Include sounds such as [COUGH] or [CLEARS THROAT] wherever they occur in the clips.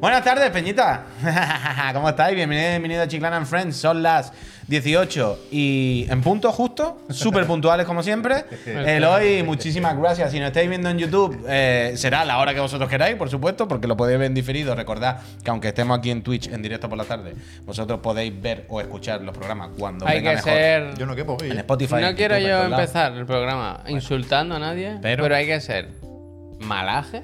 Buenas tardes, Peñita. [LAUGHS] ¿Cómo estáis? Bienvenido, bienvenido a Chiclana and Friends. Son las 18 y en punto justo, súper puntuales como siempre. [LAUGHS] Eloy, muchísimas gracias. Si nos estáis viendo en YouTube, eh, será la hora que vosotros queráis, por supuesto, porque lo podéis ver en diferido. Recordad que aunque estemos aquí en Twitch en directo por la tarde, vosotros podéis ver o escuchar los programas cuando Hay venga que mejor. ser. Yo no quepo, oye. En Spotify. No quiero YouTube, en yo todos lados. empezar el programa insultando a nadie, Pero- pero, hay que ser malaje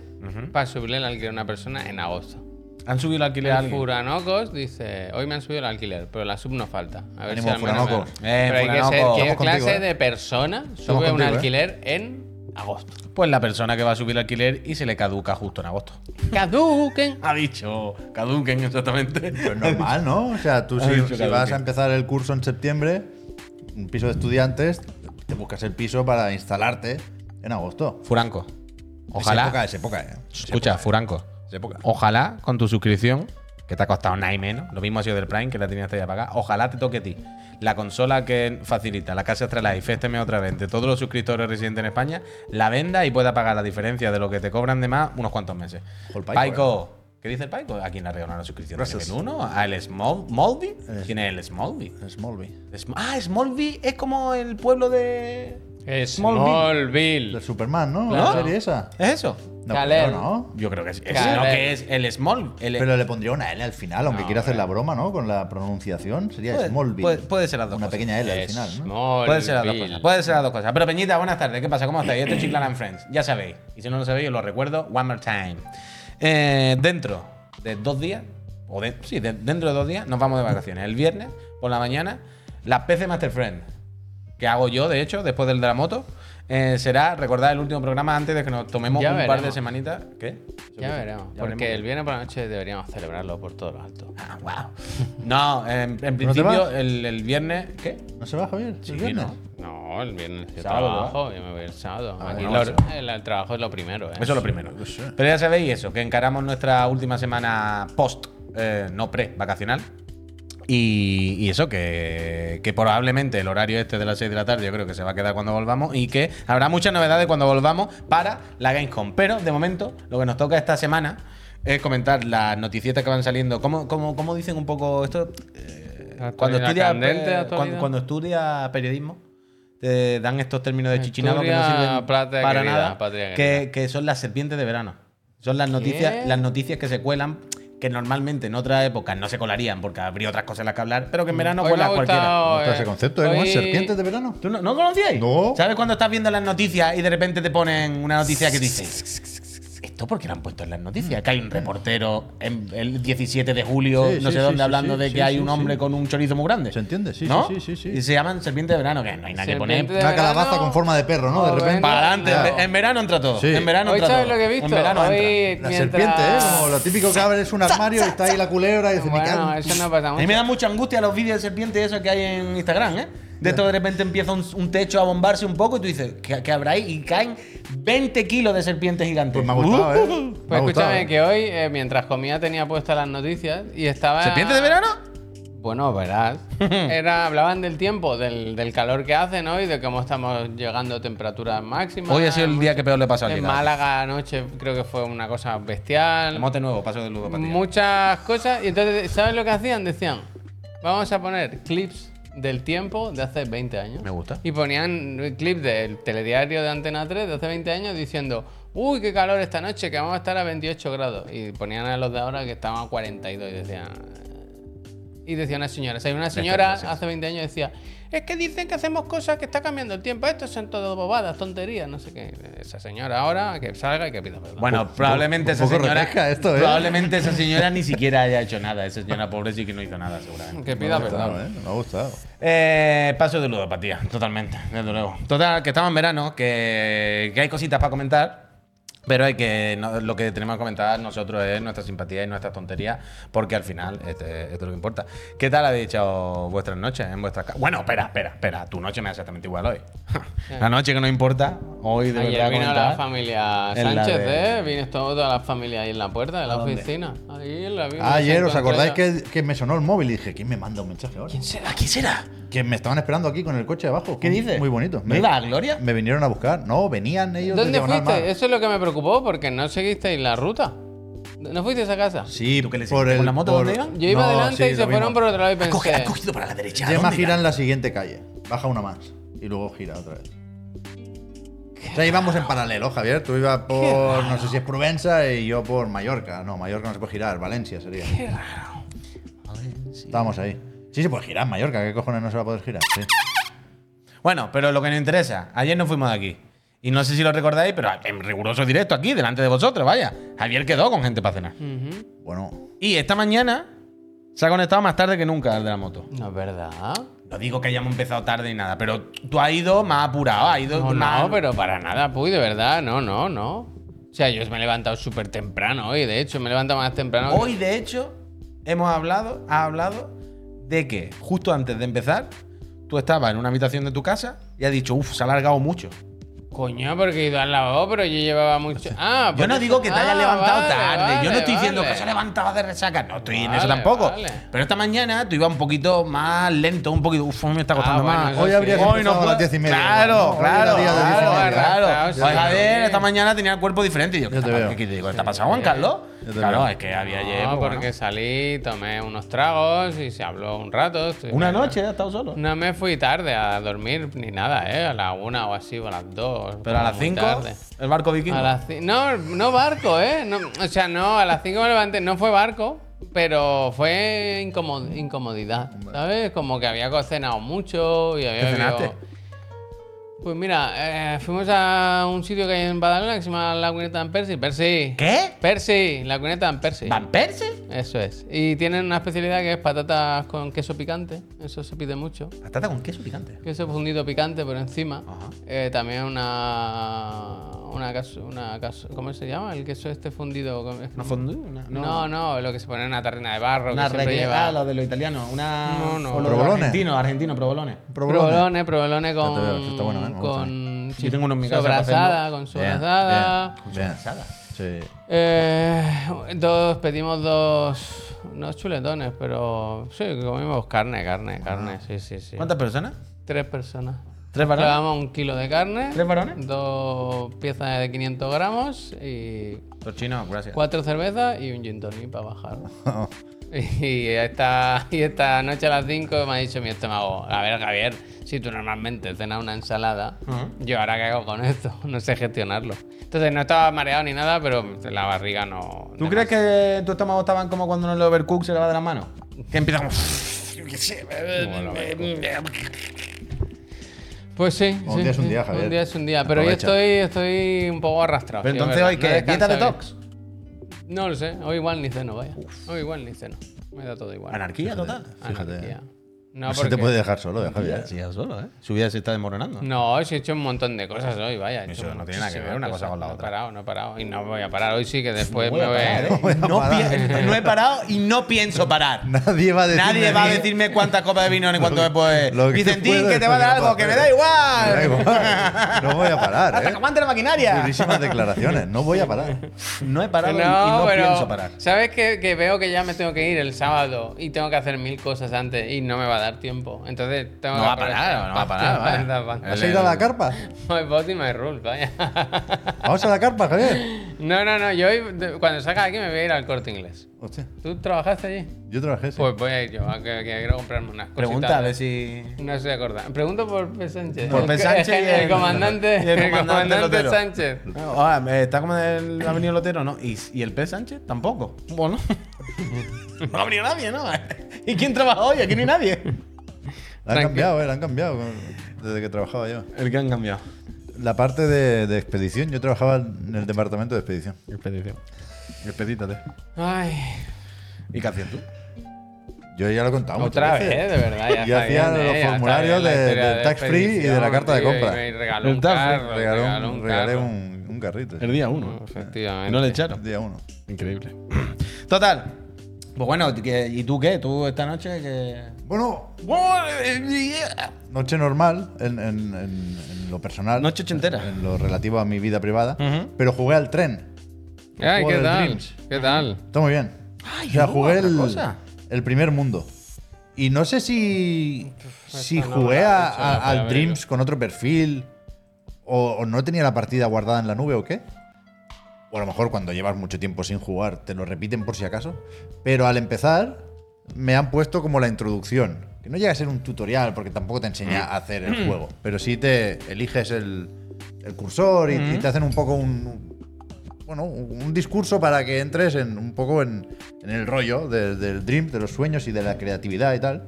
para subirle el alquiler a una persona en agosto. Han subido el alquiler a El alguien. Furanocos dice, hoy me han subido el alquiler, pero la sub no falta. A ver Ánimo, si al menos Furanoco. me- Eh, Pero hay que Furanoco. ser, ¿qué Estamos clase contigo, ¿eh? de persona sube Estamos un contigo, ¿eh? alquiler en agosto? Pues la persona que va a subir el alquiler y se le caduca justo en agosto. Caduquen. Ha dicho, caduquen exactamente. Pero es normal, ¿no? O sea, tú si, dicho si que vas a empezar el curso en septiembre, un piso de estudiantes, te buscas el piso para instalarte en agosto. Furanco. Es Ojalá. época, es época, ¿eh? Es Escucha, época, Furanco. Época. Ojalá con tu suscripción, que te ha costado nada y menos, lo mismo ha sido del Prime, que la tenías ya pagada, ojalá te toque a ti. La consola que facilita la casa Astralife este mes otra vez de todos los suscriptores residentes en España, la venda y pueda pagar la diferencia de lo que te cobran de más unos cuantos meses. Paico, Paico. ¿Qué dice el Paico? ¿A quién le la suscripción? Gracias. ¿Nivel uno? ¿A el Small, Smallby? ¿Quién es el Smallby? Ah, Smallby es como el pueblo de. Smallville. De Superman, ¿no? Claro. La serie esa. ¿Es eso? No, Kal-El. pero no. Yo creo que es. es no, que es el Small. el- Pero le pondría una L al final, aunque No, quiera hacer la broma, ¿no? Con la pronunciación. Sería Puede- Smallville. puede- puede ser las dos Una cosas. pequeña L al final, ¿no? Smallville. Puede ser las dos cosas. Puede ser las dos cosas. Pero Peñita, buenas tardes. ¿Qué pasa? ¿Cómo estáis? Esto es Chiclana and Friends. Ya sabéis. Y si no lo sabéis, os lo recuerdo. One more time. Eh, dentro de dos días, o de- sí, de- dentro de dos días, nos vamos de vacaciones. El viernes, por la mañana, la PC Master Friend, que hago yo, de hecho, después del de la moto, eh, será, recordad, el último programa antes de que nos tomemos Ya un par de semanitas. ¿Qué? Ya veremos. Ya porque veremos. el viernes por la noche deberíamos celebrarlo por todo lo alto. Ah, wow. No, en, principio, el, el viernes. ¿Qué? ¿No se va, Javier? Sí, ¿El viernes? ¿no? No, el viernes yo Sábado, trabajo, yo me voy el sábado. Ah, Aquí no, lo- eso. el, el trabajo es lo primero, ¿eh? Eso es lo primero. Sé. Pero ya sabéis eso, que encaramos nuestra última semana post, eh, no pre-vacacional. Y, y eso, que, que probablemente el horario este de las 6 de la tarde yo creo que se va a quedar cuando volvamos y que habrá muchas novedades cuando volvamos para la Gamescom. Pero de momento, lo que nos toca esta semana es comentar las noticietas que van saliendo. ¿Cómo, cómo, cómo dicen un poco esto? Eh, cuando candente, actualidad. cuando, cuando estudias periodismo, te dan estos términos de chichinabo que no Estudia sirven para querida, nada. Que, que son las serpientes de verano. Son las noticias, ¿Qué? las noticias que se cuelan, que normalmente en otras épocas no se colarían porque habría otras cosas en las que hablar, pero que en verano ha cualquiera. gustado, ¿Cómo está eh, ese concepto? ¿eh? ¿Cómo es? hoy- ¿Serpientes de verano? ¿Tú no, no conocíais? No. ¿Sabes cuando estás viendo las noticias y de repente te ponen una noticia que dice ¿Esto por qué lo han puesto en las noticias? Que hay un reportero en el 17 de julio, Sí, no sí, sé sí, dónde, sí, hablando sí, de sí, que hay sí, un hombre sí. con un chorizo muy grande. ¿Se entiende? Sí, ¿No? sí, sí, sí, sí. Y se llaman serpiente de verano, que no hay nada que poner. Serpiente de Una calabaza verano. con forma de perro, ¿no? De repente. Para adelante, en, verano entra todo. Sí. En verano Hoy entra sabes todo. lo que he visto. En verano Hoy, entra. La serpiente, ¿eh? Como lo típico que abres un armario y está ahí la culebra y me cago Bueno, en- eso no pasa A mí mucho. me da mucha angustia los vídeos de serpientes esos que hay en Instagram, ¿eh? De esto de repente empieza un, un techo a bombarse un poco y tú dices, ¿qué, qué habrá ahí? Y caen 20 kilos de serpientes gigantes. Pues me ha gustado, ¿eh? [LAUGHS] Me Pues gustado, escúchame, ¿eh? que hoy, eh, mientras comía, tenía puestas las noticias y estaba. ¿Serpientes de verano? Bueno, verás. [LAUGHS] Era, hablaban del tiempo, del, del calor que hace, ¿no? Y de cómo estamos llegando a temperaturas máximas. Hoy ha sido el día que peor le pasó al En. Málaga anoche creo que fue una cosa bestial. Mote nuevo, paso de ludo para ti. Muchas cosas. Y entonces, ¿sabes lo que hacían? Decían, vamos a poner clips del tiempo de hace 20 años. Me gusta. Y ponían clips del telediario de Antena 3 de hace 20 años diciendo, uy, qué calor esta noche, que vamos a estar a 28 grados. Y ponían a los de ahora que estaban a 42 y decían... Y decía una señora, o sea, una señora hace 20 años decía, es que dicen que hacemos cosas que está cambiando el tiempo, esto son todo bobadas, tonterías, no sé qué. Esa señora ahora que salga y que pida perdón. Bueno, probablemente esa señora. esto, ¿eh? Probablemente esa [LAUGHS] señora ni siquiera haya hecho nada. Esa señora pobre sí que no hizo nada, seguramente. que Me pida ha gustado, perdón. ¿eh? Me ha gustado. Eh, paso de ludopatía, totalmente, desde luego. Total, que estamos en verano, que, que hay cositas para comentar. Pero hay que, no- lo que tenemos que comentar nosotros es nuestra simpatía y nuestras tonterías, porque al final este- esto es lo que importa. ¿Qué tal habéis echado vuestras noches en vuestras casas? Bueno, espera, espera, espera. Tu noche me da exactamente igual hoy. [LAUGHS] la noche que no importa, hoy de Ayer vino comentar. la familia Sánchez, de- ¿eh? Vino toda la familia ahí en la puerta de la oficina. Ahí en la ayer, ¿os acordáis que, que me sonó el móvil y dije, ¿quién me manda un mensaje ahora? ¿Quién será? ¿Quién será? Que me estaban esperando aquí con el coche abajo. ¿Qué dices? Muy bonito. ¿No iba a Gloria? Me vinieron a buscar. No, venían ellos de ¿Dónde fuiste? Mar. Eso es lo que me preocupó porque no seguisteis la ruta. ¿No fuiste a esa casa? Sí, ¿Tú qué le por el, con la moto por- dónde iban? Yo iba No, adelante sí, y se fueron mismo. por otro lado y has pensé. cogido para la derecha. Gemma ¿dónde gira en la siguiente calle. Baja una más. Y luego gira otra vez. O sea, íbamos en paralelo, Javier. Tú ibas por, no sé si es Provenza y yo por Mallorca. No, Mallorca no se puede girar. Valencia sería. Qué raro. Estábamos ahí. Sí se puede girar en Mallorca. ¿Qué cojones no se va a poder girar? Sí. Bueno, pero lo que nos interesa, ayer nos fuimos de aquí. Y no sé si lo recordáis, pero en riguroso directo aquí, delante de vosotros, vaya. Javier quedó con gente para cenar. Bueno, Y esta mañana se ha conectado más tarde que nunca al de la moto. No es verdad. No digo que hayamos empezado tarde ni nada, pero tú has ido más apurado, has ido No, más. no, pero para nada, Puy, de verdad. No, no, no. O sea, yo me he levantado súper temprano hoy. De hecho, me he levantado más temprano. que- Hoy, de hecho, hemos hablado, has hablado de que justo antes de empezar, tú estabas en una habitación de tu casa y has dicho, uff, se ha alargado mucho. Coño, porque he ido al lavabo, pero yo llevaba mucho. Ah, Yo no eso- digo que te hayas Ah, levantado vale, tarde. yo no vale, estoy diciendo que se levantaba de resaca. No estoy en eso tampoco. vale. Pero esta mañana tú ibas un poquito más lento, un poquito. Uf, me está costando Ah, bueno, más. hoy sí. habrías Hoy empezado a las diez y media. Claro, ¿no? Hoy claro, claro, claro. Arrastrado, sí. Pues Javier esta mañana tenía el cuerpo diferente. Y yo, ¿qué, Yo te está- veo. ¿qué, digo? ¿Está pasado, Juan Carlos? Claro, es que había ayer. No, pues, porque bueno. salí, tomé unos tragos y se habló un rato. Una noche has estado solo. No me fui tarde a dormir ni nada, ¿eh? A la una o así, o a las dos. Pero a las 5, tarde. el barco vikingo. A las ci- no, no barco, ¿eh? No, o sea, no, a las 5 me levanté. No fue barco, pero fue incomod- incomodidad, ¿sabes? Como que había cocinado mucho y había ¿Qué? Pues mira, eh, fuimos a un sitio que hay en Badalona que se llama La Cuneta en Percy. Percy. ¿Qué? Percy, La Cuneta en Percy. ¿Van Perse? Eso es. Y tienen una especialidad que es patatas con queso picante. Eso se pide mucho. Patata con queso picante. Queso fundido picante por encima. Ajá. Eh, también una. Una, caso- una caso- ¿Cómo se llama? El queso este fundido. ¿Una fondue? Una- No, no, lo que se pone en una tarrina de barro. Una que siempre lleva. Ah, lo de los italianos. Una. No, no. o lo Provolone. argentinos, argentino, provolone. Provolone, provolone con. Está bueno, ¿eh? Con Yo tengo uno en mi casa sobrasada, con sobrasada. bien, bien. Asada. Sí. Eh, dos, pedimos dos. Unos chuletones, pero. Sí, comimos carne, carne, carne. Sí, sí, sí. ¿Cuántas personas? Tres personas. ¿Tres varones? Llevamos un kilo de carne. ¿Tres varones? Dos piezas de 500 gramos y Los chinos, gracias. cuatro cervezas y un gin tonic para bajar. [LAUGHS] Y esta, y esta noche a las 5 me ha dicho mi estómago, a ver Javier, si tú normalmente cenas una ensalada, yo ahora qué hago con esto, no sé gestionarlo. Entonces no estaba mareado ni nada, pero la barriga no... ¿Tú crees que tu estómago estaban como cuando en el overcook se le va de las manos? Que empieza como. [LAUGHS] Yo. Pues sí. Un sí, día es un día, Javier. Un día es un día, pero hoy Aprovecha. estoy, estoy un poco arrastrado. Pero entonces hoy, ¿qué? ¿Dieta detox? bien. No lo sé, hoy igual ni ceno, vaya. Hoy igual ni ceno. Me da todo igual. Anarquía total. Fíjate. Anarquía. No, No se porque... te puede dejar solo, eh, Javier. Sí, ya solo, ¿eh? Su vida se está desmoronando. No, sí he hecho un montón de cosas hoy, vaya. he Eso no tiene nada que ver una cosa con la No he otra. parado, no he parado. Y no voy a parar. Hoy sí que después Voy me a voy parar, a... ¿eh? voy a No, parar. [LAUGHS] no he parado y no pienso parar. Nadie va a decirme Nadie va a decirme cuántas copas de vino ni cuánto me Vicentín, que te va a dar algo, que me da igual. Me da igual. No voy a parar, Hasta [LAUGHS] que aguante la maquinaria. Durísimas declaraciones. No voy a parar. No he parado y- No, no pero pienso parar. ¿sabes que, que veo que ya me tengo que ir el sábado y tengo que hacer mil cosas antes y no me va a dar tiempo? Entonces tengo No que va a parar, no va a parar, vaya. ¿Has ido a la carpa? [LAUGHS] My body, my rules, vaya. [LAUGHS] Vamos a la carpa, Javier. No, no, no, yo cuando salga de aquí me voy a ir al corte inglés. Hostia, ¿Tú trabajaste allí? yo trabajé. sí. Pues voy a ir yo, a que, que quiero comprarme unas cositas. Pregunta a ver si. No se acuerda. Pregunto por P. Sánchez. Por El- P. Sánchez y [LAUGHS] el, el- comandante, y el el comandante comandante Lotero. Sánchez. Ah, está como en el Avenida Lotero, ¿no? ¿Y, y el P. Sánchez? Tampoco. Bueno. No ha venido nadie, ¿no? ¿Y quién trabaja hoy? Aquí no hay nadie. La han cambiado, eh, la han cambiado desde que trabajaba yo. El que han cambiado. La parte de, de expedición, yo trabajaba en el departamento de expedición. Expedición. Expedítate. Ay, ¿Y qué hacías tú? Yo ya lo he contado otra vez, veces. de verdad. Ya [LAUGHS] Yo hacía bien, los eh, formularios de- tax free y de la carta de tío, compra. Y me regaló El un tax free, carro. Regalé, regaló un, un regalé carro. un, un carrito. El día uno. Efectivamente. ¿No le echaron? Día uno. Increíble. [CLEARS THROAT] Total. Pues bueno, ¿qué- ¿y tú qué? ¿Tú esta noche qué? Bueno, noche normal en, en- en- en lo personal. Noche ochentera. En lo relativo a mi vida privada. Ujú. Pero jugué al tren. Ay, juego ¿qué del tal? Dreams. ¿Qué tal? Está muy bien. Ay, o sea, no, jugué otra el, cosa. el primer mundo. Y no sé si, si no jugué a- a- a al. Dreams con otro perfil o, o no tenía la partida guardada en la nube o qué. O a lo mejor cuando llevas mucho tiempo sin jugar te lo repiten por si acaso, pero al empezar me han puesto como la introducción, que no llega a ser un tutorial porque tampoco te enseña a hacer el juego, pero sí te eliges el, el cursor y, y te hacen un poco un, bueno, un discurso para que entres en un poco en, en el rollo de- del dream, de los sueños y de la creatividad y tal.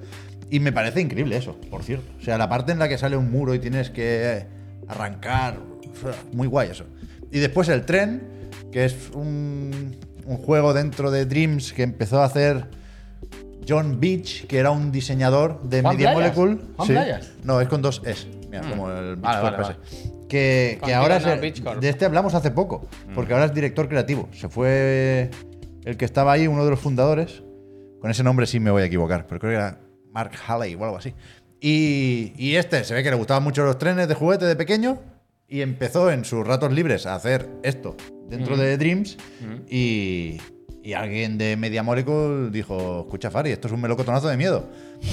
Y me parece increíble eso, por cierto. O sea, la parte en la que sale un muro y tienes que arrancar, muy guay eso. Y después el tren, que es un, un juego dentro de Dreams que empezó a hacer John Beach, que era un diseñador de ¿Juan Media Playas? Molecule. ¿Juan Sí. Playas? No, es con dos S. Mira, como el Beach Vale, Corp vale, ese. Que, que ahora no, es el- Beach Corp. de este hablamos hace poco, porque ahora es director creativo. Se fue el que estaba ahí, uno de los fundadores. Con ese nombre sí me voy a equivocar, pero creo que era Mark Halley o algo así. Y, y este se ve que le gustaban mucho los trenes de juguete de pequeño y empezó en sus ratos libres a hacer esto dentro de Dreams y, y alguien de Media Molecule dijo, escucha Fari, esto es un melocotonazo de miedo.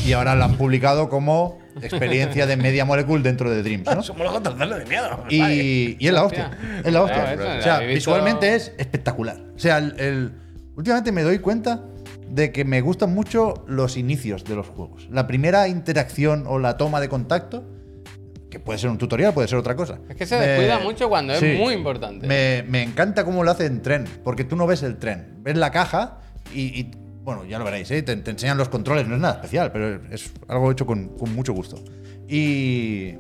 Y ahora lo han publicado como experiencia de Media Molecule dentro de Dreams, ¿no? Somos los controles de miedo. Y, y es la hostia. Es la hostia. Claro, eso, o sea, visualmente es espectacular. O sea, el, el- últimamente me doy cuenta de que me gustan mucho los inicios de los juegos. La primera interacción o la toma de contacto, que puede ser un tutorial, puede ser otra cosa. Es que se Me- descuida mucho cuando es muy importante. Me, me encanta cómo lo hace en tren, porque tú no ves el tren, ves la caja y, y, bueno, ya lo veréis, ¿eh? te, te enseñan los controles, no es nada especial, pero es algo hecho con, con mucho gusto. Y,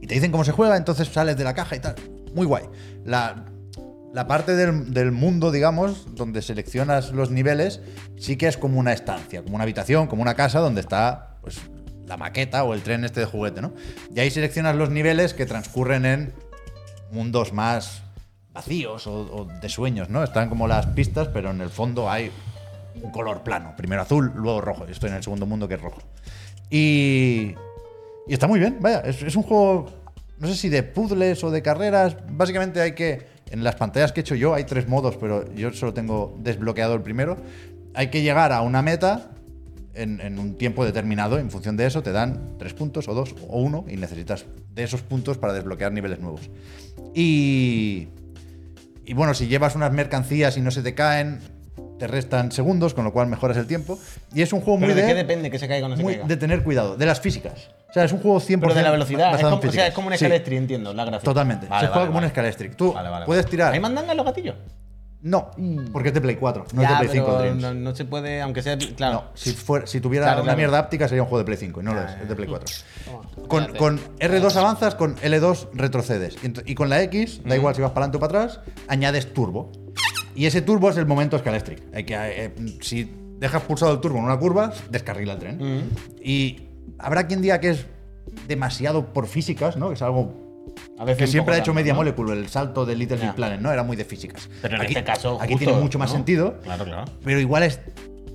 y te dicen cómo se juega, entonces sales de la caja y tal. Muy guay. La, la parte del, del mundo, digamos, donde seleccionas los niveles, sí que es como una estancia, como una habitación, como una casa donde está pues, la maqueta o el tren este de juguete, ¿no? Y ahí seleccionas los niveles que transcurren en mundos más vacíos o, de sueños, ¿no? Están como las pistas, pero en el fondo hay un color plano. Primero azul, luego rojo. Yo estoy en el segundo mundo que es rojo. Y, y está muy bien, vaya. Es, es un juego, no sé si de puzzles o de carreras. Básicamente hay que, en las pantallas que he hecho yo, hay tres modos, pero yo solo tengo desbloqueado el primero. Hay que llegar a una meta en, en un tiempo determinado. En función de eso te dan tres puntos o dos o uno y necesitas de esos puntos para desbloquear niveles nuevos. Y, y bueno, si llevas unas mercancías y no se te caen, te restan segundos, con lo cual mejoras el tiempo. Y es un juego muy ¿Pero de de, qué depende que se caiga o no se muy caiga? de tener cuidado, de las físicas. O sea, es un juego 100% Pero de la velocidad. Es como, o sea, es como un Sí, Scalestri, entiendo, la gráfica. Totalmente. Vale, se juega vale, como un vale. Scalestri. Tú Vale, vale, puedes vale. tirar. ¿Hay mandangas en los gatillos? No, porque es de Play 4, no Ya, es de Play 5 pero Dreams. No, no se puede, aunque sea. Claro. No, si, fuera- si tuviera Claro, una claro. mierda áptica sería un juego de Play 5 y no lo es, es de Play 4. Toma, Con, con R2 avanzas, con L2 retrocedes. Y, ent- y con la X, da igual si vas para adelante o para atrás, añades turbo. Y ese turbo es el momento Scalestric. Hay que, eh, si dejas pulsado el turbo en una curva, descarrila el tren. Y habrá quien diga que es demasiado por físicas, ¿no? Que es algo A veces que siempre ha hecho Media ¿no? Molecule, el salto de Little Ya. Big Planet, ¿no? Era muy de físicas. Pero en aquí, este caso. aquí justo, tiene mucho más ¿no? sentido, Claro, claro. pero igual es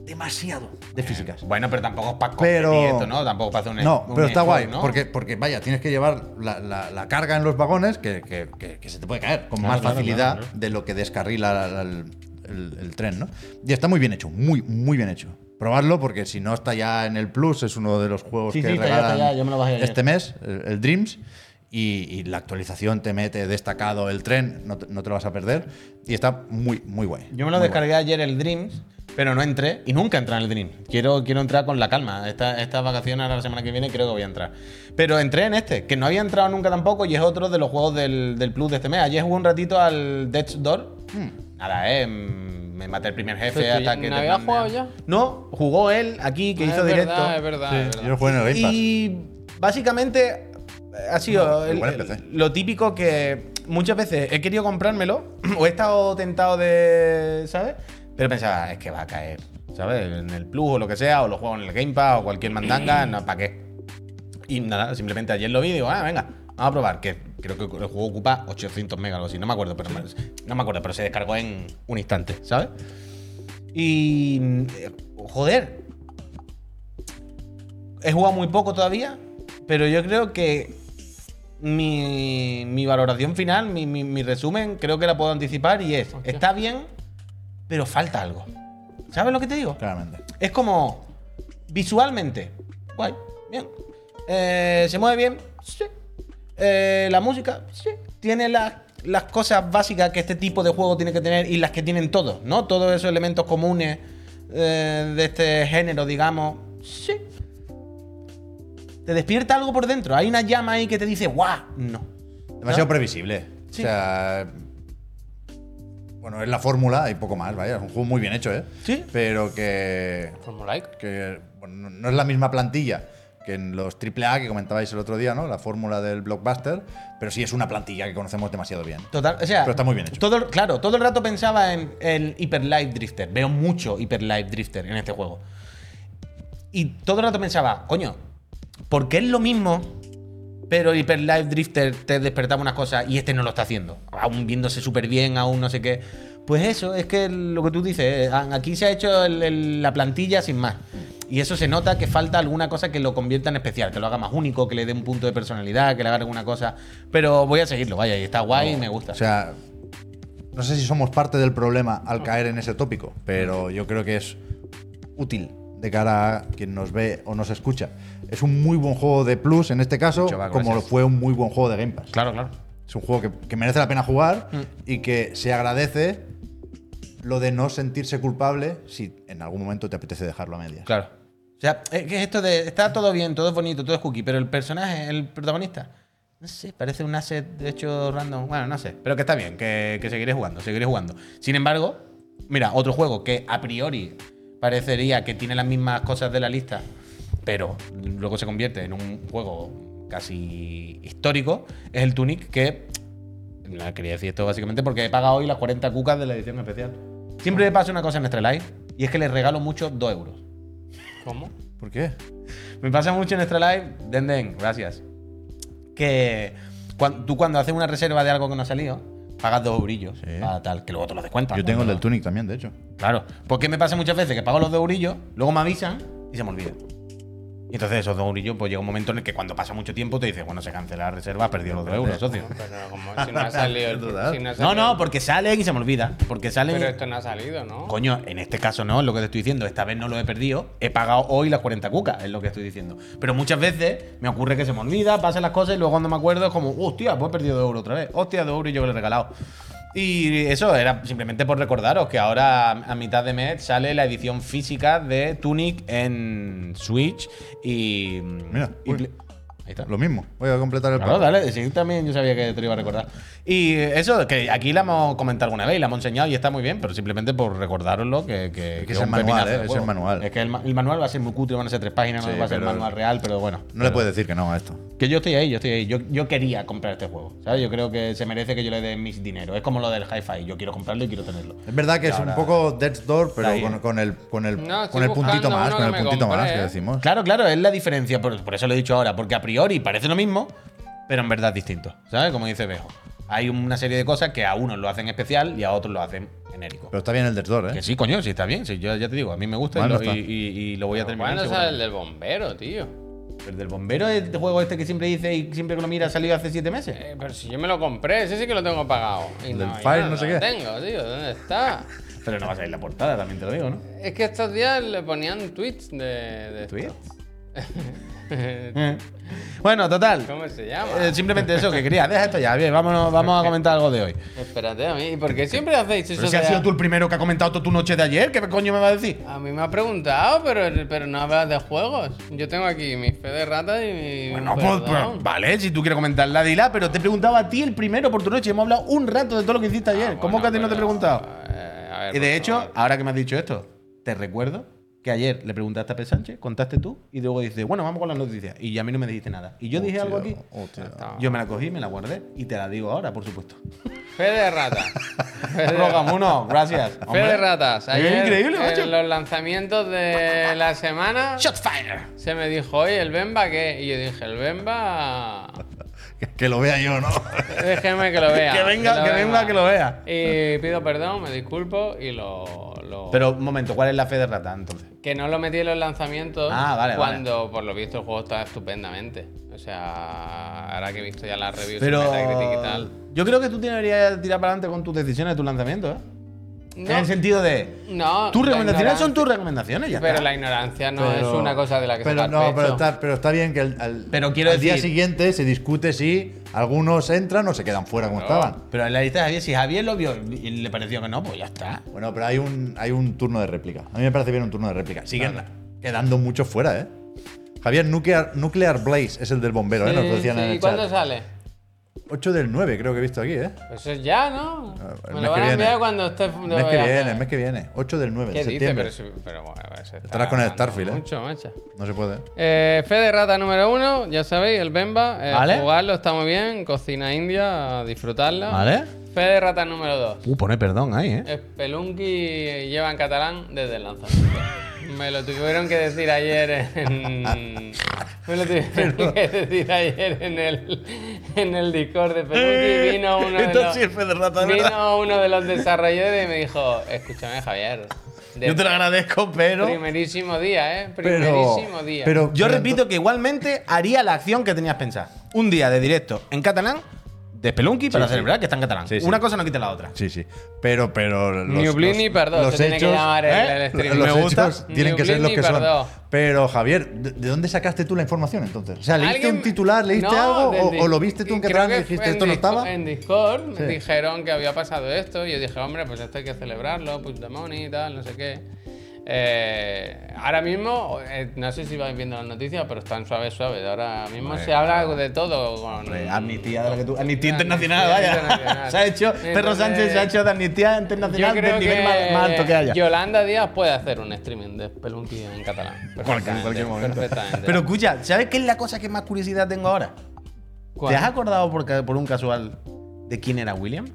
demasiado de físicas. Bueno, pero tampoco es para Pero- esto, ¿no? Tampoco para hacer un No, un pero está guay, ¿no? porque, porque vaya, tienes que llevar la, la- la carga en los vagones que, que- que- que se te puede caer con Claro, más claro, facilidad claro, de lo que descarrila la- la- el, el- el tren, ¿no? Y está muy bien hecho, muy, muy bien hecho. Probarlo porque si no está ya en el Plus, es uno de los juegos Sí, que sí, está ya, regalan está ya, yo me lo bajé este mes, el, el Dreams. Y, y la actualización te mete destacado el tren, no te, no te lo vas a perder. Y está muy, muy guay. Yo me lo descargué ayer el Dreams, pero no entré y nunca entré en el Dream. Quiero, quiero entrar con la calma. Esta- Estas vacaciones, ahora la semana que viene, creo que voy a entrar. Pero entré en este, que no había entrado nunca tampoco y es otro de los juegos del, del Plus de este mes. Ayer jugué un ratito al Death's Door. Nada, eh. mm, Me maté el primer jefe hasta que. ¿no plantean- jugado ya? No, jugó él aquí, que Ah, hizo es directo. Verdad, es verdad, es Yo verdad. lo jugué en el Game Pass. Y básicamente ha sido el- el- lo típico que muchas veces he querido comprármelo [LAUGHS] o he estado tentado de, ¿sabes? Pero pensaba, es que va a caer, ¿sabes? En el Plus o lo que sea, o lo juego en el Game Pass o cualquier mandanga, no, ¿para qué? Y nada, simplemente ayer lo vi y digo, ah, venga, vamos a probar, que creo que el juego ocupa 800 megas o algo así, no me acuerdo, pero no me acuerdo, pero se descargó en un instante, ¿sabes? Y eh, joder, he jugado muy poco todavía, pero yo creo que mi, mi valoración final, mi, mi- mi resumen, creo que la puedo anticipar y es, Hostia. está bien, pero falta algo. ¿Sabes lo que te digo? Claramente. Es como visualmente, guay, bien. Eh, se mueve bien, sí. Eh, la música, sí. Tiene la- las cosas básicas que este tipo de juego tiene que tener y las que tienen todos, ¿no? Todos esos elementos comunes eh, de este género, digamos. Sí. Te despierta algo por dentro. Hay una llama ahí que te dice, ¡guau! No. Demasiado previsible. Sí. O sea. Bueno, es la fórmula y poco más, vaya. Es un juego muy bien hecho, ¿eh? Sí. Pero que. Formulaic. que bueno, no- es la misma plantilla que en los AAA que comentabais el otro día, ¿no? La fórmula del blockbuster. Pero sí es una plantilla que conocemos demasiado bien. Total, o sea, Pero está muy bien hecho. Todo, claro, todo el rato pensaba en el Hyper Light Drifter. Veo mucho Hyper Light Drifter en este juego. Y todo el rato pensaba, coño, ¿por qué es lo mismo? Pero Hyper Light Drifter te despertaba unas cosas y este no lo está haciendo. Aún viéndose súper bien, aún no sé qué. Pues eso, es que lo que tú dices, eh, aquí se ha hecho el- el- la plantilla sin más. Y eso se nota que falta alguna cosa que lo convierta en especial, que lo haga más único, que le dé un punto de personalidad, que le haga alguna cosa. Pero voy a seguirlo, vaya, y está guay y me gusta. O sea, no sé si somos parte del problema al caer en ese tópico, pero yo creo que es útil de cara a quien nos ve o nos escucha. Es un muy buen juego de Plus en este caso, como fue un muy buen juego de Game Pass. claro, claro. Es un juego que, que merece la pena jugar Mm. y que se agradece lo de no sentirse culpable si en algún momento te apetece dejarlo a medias. Claro. O sea, es que esto de. Está todo bien, todo es bonito, todo es cookie, pero el personaje, el protagonista. No sé, parece un asset de hecho random. Bueno, no sé. Pero que está bien, que, que seguiré jugando, seguiré jugando. Sin embargo, mira, otro juego que a priori parecería que tiene las mismas cosas de la lista, pero luego se convierte en un juego casi histórico, es el Tunic, que. No quería decir esto básicamente porque he pagado hoy las 40 cucas de la edición especial. Siempre me pasa una cosa en Extra Life y es que les regalo mucho 2 euros. ¿Cómo? ¿Por qué? Me pasa mucho en Extra Life, Den Den, gracias. Que cuan- tú cuando haces una reserva de algo que no ha salido, pagas dos eurillos Sí. para tal, que luego te lo descuentan. Yo tengo el del Tunic también, de hecho. Claro, porque me pasa muchas veces que pago los dos eurillos, luego me avisan y se me olvida. Y entonces esos dos eurillos, pues llega un momento en el que cuando pasa mucho tiempo te dices, bueno, se cancela la reserva, has perdido los dos euros, socio. Pero como si no ha salido el [LAUGHS] si no, ha No, salido- no, porque salen y se me olvida. Porque salen. Pero esto no ha salido, ¿no? Coño, en este caso no, es lo que te estoy diciendo. Esta vez no lo he perdido. He pagado hoy las 40 cucas, es lo que estoy diciendo. Pero muchas veces me ocurre que se me olvida, pasan las cosas y luego cuando me acuerdo es como, hostia, pues he perdido 2 euros otra vez. Hostia, 2 euros y yo que le he regalado. Y eso era simplemente por recordaros que ahora a mitad de mes sale la edición física de Tunic en Switch y. Mira, y Ahí está. Lo mismo. Voy a completar el Claro, pack. dale, sí, también yo sabía que te lo iba a recordar. Y eso, que aquí la hemos comentado alguna vez y la hemos enseñado y está muy bien, pero simplemente por recordároslo que, que, que es el manual, ¿eh? Es el manual. Es que el, ma- el manual va a ser muy cutre, van a ser tres páginas, Sí, no va a ser el manual real, pero bueno. No le puedes decir que no a esto. Que yo estoy ahí, yo estoy ahí. Yo, yo quería comprar este juego, ¿sabes? Yo creo que se merece que yo le dé mis dinero. Es como lo del hi-fi, yo quiero comprarlo y quiero tenerlo. Es verdad que Y es ahora- un poco Death's Door, pero con, con el, con el, No, con el puntito más, con el puntito más que ¿eh? decimos. Claro, claro, es la diferencia, por, por eso lo he dicho ahora, porque a priori parece lo mismo, pero en verdad es distinto, ¿sabes? Como dice Bejo. Hay una serie de cosas que a unos lo hacen especial y a otros lo hacen genérico. Pero está bien el Death's Door, Que ¿eh? sí, coño, sí está bien. Sí, yo ya te digo, a mí me gusta y, lo, y- y- y lo voy a terminar. ¿Cuándo sale el del bombero, tío? El del bombero es el juego este que siempre dice y siempre que lo mira ha salido hace siete meses. Eh, pero si yo me lo compré, ese sí que lo tengo pagado. Y El del no, Fire yo no sé lo qué. tengo, tío. ¿Dónde está? Pero no va a salir la portada, también te lo digo, ¿no? Es que estos días le ponían tweets de. de. ¿Tweets? [LAUGHS] [LAUGHS] Bueno, total. ¿Cómo se llama? Eh, simplemente eso que quería. Deja esto ya, bien, vámonos, vamos a comentar algo de hoy. Espérate a mí. ¿Y por qué siempre hacéis eso? Pero si de- has sido tú el primero que ha comentado toda tu noche de ayer, ¿qué coño me va a decir? A mí me ha preguntado, pero, pero no hablas de juegos. Yo tengo aquí mi fe de rata y mi. Bueno, pues, pues, vale, si tú quieres comentarla, dila, pero te he preguntado a ti el primero por tu noche. Hemos hablado un rato de todo lo que hiciste ayer. Ah, ¿Cómo que a ti no te he preguntado? eh, a ver, Y de hecho, favor. ahora que me has dicho esto, te recuerdo que ayer le preguntaste a P. Sánchez, contaste tú, y luego dices, bueno, vamos con las noticias. Y a mí no me dijiste nada. Y yo dije algo aquí. Hostia. Yo me la cogí, me la guardé y te la digo ahora, por supuesto. Fe de rata. [LAUGHS] Rogamuno, gracias. Fe Hombre. de ratas. Es Ayer, increíble, en macho. los lanzamientos de la semana Shotfire. se me dijo, oye, ¿el Bemba qué? Y yo dije, el Bemba. Que, lo vea yo, ¿no? [LAUGHS] Déjeme que lo vea. Que venga, lo que venga, que lo vea. Y pido perdón, me disculpo y lo. lo- Pero un momento, ¿cuál es la fe de rata entonces? Que no lo metí en los lanzamientos Ah, vale, cuando por lo visto el juego está estupendamente. O sea, ahora que he visto ya las reviews Pero y tal. yo creo que tú deberías tirar para adelante con tus decisiones de tu lanzamiento, ¿eh? No. En el sentido de. No. Tus recomendaciones son tus recomendaciones, ya Pero está. la ignorancia no Pero- es una cosa de la que pero sacar no, pecho. pero está, pero está bien que el- al, Pero quiero al día siguiente se discute si algunos entran o se quedan fuera como estaban. Pero en la lista de Javier, si Javier lo vio y le pareció que no, pues ya está. Bueno, pero hay un, hay un turno de réplica. A mí me parece bien un turno de réplica. Siguen quedando muchos fuera, ¿eh? Javier, Nuclear, Nuclear Blaze es el del bombero, ¿eh? Nos lo Sí, decían sí. en ¿Y el cuándo chat. sale? 8 del 9 creo que he visto aquí, ¿eh? Pues eso es ya, ¿no? Ah, el Me mes lo van que a viene. enviar cuando esté El mes que viene, el mes que viene. 8 del 9 de ¿Qué dice? septiembre. Pero, sí- pero bueno, está Estarás con el Starfield, ¿eh? Mucho, macho. No se puede. Eh, fe de rata número uno, ya sabéis, el Bemba. Eh, Vale. Jugarlo está muy bien, cocina india, disfrutarla. Vale. Fe de rata número dos. Uh, pone perdón ahí, ¿eh? Spelunky lleva en catalán desde el lanzamiento. [LAUGHS] Me lo tuvieron que decir ayer en. Me lo tuvieron [LAUGHS] que decir ayer en el, en el Discord de Spelunky. Vino uno de los, vino uno de los desarrolladores y me dijo: Escúchame, Javier. de Yo te lo agradezco, pero. Primerísimo día, ¿eh? Pero, Primerísimo día. pero Yo pero repito que igualmente haría la acción que tenías pensada. Un día de directo en catalán de Spelunky para sí. celebrar que está en catalán. Sí, sí. Una cosa no quita la otra. Sí, sí. Pero, pero. Los, Oblin ni Perdó, Los se tiene que hechos, llamar el- ¿eh? el stream. Los Me gusta. hechos tienen que ser los que son. Pero, Javier, ¿de, de dónde sacaste tú la información entonces? O sea, ¿leíste ¿Alguien- un titular, leíste No, algo o, o lo viste tú en catalán y dijiste esto no estaba? En Discord me Sí. dijeron que había pasado esto y yo dije, hombre, pues esto hay que celebrarlo, Puigdemont y tal, no sé qué. Eh, ahora mismo, eh, no sé si vais viendo las noticias, pero están suaves, suaves. Ahora mismo se habla de todo. Con, Hombre, amnistía de la que tú. Amnistía Amnistía Internacional, vaya. Internacional. se ha hecho. Perro Entonces, Sánchez se ha hecho de Amnistía Internacional del nivel más, más alto que haya. Yolanda Díaz puede hacer un streaming de Spelunky en catalán. [LAUGHS] Perfectamente, cualquier momento. perfectamente. Pero escucha, ¿sabes qué es la cosa que más curiosidad tengo ahora? ¿Cuál? ¿Te has acordado por, por un casual de quién era William?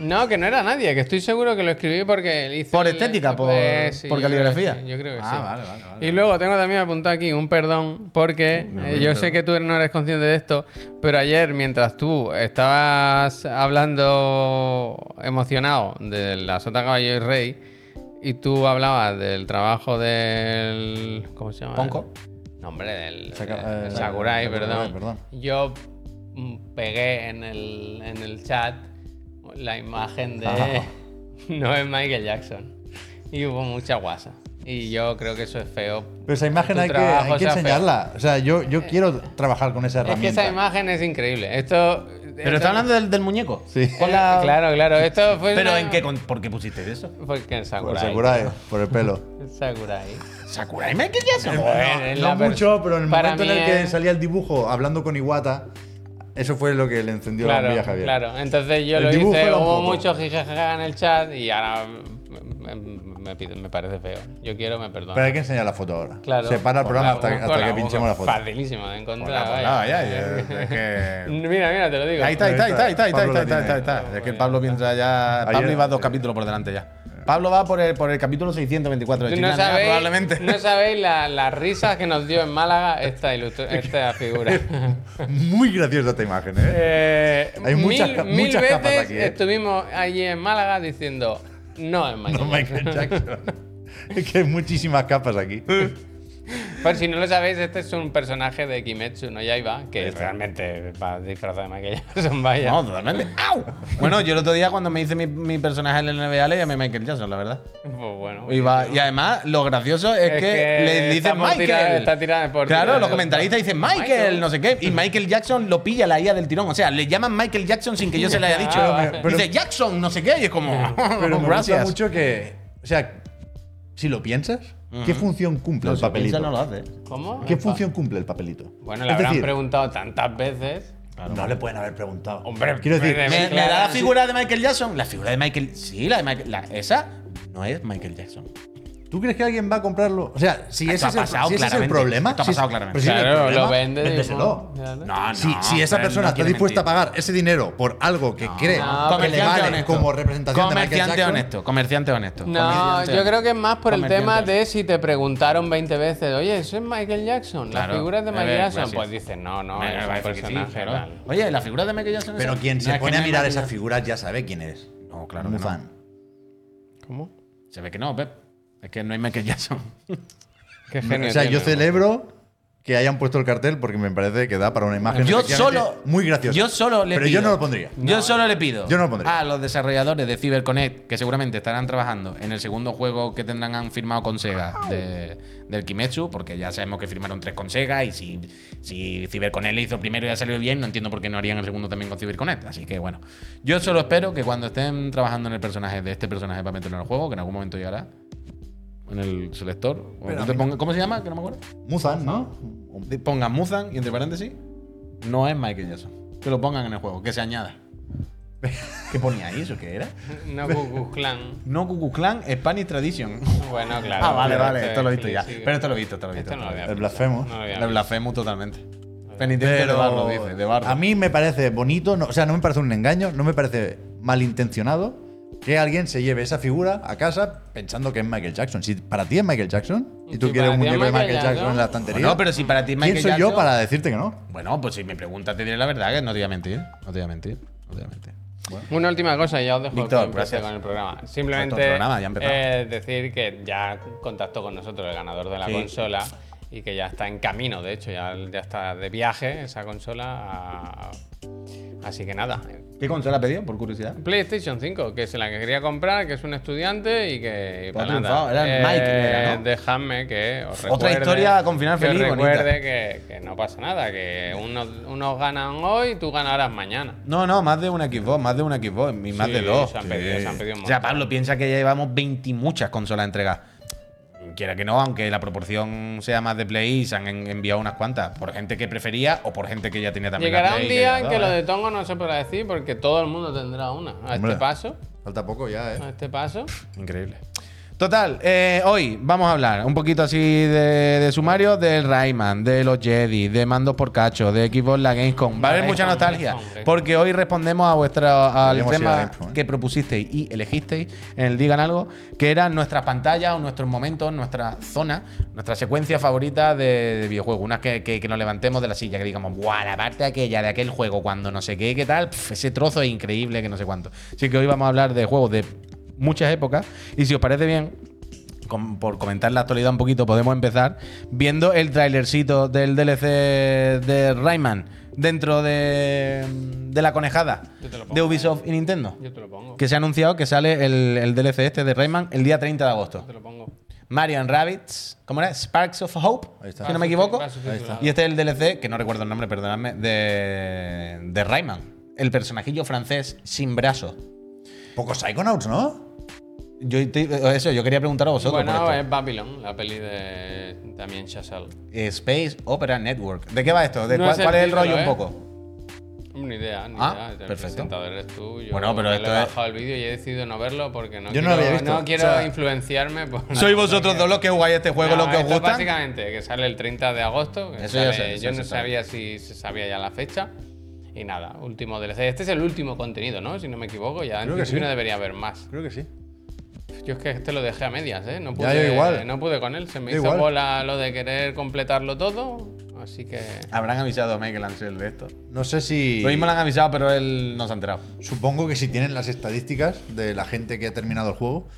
No, que no era nadie, que estoy seguro que lo escribí porque hice ¿Por el- estética? ¿Por, Eh, sí, por yo creo que caligrafía? sí, yo creo que ah, sí. vale, vale, vale. Y luego tengo también apuntado aquí un perdón, porque eh, yo sé que tú no eres consciente de esto, pero ayer mientras tú estabas hablando emocionado de la Sota Caballo y Rey, y tú hablabas del trabajo del... ¿Cómo se llama? Ponco. No, hombre, del, Saca- del eh, Sakurai, Sakurai, perdón. perdón. Yo mm, pegué en el, en el chat la imagen de... Ah. no es Michael Jackson. Y hubo mucha guasa. Y yo creo que eso es feo. Pero esa imagen Tu hay que, hay que feo. enseñarla. O sea, yo, yo quiero trabajar con esa Es que herramienta. esa imagen es increíble. Esto. Pero está hablando del, del muñeco. Sí. La- Claro, claro. Esto fue. Pero una- en qué, con- ¿por qué pusiste eso? Porque el Por Sakurai. Sakurai, por el pelo. [LAUGHS] El Sakurai. Sakurai Michael Jackson. No mucho, pero en el para momento en el que salía el dibujo hablando con Iwata, eso fue lo que le encendió la Claro, bombilla a Javier. claro. Entonces yo El lo hice, hubo mucho jijajaja en el chat y ahora me, me- me parece feo. Yo quiero, me perdono. Pero hay que enseñar la foto ahora. Claro. Se para el programa hasta, hasta la- que pinchemos la foto. Facilísimo de encontrar. Ponla, vaya. ponla, ya, ya, es que- [LAUGHS] Mira, mira, te lo digo. Ahí está, ahí está, ahí está, ahí está, ahí está, ahí está, la ahí está, ahí tiene. está. Es que Pablo piensa ya. Pablo iba dos capítulos por delante ya. Pablo va por el, por el capítulo 624 de No China, sabéis, probablemente. no sabéis la- las risas que nos dio en Málaga esta, figura. [LAUGHS] Muy graciosa esta imagen, ¿eh? Eh, Hay muchas mil, ca- mil muchas veces capas aquí, ¿eh? estuvimos allí en Málaga diciendo no es Michael No Jackson". Michael Jackson. [LAUGHS] es que hay muchísimas capas aquí. [LAUGHS] Por si no lo sabéis, este es un personaje de Kimetsu no Yaiba, que realmente va disfrazado de Michael Jackson, [LAUGHS] vaya. No, totalmente. ¡Au! Bueno, yo el otro día cuando me hice mi, mi personaje en el NBA le llamé Michael Jackson, la verdad. Pues bueno. Y, va- y además, lo gracioso es, Es que, que le dicen Michael. está tirada por claro, los comentaristas dicen Michael, Michael. no sé qué. Y Michael Jackson lo pilla la IA del tirón. O sea, le llaman Michael Jackson sin que yo se le haya dicho. [LAUGHS] Ah, pero- Dice Jackson, no sé qué. Y es como. Pero [LAUGHS] me gusta mucho que. O sea, si lo piensas, ¿qué función cumple No, el si papelito? no lo hace. ¿Cómo? ¿Qué función cumple el papelito? Bueno, le Es habrán decir, preguntado tantas veces. No le pueden haber preguntado. Hombre, quiero decir, me- ¿Me, me- me da la figura de Michael Jackson? La figura de Michael. Sí, la de Michael. la- esa no es Michael Jackson. ¿Tú crees que alguien va a comprarlo? O sea, si Esto ese, ha es el, pasado si ese es el claramente. problema. Esto ha si pasado claramente. pero si Claro, problema, lo vende. véndeselo. Claro. No, no. Si, si esa persona no está dispuesta a pagar ese dinero por algo que cree no, que le vale honesto. como representación de Comerciante Jackson, honesto, comerciante honesto. No, comerciante yo creo que es más por el tema de si te preguntaron 20 veces, oye, ¿eso es Michael Jackson? Claro. ¿La figura es de Michael ver, Jackson? gracias. Pues dices, no, no, es un personaje claro. Oye, la figura de Michael Jackson. es Pero quien se pone a mirar esas figuras ya sabe quién es. No, claro. No. fan. ¿Cómo? Se ve que no, Pep. Es que no hay Michael [LAUGHS] Jackson. Qué O genio. sea, yo celebro que hayan puesto el cartel porque me parece que da para una imagen Yo solo. muy graciosa. Yo solo le Pero pido. yo no lo pondría. Yo solo le pido. Yo no lo pondría. A los desarrolladores de CyberConnect, que seguramente estarán trabajando en el segundo juego que tendrán han firmado con Sega de- del Kimetsu, porque ya sabemos que firmaron tres con Sega. Y si, si CyberConnect le hizo el primero y ha salido bien, no entiendo por qué no harían el segundo también con CyberConnect. Así que bueno. Yo solo espero que cuando estén trabajando en el personaje de este personaje para meterlo en el juego, que en algún momento llegará. En el selector. o Pero tú a te mí ponga- ¿Cómo se llama? Que no me acuerdo. Muzan, ¿no? Pongan Muzan y entre paréntesis, no es Michael Jackson. Que lo pongan en el juego, que se añada. [LAUGHS] ¿Qué ponía ahí? ¿Eso qué era? [LAUGHS] No Ku Clan. No Ku Clan, Spanish Tradition. [LAUGHS] Bueno, claro. ah, vale, pero vale, este esto lo he visto sí, ya. sí. Pero esto lo he visto, esto lo he visto. Esto no lo esto había El visto. blasfemo. No lo había lo he- visto. Le blasfemo totalmente. Penitente de Pero barro, dice, de barro. a mí me parece bonito, no- o sea, no me parece un engaño, no me parece malintencionado que alguien se lleve esa figura a casa pensando que es Michael Jackson. Si para ti es Michael Jackson y tú Si quieres un muñeco de Michael Jackson Jackson, en la estantería, no, pero si para ti es ¿quién Michael soy yo Jackson- para decirte que no? Bueno, pues si me preguntas, te diré la verdad, que no te voy a mentir. No te voy a mentir. No te voy a mentir. Una última cosa, y ya os dejo Víctor, gracias. con el programa. Simplemente el programa, ya eh, decir que ya contactó con nosotros el ganador de la Sí. consola y que ya está en camino, de hecho, ya, ya está de viaje esa consola. a- Así que nada. ¿Qué consola ha pedido, por curiosidad? PlayStation 5, que es la que quería comprar, que es un estudiante y que. Pues para nada. era el Mike, era, ¿no? Dejadme que os Otra recuerde- historia con final que feliz, bonita. recuerde que, que no pasa nada, que unos, unos ganan hoy, tú ganarás mañana. No, no, más de una Xbox, más de una Xbox, y más Sí, de dos. se han pedido- se han pedido un o sea. Pablo, piensa que ya llevamos 20 y muchas consolas entregadas. Quiera que no, aunque la proporción sea más de Play, se han en- enviado unas cuantas. Por gente que prefería o por gente que ya tenía también la Llegará un Play, día ya en que lo ¿eh? de Tongo no se podrá decir porque todo el mundo tendrá una. A Hombre. este paso, Falta poco ya, ¿eh? a este paso. Increíble. Total, eh, hoy vamos a hablar un poquito así de, de sumario del Rayman, de los Jedi, de mandos por cacho, de Xbox la Gamescom. Va a haber mucha nostalgia, porque hoy respondemos a vuestra, al tema ¿eh? que propusisteis y elegisteis en el Digan Algo, que eran nuestras pantallas o nuestros momentos, nuestra zona, nuestra secuencia favorita de, de videojuegos. Unas que, que- que nos levantemos de la silla, que digamos, ¡buah! La parte aquella de aquel juego, cuando no sé qué, qué tal, pf, ese trozo es increíble, que no sé cuánto. Así que hoy vamos a hablar de juegos de muchas épocas, y si os parece bien, com- por comentar la actualidad un poquito, podemos empezar viendo el trailercito del DLC de Rayman dentro de, de la conejada pongo, de Ubisoft y Nintendo. Yo te lo pongo. Que se ha anunciado que sale el, el DLC este de Rayman el día 30 de agosto. Te lo pongo. Mario and Rabbids, ¿cómo era? Sparks of Hope, Ahí está. si no me equivoco. Y este es el DLC, que no recuerdo el nombre, perdonadme, de, de Rayman. El personajillo francés sin brazo. Pocos Psychonauts, ¿no? Yo, eso, yo quería preguntar a vosotros. Bueno, es Babylon, la peli de también Chazelle. Space Opera Network. ¿De qué va esto? ¿De No cuál, es el cuál es el título, rollo ¿eh? un poco? Ni idea, ni Ah, idea. El perfecto. presentador eres tú. Yo Bueno, pero esto he es- bajado el vídeo y he decidido no verlo porque no Yo no quiero, lo había visto. no quiero O sea, influenciarme por ¿Sois vosotros dos los que jugáis este juego, No, lo que os gusta? Básicamente, que sale el 30 de agosto. que Eso sale- sé, eso yo no sabe. sabía si se sabía ya la fecha. Y nada, último DLC. Este es el último contenido, ¿no? Si no me equivoco. Ya Creo que principio sí. no debería haber más. Creo que sí. Yo es que este lo dejé a medias, ¿eh? No Ya, pude, yo igual. No pude con él. Se me Yo hizo igual. bola lo de querer completarlo todo. Así que. Habrán avisado a Michael Ansel de esto. No sé si. Lo mismo le han avisado, pero él no se ha enterado. Supongo que si tienen las estadísticas de la gente que ha terminado el juego,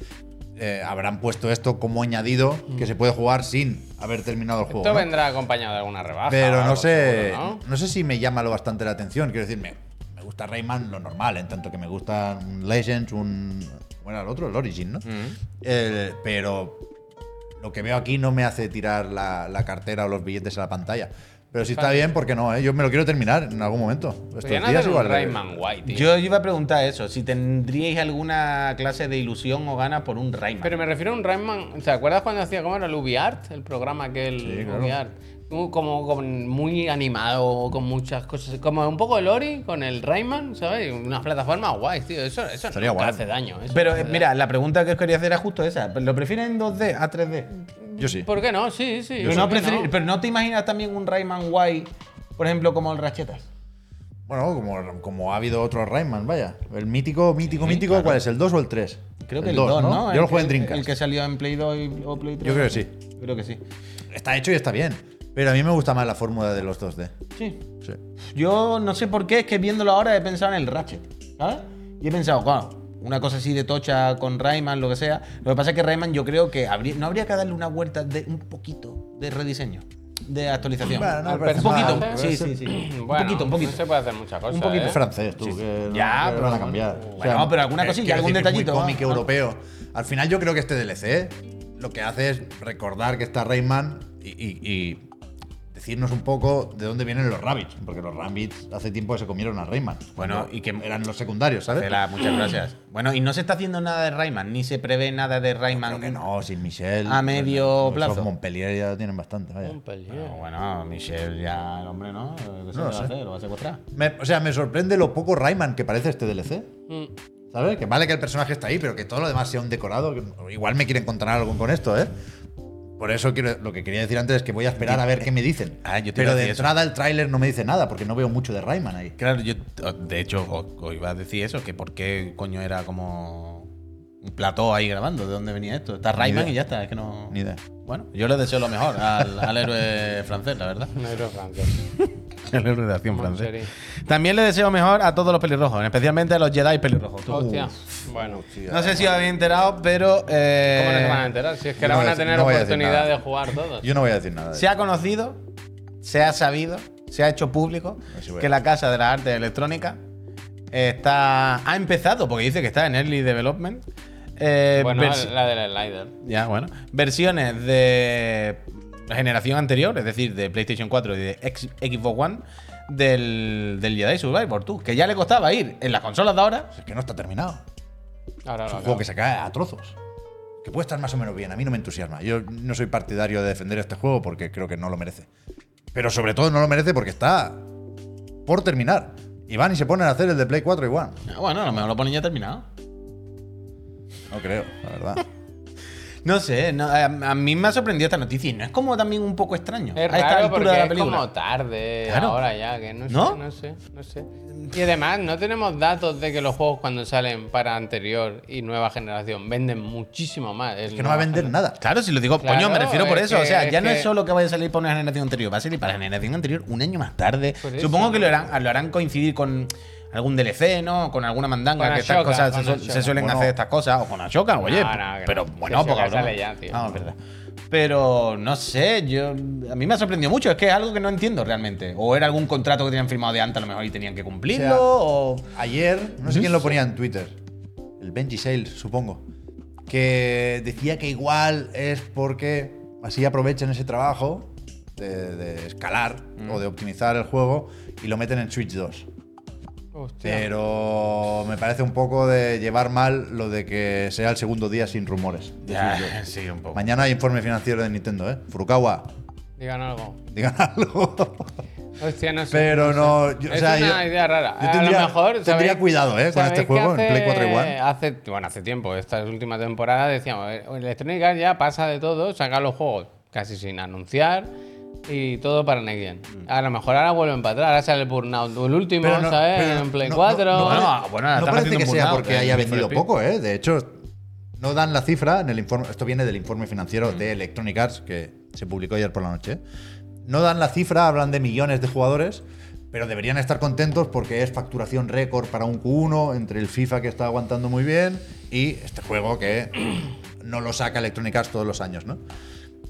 eh, habrán puesto esto como añadido que se puede jugar sin haber terminado el juego. Esto ¿no? vendrá acompañado de alguna rebaja. Pero no sé, seguro, ¿no? sé si me llama lo bastante la atención. Quiero decir, me, me gusta Rayman lo normal, en tanto que me gusta un Legends, un. Bueno, el otro, el Origin, ¿no? El- pero lo que veo aquí no me hace tirar la, la cartera o los billetes a la pantalla. Pero si está Fácil. bien, ¿por qué no? eh? Yo me lo quiero terminar en algún momento. Estos días igual. eh, Rayman White, tío. Yo iba a preguntar eso, si tendríais alguna clase de ilusión o gana por un Rayman. Pero me refiero a un Rayman. ¿Te acuerdas cuando hacía cómo era el UbiArt? El programa aquel Sí, claro. UbiArt. Como, muy animado, con muchas cosas. Como un poco el Ori con el Rayman, ¿sabes? Unas plataformas guays, tío. Eso, eso Estaría no te guay. hace daño. eso Pero no eh, hace mira, la pregunta que os quería hacer era justo esa. ¿Lo prefieren en 2D a 3D? Yo sí. daño. ¿Por qué no? Sí, sí. Pero ¿por no, qué preferir- pero no te imaginas también un Rayman guay, por ejemplo, como el Rachetas. Bueno, como, como ha habido otros Rayman, vaya. El mítico, mítico, Sí, mítico, claro. ¿cuál es? ¿El 2 o el 3? Creo que el 2, ¿no? Yo El lo jugué en que- Dreamcast. El que salió en Play 2 y- o Play 3. Yo creo que sí. Creo que sí. Está hecho y está bien. Pero a mí me gusta más la fórmula de los 2D. Sí. Sí. Yo no sé por qué, es que viéndolo ahora he pensado en el Ratchet, ¿sabes? Y he pensado, claro, una cosa así de tocha con Rayman, lo que sea. Lo que pasa es que Rayman yo creo que habría- no habría que darle una vuelta de un poquito de rediseño. de actualización. Bueno, no un poquito. mal. Sí, sí, sí. Bueno, un poquito, un poquito. No se puede hacer muchas cosas. Un poquito. ¿eh? Francés, tú. Sí, sí. que no- Ya, que pero van a bueno. cambiar. Bueno, pero alguna eh, cosilla, algún decir, detallito, Muy cómic ¿no? europeo. Al final, yo creo que este DLC lo que hace es recordar que está Rayman y, y- y decirnos un poco de dónde vienen los Rabbits. Porque los Rabbits hace tiempo que se comieron a Rayman. Bueno, y que- eran los secundarios, ¿sabes? Cela, muchas gracias. [CLEARS THROAT] Bueno, y no se está haciendo nada de Rayman, ni se prevé nada de Rayman. Creo que no, sin Michelle. A medio Los plazo. Montpellier ya tienen bastante, vaya. Un pelín. Pero bueno, Michelle ya, el hombre, ¿no? ¿Qué se No lo va a sé. hacer? ¿Lo va a secuestrar? Me- o sea, me sorprende lo poco Rayman que parece este DLC. Mm. ¿Sabes? Que vale que el personaje está ahí, pero que todo lo demás sea un decorado. que igual me quieren contar algo con esto, ¿eh? Por eso quiero, lo que quería decir antes es que voy a esperar a ver qué me dicen. Ah, yo te pero de entrada el tráiler no me dice nada, porque no veo mucho de Rayman ahí. Claro, yo de hecho os, os iba a decir eso, que por qué coño era como un plató ahí grabando, ¿de dónde venía esto? Está Rayman y ya está, es que no... Ni idea. Bueno, yo le deseo lo mejor al, al héroe francés, la verdad. Negro francés. [LAUGHS] El héroe de acción francés. También le deseo mejor a todos los pelirrojos, especialmente a los Jedi pelirrojos. tú. Hostia. Bueno. No sé si os habéis enterado, pero eh, ¿Cómo no se van a enterar? Si es que no ahora voy van a tener no a oportunidad de jugar todos. Yo no voy a decir nada. de se ha conocido, se ha sabido, se ha hecho público que la Casa de las Artes Electrónicas está, ha empezado, porque dice que está en Early Development. Eh, Bueno, la del slider. Ya, bueno. Versiones de la generación anterior, es decir, de PlayStation 4 y de Xbox One, del, del Jedi Survivor, tú. Que ya le costaba ir en las consolas de ahora. Es que no está terminado. Ahora Es un juego que se cae a trozos. Que puede estar más o menos bien. A mí no me entusiasma. Yo no soy partidario de defender este juego porque creo que no lo merece. Pero sobre todo no lo merece porque está por terminar. Y van y se ponen a hacer el de Play 4 igual. Ah, Bueno, a lo mejor lo ponen ya terminado. No creo, la verdad. [LAUGHS] No sé, no, a, a mí me ha sorprendido esta noticia y no es como también un poco extraño. Es a esta raro altura porque de la es película. como tarde Claro. ahora ya, que no sé, ¿No? ¿No? sé, no sé. Y además no tenemos datos de que los juegos cuando salen para anterior y nueva generación venden muchísimo más. Es que no va a vender nada. Claro, si lo digo, Claro, coño, me refiero por es eso. o sea, ya es no es solo que vaya a salir para una generación anterior, va a salir para la generación anterior un año más tarde. Por eso. Supongo que lo harán, lo harán coincidir con algún DLC, ¿no? Con alguna mandanga, Con que estas Ashoka, cosas se, Ashoka. suelen Bueno. hacer estas cosas. O con Ashoka, oye. No, no, pero no. bueno, broma. sale ya, tío. No, es verdad. Pero no sé, yo a mí me ha sorprendido mucho. Es que es algo que no entiendo realmente. O era algún contrato que tenían firmado de antes, a lo mejor y tenían que cumplirlo. O O, Ayer, no sé quién lo ponía en Twitter, el Benji Sales, supongo, que decía que igual es porque así aprovechan ese trabajo de, de escalar o de optimizar el juego y lo meten en Switch 2. Hostia. Pero me parece un poco de llevar mal lo de que sea el segundo día sin rumores. de Ya, Switch [LAUGHS] 2. sí, un poco. Mañana hay informe financiero de Nintendo, ¿eh? Furukawa, Digan algo. digan [LAUGHS] algo. Hostia, no sé. Pero no, yo- o es sea, una yo- idea rara. yo a lo mejor. tendría ¿sabéis- cuidado, ¿eh? con este juego en Play 4 igual. Hace, bueno, hace tiempo, esta última temporada, decíamos: eh, Electronic Arts ya pasa de todo, saca los juegos casi sin anunciar y todo para Next Gen. A lo mejor ahora vuelven para atrás, ahora sale el Burnout, el último, Pero no- ¿sabes? pero en Play no- 4. No, no, Bueno, parece- bueno, no están parece haciendo que un sea burnout, porque eh, haya vendido poco, ¿eh? De hecho, no dan la cifra en el informe. Esto viene del informe financiero de Electronic Arts que se publicó ayer por la noche. No dan la cifra, hablan de millones de jugadores, pero deberían estar contentos porque es facturación récord para un Q1 entre el FIFA que está aguantando muy bien y este juego que [CLEARS THROAT] no lo saca Electronic Arts todos los años, ¿no?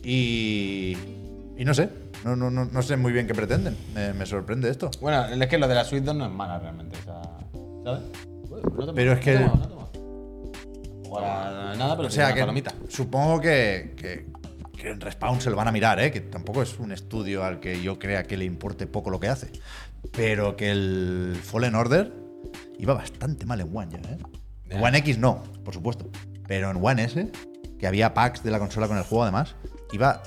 Y, y no sé, no, no, no, no sé muy bien qué pretenden. Me, me sorprende esto. Bueno, es que lo de la Switch 2 no es mala realmente. o sea, ¿Sabes? Uy, no te Pero es que- no nada, pero O sea que palomita. supongo que, que, que en Respawn se lo van a mirar, ¿eh? que tampoco es un estudio al que yo crea que le importe poco lo que hace. Pero que el Fallen Order iba bastante mal en One ya. ¿eh? Ya. One X no, por supuesto. Pero en One S, que había packs de la consola con el juego además, iba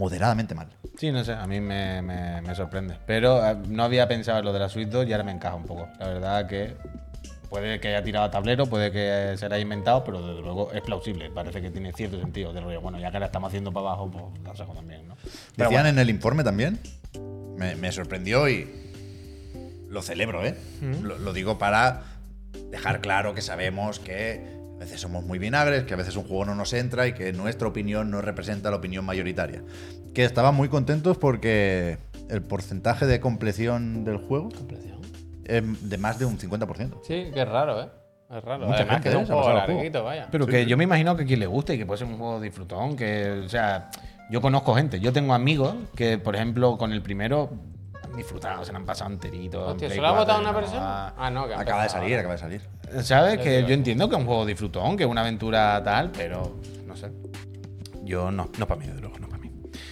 moderadamente mal. Sí, no sé, a mí me, me- me sorprende. Pero eh, no había pensado en lo de la Switch 2 y ahora me encaja un poco. La verdad que puede que haya tirado a tablero, puede que se haya inventado, pero desde luego es plausible. Parece que tiene cierto sentido del rollo. Bueno, ya que ahora estamos haciendo para abajo, pues la saco también, ¿no? Pero Decían bueno, en el informe también, me, me sorprendió y lo celebro, ¿eh? Lo, lo digo para dejar claro que sabemos que a veces somos muy vinagres, que a veces un juego no nos entra y que nuestra opinión no representa la opinión mayoritaria. Que estaban muy contentos porque el porcentaje de compleción del juego es de más de un 50%. Sí, que es raro, ¿eh? Es raro. Mucha Además, gente, que es ¿eh? un juego larguito, vaya. pero que yo me imagino que a quien le guste y que puede ser un juego disfrutón, que, o sea, Yo conozco gente, yo tengo amigos que, por ejemplo, con el primero disfrutado, se lo han pasado enterito. en Hostia, Play ¿se lo ha 4, votado una no, persona? ah, Ah, no, que Acaba de salir, acaba de salir. ¿Sabes? Que digo. yo entiendo que es un juego disfrutón, que es una aventura tal, pero no sé. Yo no, no para mí, desde luego, no para mí.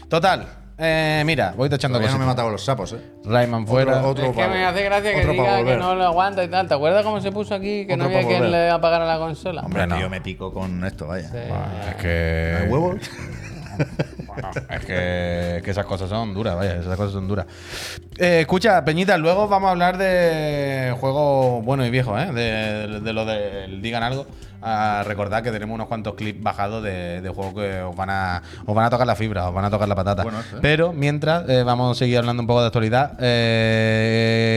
Total, eh, mira, voy tachando Todavía no me he cosas. matado los sapos, ¿eh? Rayman fuera. Otro- Es que pa- me hace gracia que otro pa' diga que volver. no lo aguanta y tal. ¿Te acuerdas cómo se puso aquí? Que no Otro había quien volver. le apagara la consola. Hombre, no. que yo me pico con esto, vaya. Sí. Es que. ¿Hay huevos? [LAUGHS] Bueno, es que, que esas cosas son duras, vaya, esas cosas son duras. Eh, escucha, Peñita, luego vamos a hablar de juegos buenos y viejos, ¿eh? De, de lo del Digan Algo. A recordar que tenemos unos cuantos clips bajados de, de juegos que os van, a, os van a tocar la fibra, os van a tocar la patata. Bueno, ¿eh? Pero mientras, eh, vamos a seguir hablando un poco de actualidad. Eh,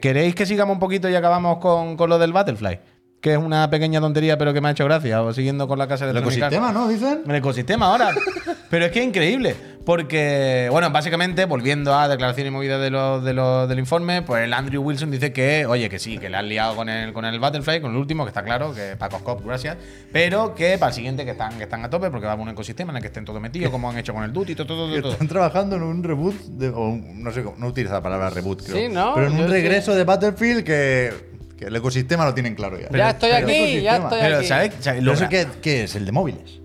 ¿Queréis que sigamos un poquito y acabamos con, con lo del Battlefly? Que es una pequeña tontería, pero que me ha hecho gracia. O siguiendo con la casa de El ecosistema, ¿no? Dicen. el ecosistema ahora. [LAUGHS] Pero es que es increíble. Porque, bueno, básicamente, volviendo a declaración y movida de lo- de lo- del informe, pues el Andrew Wilson dice que, oye, que sí, que le han liado con el, con el Battlefly, con el último, que está claro, que Paco Scott, gracias. Pero que para el siguiente que están, que están a tope, porque va a haber un ecosistema en el que estén todos metidos, como han hecho con el Duty, todo, todo, todo. todo. Están trabajando en un reboot, de, o un- no sé, cómo- no utiliza la palabra reboot, creo. Sí, ¿no? Pero en Yo un sí. regreso de Battlefield que, que el ecosistema lo tienen claro ya. ya estoy pero- aquí, ya estoy Pero, aquí. ¿sabes? ¿sabes? ¿Pero Lo qué, qué es? ¿El de móviles?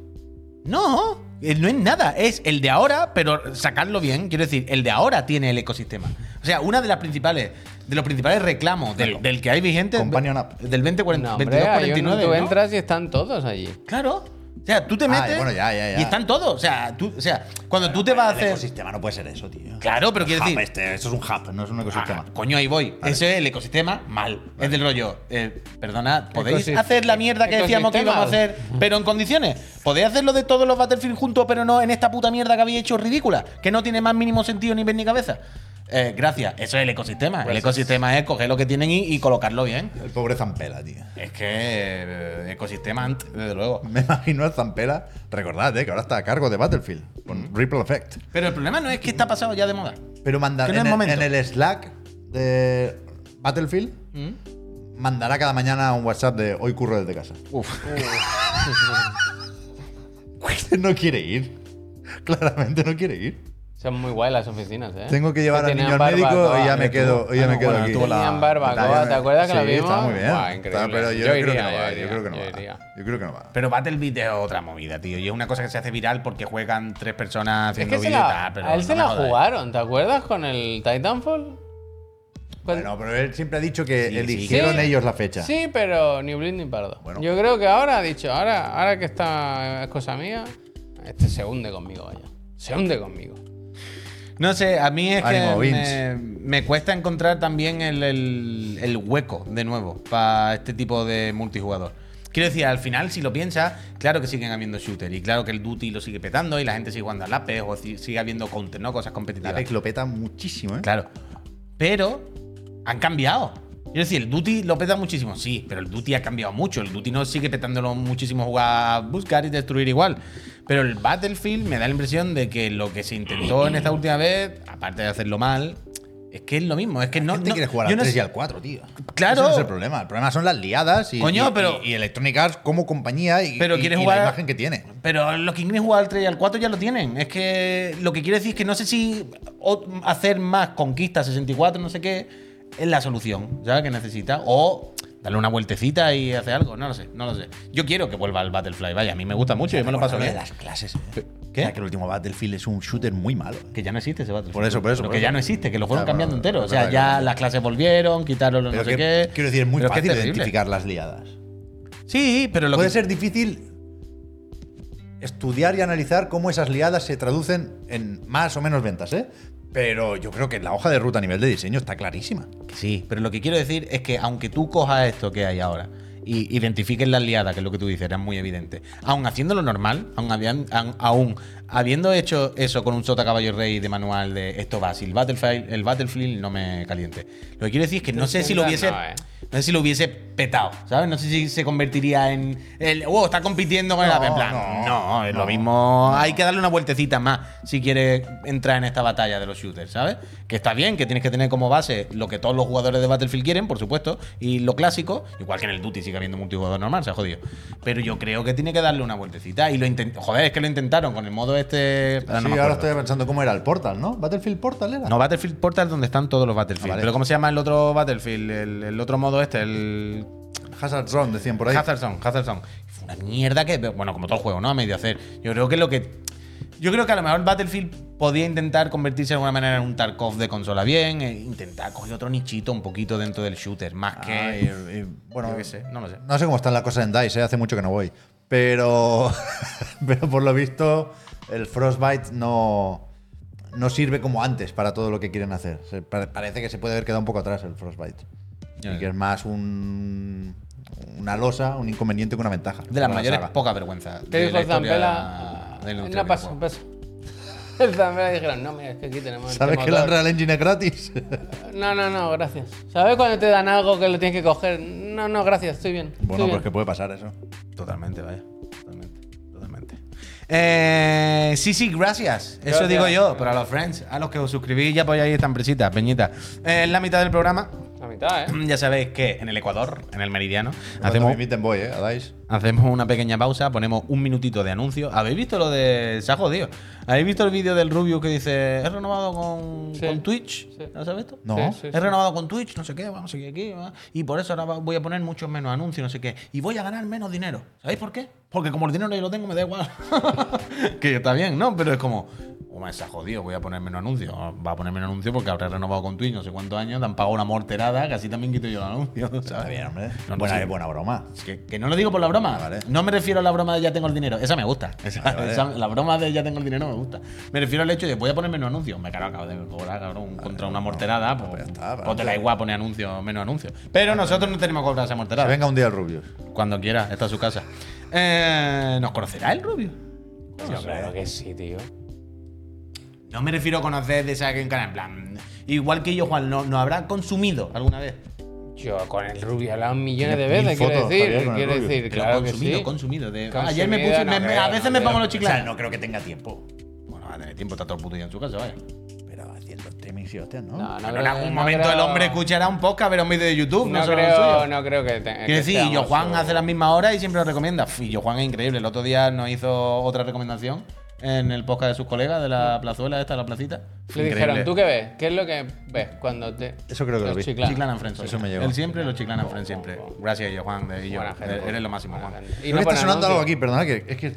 No, eh, no es nada. Es el de ahora, pero sacarlo bien. Quiero decir, el de ahora tiene el ecosistema. O sea, una de las principales, de los principales reclamos del, del que hay vigente. Companion app. Del 2040, No, hombre, hay un- 2249. tú ¿no? entras y están todos allí. Claro. O sea, tú te Ah, metes bueno, ya, ya, ya. y están todos. O sea, tú, o sea, cuando tú te vas a El hacer. ecosistema no puede ser eso, tío. Claro, pero quiero decir. este, eso es un hub, no es un ecosistema. Ah, coño, ahí voy. Ese es el ecosistema mal. Es del rollo. eh, perdona, ¿podéis hacer la mierda que decíamos que íbamos a hacer, pero en condiciones? ¿Podéis hacerlo de todos los Battlefield juntos, pero no en esta puta mierda que habéis hecho ridícula? Que no tiene más mínimo sentido ni ver ni cabeza. Eh, gracias. Eso es el ecosistema. el ecosistema es coger lo que tienen y, y colocarlo bien. El pobre Zampela, tío. Es que eh, ecosistema, desde luego. Me imagino al Zampela, recordad, eh, que ahora está a cargo de Battlefield, con Ripple Effect. Pero el problema no es que está pasado ya de moda. Pero manda, en, el, en el Slack de Battlefield, ¿Mm? mandará cada mañana un WhatsApp de hoy curro desde casa. Uf. [LAUGHS] no quiere ir. Claramente no quiere ir. Son muy guay las oficinas, ¿eh? Tengo que llevar al niño al médico y ya me quedo, y ya Ah, me quedo bueno, aquí. Tenían barbacoa, ¿te acuerdas que sí, la vimos? Está muy bien. Buah, Está- increíble. pero yo, Yo creo iría, que no va. yo Yo creo que no iría, va. yo iría. Yo creo que no va. Pero Battlebeat es otra movida, tío. Y es una cosa que se hace viral porque juegan tres personas Es haciendo pero a él no se la jugaron, ¿te acuerdas con el Titanfall? Bueno, pero él siempre ha dicho que Sí, eligieron Sí. ellos la fecha. Sí, pero ni Blin ni Pardo. Bueno. Yo creo que ahora ha dicho, ahora, ahora que esta es cosa mía, este se hunde conmigo, vaya. Se hunde conmigo. No sé, a mí es Ánimo, que me, me cuesta encontrar también el, el- el hueco de nuevo para este tipo de multijugador. Quiero decir, al final, si lo piensas, claro que siguen habiendo shooter y claro que el Duty lo sigue petando y la gente sigue jugando al Apex o si- sigue habiendo counter, ¿no? Cosas competitivas. Apex lo peta muchísimo, ¿eh? Claro. Pero han cambiado. Quiero decir, el Duty lo peta muchísimo, sí, pero el Duty ha cambiado mucho. El Duty no sigue petándolo muchísimo jugar a buscar y destruir igual. Pero el Battlefield me da la impresión de que lo que se intentó en esta última vez, aparte de hacerlo mal, es que es lo mismo. Es que no. Gente no- quiere jugar al no 3 sé- y al 4, tío. Claro. Ese no es el problema. El problema son las liadas y, Coño, y- pero- y, y Electronic Arts como compañía y, Pero y- jugar- la imagen que tiene. Pero los que quieren jugar al 3 y al 4 ya lo tienen. Es que lo que quiero decir es que no sé si hacer más conquistas 64, no sé qué, es la solución, ¿sabes? Que necesita. O darle una vueltecita y hacer algo, no lo sé, no lo sé. Yo quiero que vuelva al Battlefly, vaya, a mí me gusta mucho, yo me lo paso bien. de las clases. ¿eh? ¿Qué? O sea, que el último Battlefield es un shooter muy malo. ¿eh? Que ya no existe ese Battlefield. Por eso, por eso, Pero por que eso. ya no existe, que lo fueron Claro, cambiando entero. O sea, ya las clases volvieron, quitaron los Pero no sé qué. quiero decir, es muy Pero fácil identificar las liadas. Sí, pero lo Puede que. ser difícil estudiar y analizar cómo esas liadas se traducen en más o menos ventas, ¿eh? Pero yo creo que la hoja de ruta a nivel de diseño está clarísima. Sí, pero lo que quiero decir es que aunque tú cojas esto que hay ahora y identifiques las liadas, que es lo que tú dices, era muy evidente, aun haciéndolo normal, aun- aún habiendo hecho eso con un sota caballo rey de manual de esto va, si el Battlefield, el Battlefield no me caliente. Lo que quiero decir es que no sé si lo hubiese. No, eh. No sé si lo hubiese petado, ¿sabes? No sé si se convertiría en. El, oh, está compitiendo con el No, Ape", En plan, no, no, es lo mismo. Hay que darle una vueltecita más si quieres entrar en esta batalla de los shooters, ¿sabes? Que está bien, que tienes que tener como base lo que todos los jugadores de Battlefield quieren, por supuesto, y lo clásico, igual que en el Duty sigue habiendo multijugador normal, se ha jodido. Pero yo creo que tiene que darle una vueltecita. Y lo intent- Joder, es que lo intentaron con el modo este. ah, no sí, ahora estoy pensando cómo era el Portal, ¿no? Battlefield Portal era. No, Battlefield Portal es donde están todos los Battlefield. Ah, vale. Pero ¿cómo se llama el otro Battlefield? El, el otro modo este, el Hazard Zone, decían por ahí. Hazard Zone, Hazard Zone. Fue una mierda que, bueno, como todo el juego, ¿no? A medio hacer. Yo creo que lo que. Yo creo que a lo mejor Battlefield podía intentar convertirse de alguna manera en un Tarkov de consola bien, e intentar coger otro nichito un poquito dentro del shooter, más que. Ah, y- y, bueno, yo qué sé, no lo sé. No sé cómo están las cosas en DICE, ¿eh? hace mucho que no voy. Pero, [LAUGHS] pero por lo visto, el Frostbite no, no sirve como antes para todo lo que quieren hacer. Se- pare- parece que se puede haber quedado un poco atrás el Frostbite. Ya, y que es más un, una losa, un inconveniente que una ventaja. De las la mayores saga. poca vergüenza. ¿Qué de dijo Zampela? No pasa, del pasa. [LAUGHS] El Zampela dijeron, no, mira, es que aquí tenemos. este ¿Sabes que el motor". Unreal Engine es gratis? [LAUGHS] No, no, no, gracias. ¿Sabes cuando te dan algo que lo tienes que coger? No, no, gracias, estoy bien. estoy bueno, bien. pues que puede pasar eso. Totalmente, vaya. Eh, sí, sí, gracias. Eso Gracias. digo yo, pero a los friends, a los que os suscribís y apoyáis esta empresita, Peñita. Eh, en la mitad del programa, mitad, ¿eh? ya sabéis que en el Ecuador, en el meridiano, hacemos, voy, ¿eh? A DICE. hacemos una pequeña pausa, ponemos un minutito de anuncio. ¿Habéis visto lo de. Se ha jodido. ¿Habéis visto el vídeo del Rubio que dice: He renovado con, Sí. con Twitch? Sí. ¿Lo sabes esto? No. Sí, sí, He sí. renovado con Twitch, no sé qué, vamos a seguir aquí. Y por eso ahora voy a poner muchos menos anuncios, no sé qué. Y voy a ganar menos dinero. ¿Sabéis por qué? Porque como el dinero yo lo tengo, me da igual. [LAUGHS] que está bien, ¿no? Pero es como, oh, me se ha jodido, voy a poner menos anuncios. Va a poner menos anuncios porque habré renovado con Twitch no sé cuántos años, te han pagado una morterada, que así también quito yo el anuncio. ¿sabes? Está bien, hombre. No, no, buena, sí. es buena broma. Es que, que no lo digo por la broma. Vale. No me refiero a la broma de ya tengo el dinero. Esa me gusta. Esa- Vale, vale. esa- la broma de ya tengo el dinero me gusta. Me refiero al hecho de voy a poner menos anuncios. Me caro, acabo de cobrar, cabrón, contra una morterada. Pues, pues ya está, pues te la igual poner anuncios, menos anuncios. Pero nosotros no tenemos que cobrar esa Que morterada. venga un día el Rubius. Cuando quiera, está a su casa. Eh, ¿Nos conocerá el Rubio? Yo claro que sí, tío. No me refiero a conocer de esa que en canal. En plan, igual que yo, Juan, ¿no, ¿no habrá consumido alguna vez? Yo con el rubio hablado millones de veces, quiero decir. Quiero decir, Pero claro que consumido, sí. consumido. de- Consumido, Ayer me puse, no me- creo, a veces no me creo. pongo los O chiclanes. sea, no creo que tenga tiempo. Bueno, va a tener tiempo, está todo el puto día en su casa, vaya. Pero haciendo streaming sí, hostia, ¿no? No, no Pero creo en algún que- no momento creo- el hombre escuchará un podcast, verá un vídeo de YouTube, no, creo, suyo. no creo que tenga. Quiero decir, y yo Juan hace las mismas horas y siempre lo recomienda. Y yo Juan es increíble. El otro día nos hizo otra recomendación en el podcast de sus colegas de la plazuela esta, la placita. Le dijeron, ¿tú qué ves? ¿Qué es lo que ves cuando te. Eso creo que lo los vi. chiclanas? Chiclana en Friends. Eso me llegó. Él siempre, los Chiclana en Friends siempre. Gracias, yo, Juan. de- Y yo. Buena gente. Eres lo máximo, Juan. Creo que está sonando algo aquí, perdona, que es que.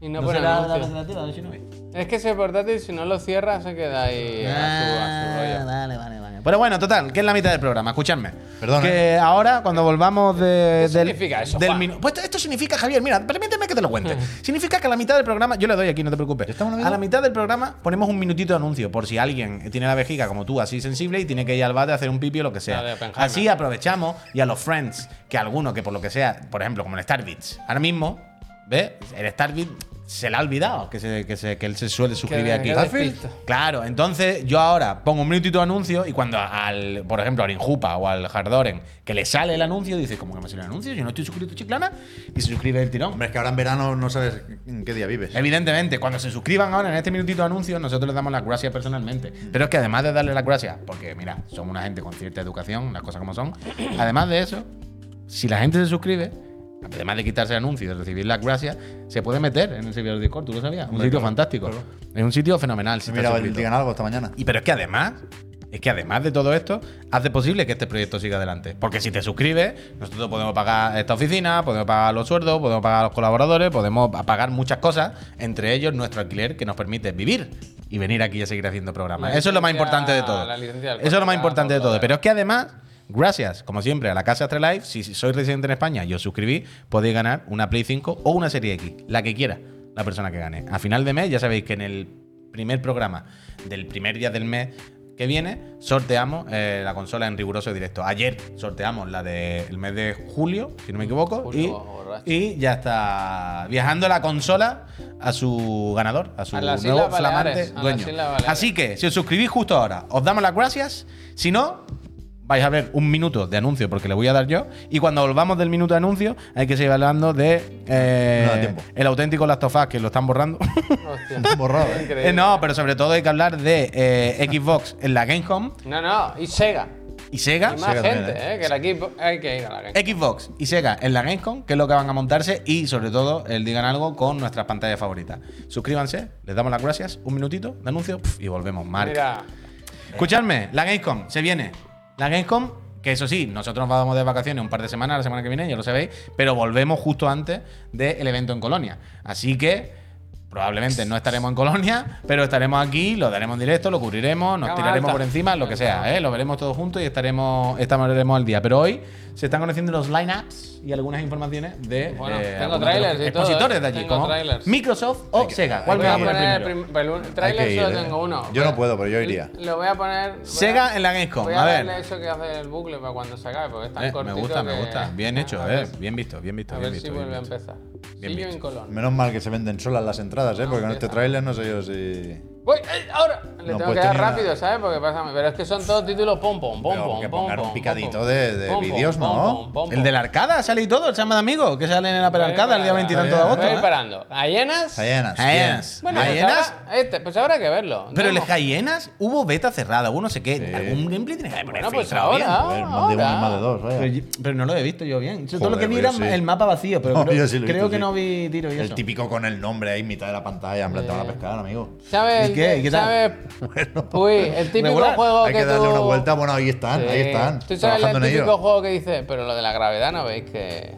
Y no, ¿No pone será la anuncio. presentativa de Shinobi? Es que ese portátil, si no lo cierra, se queda ahí a su, a su rollo. Ah, Vale, vale, vale. Pero bueno, total, que es la mitad del programa, escuchadme. Perdona. Que ahora, cuando volvamos de, ¿Qué del, significa eso, del Juan? Pues esto, significa, Javier, mira, permíteme que te lo cuente. [LAUGHS] significa que a la mitad del programa, yo le doy aquí, no te preocupes. ¿Ya estamos en la A la mitad? del programa ponemos un minutito de anuncio, por si alguien tiene la vejiga como tú, así sensible, y tiene que ir al bate a hacer un pipi o lo que sea. Dale, así aprovechamos y a los friends, que alguno que por lo que sea, por ejemplo, como el Starbits, ahora mismo, ¿ves? El Starbits se le ha olvidado que, se, que, se- que él se suele suscribir aquí. Claro, entonces yo ahora pongo un minutito de anuncio y cuando al, por ejemplo, al Injupa o al Hardoren, que le sale el anuncio, dice, ¿cómo que me sale el anuncio? Yo no estoy suscrito a Chiclana y se suscribe el tirón. Hombre, es que ahora en verano no sabes en qué día vives. Evidentemente, cuando se suscriban ahora en este minutito de anuncio, nosotros les damos las gracias personalmente. Pero es que además de darle las gracias, porque mira, somos una gente con cierta educación, las cosas como son, además de eso, si la gente se suscribe, además de quitarse el anuncio y de recibir las gracias, se puede meter en el servidor de Discord, ¿tú lo sabías? Un Hombre, sitio claro, fantástico. claro. Es un sitio fenomenal. Si suscrito. Digan algo esta mañana. Y pero es que además, es que además de todo esto, hace posible que este proyecto siga adelante. Porque si te suscribes, nosotros podemos pagar esta oficina, podemos pagar los sueldos, podemos pagar a los colaboradores, podemos pagar muchas cosas, entre ellos nuestro alquiler que nos permite vivir y venir aquí a seguir haciendo programas. La Eso es lo más importante de todo. Eso es lo más importante de todo. Pero es que además, gracias, como siempre, a la Casa Astralife, si si sois residente en España y os suscribís, podéis ganar una Play 5 o una Serie X, la que quiera la persona que gane. A final de mes, ya sabéis que en el primer programa del primer día del mes que viene, sorteamos eh, la consola en riguroso directo. Ayer sorteamos la del mes de julio, si no me equivoco, Julio, y, y ya está viajando la consola a su ganador, a su A nuevo flamante Baleares, dueño. Así que, si os suscribís justo ahora, os damos las gracias. Si no, vais a ver un minuto de anuncio porque le voy a dar yo. Y cuando volvamos del minuto de anuncio, hay que seguir hablando de eh, No da tiempo. el auténtico Last of Us, que lo están borrando. [LAUGHS] Hostia. Borrado, ¿eh? Eh, no, pero sobre todo hay que hablar de eh, Xbox en la Gamecom. No, no, y Sega. y Sega. Y más Sega gente, también, ¿eh? Que el equipo hay que ir a la Gamescom. Xbox y Sega en la Gamescom, que es lo que van a montarse, y sobre todo, el digan algo con nuestras pantallas favoritas. Suscríbanse, les damos las gracias, un minutito de anuncio pf, y volvemos. Marc. Mira, Escuchadme, la Gamescom se viene. La Gamescom, que eso sí, nosotros nos vamos de vacaciones un par de semanas, la semana que viene, ya lo sabéis, pero volvemos justo antes del evento en Colonia. Así que probablemente no estaremos en Colonia, pero estaremos aquí, lo daremos en directo, lo cubriremos, nos tiraremos alta. por encima, lo que sea, ¿eh? lo veremos todos juntos y estaremos, estaremos al día. Pero hoy se están conociendo los lineups y algunas informaciones de Bueno, eh, tengo de y expositores de allí, Tengo como trailers. Microsoft o Sega. ¿Cuál voy me va a poner primero? prim- el trailer solo ir, ¿eh? tengo uno. Yo no puedo, pero yo iría. Lo voy a poner. voy a- Sega en la Gamescom, Voy a a ver. darle eso que hace el bucle para cuando se acabe, porque es tan Eh, me gusta, me gusta. Bien hecho, a eh. ver, Bien visto, bien visto, A bien ver visto. si bien vuelve a empezar. Bien Sillo visto. en Colón. Menos mal que se venden solas las entradas, ¿eh? Porque con este tráiler no sé yo si. Voy, ¡eh! ahora le No tengo puedes que dar tener rápido, una- ¿sabes? Porque pasa, pero es que son todos títulos pom pom pom Pero pom que pom, pongan un pom, picadito pom, de- de pom, pom, vídeos, pom, ¿no? pom, pom, El de la arcada sale y todo, el Chama de Amigos, que sale en la Voy Arcada el día parando, 20 y tanto de bien. agosto. Voy ¿eh? parando. ¿Hienas? Hyenas. Hyenas. Bueno, pues ¿Hyenas? habrá, este, pues habrá que verlo. Pero el Hyenas hubo beta cerrada, hubo no sé qué. Sí. Algún gameplay tiene que haber Bueno, pues filtrado bien. ahora. Joder, más de uno y ahora. más de dos, vaya. Pero, yo- pero no lo he visto yo bien. Yo todo lo Joder, que vi pues era yo sí. el mapa vacío, pero No, creo, yo sí lo he creo visto, que sí. no vi tiro y El eso. típico con el nombre ahí en mitad de la pantalla, en plan, te van a pescar, amigo. ¿Sabes? ¿Y qué? ¿Y qué tal? [LAUGHS] ¿Sabes? Uy, el típico Regular. juego Hay que que darle una vuelta. Bueno, ahí están, ahí Sí. están. Tú sabes el típico juego que dice, pero lo de la gravedad no veis que,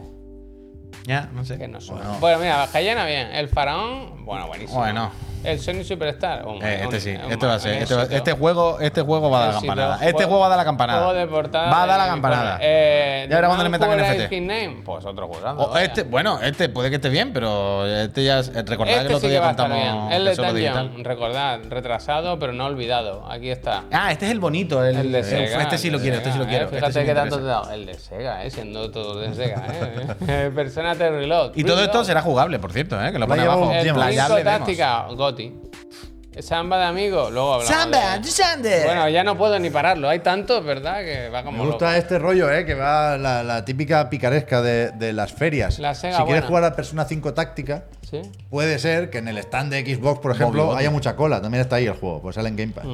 Ya, no sé. que no suena. Bueno. Bueno, mira, Bajallena bien. El faraón, bueno, buenísimo. Bueno. El Sonic Superstar. un- Eh, este un- sí, un este va a ser. Este, va- este juego, este juego va a dar la campanada. Este juego va a dar la campanada. Juego de portada. Va a dar la campanada. Eh, Ya verás cuando le metan NFT. Name, Pues otro juego. O este, bueno, este puede que esté bien, pero este ya es- recordad que el Este otro sí que día contamos bien. El que de solo digital. Dungeon, recordad, retrasado pero no olvidado. Aquí está. Ah, este es el bonito, el, El de Sega. Este sí el lo quiero, este sí lo quiero. eh, este Fíjate qué tanto te he dado. El de Sega, eh, siendo todo de Sega. Eh. [LAUGHS] Persona te Reload. Y todo esto será jugable, por cierto, ¿eh? que lo pone abajo. El. Táctica, Goti. Samba de amigos, luego hablamos. Samba, de-. Bueno, ya no puedo ni pararlo. Hay tantos, ¿verdad? Que va como Me gusta loco. este rollo, ¿eh? Que va la, la típica picaresca de, de las ferias. La Sega si quieres buena. jugar a Persona 5 Táctica, Sí. puede ser que en el stand de Xbox, por ejemplo, haya mucha cola. También está ahí el juego, pues sale en Game Pass.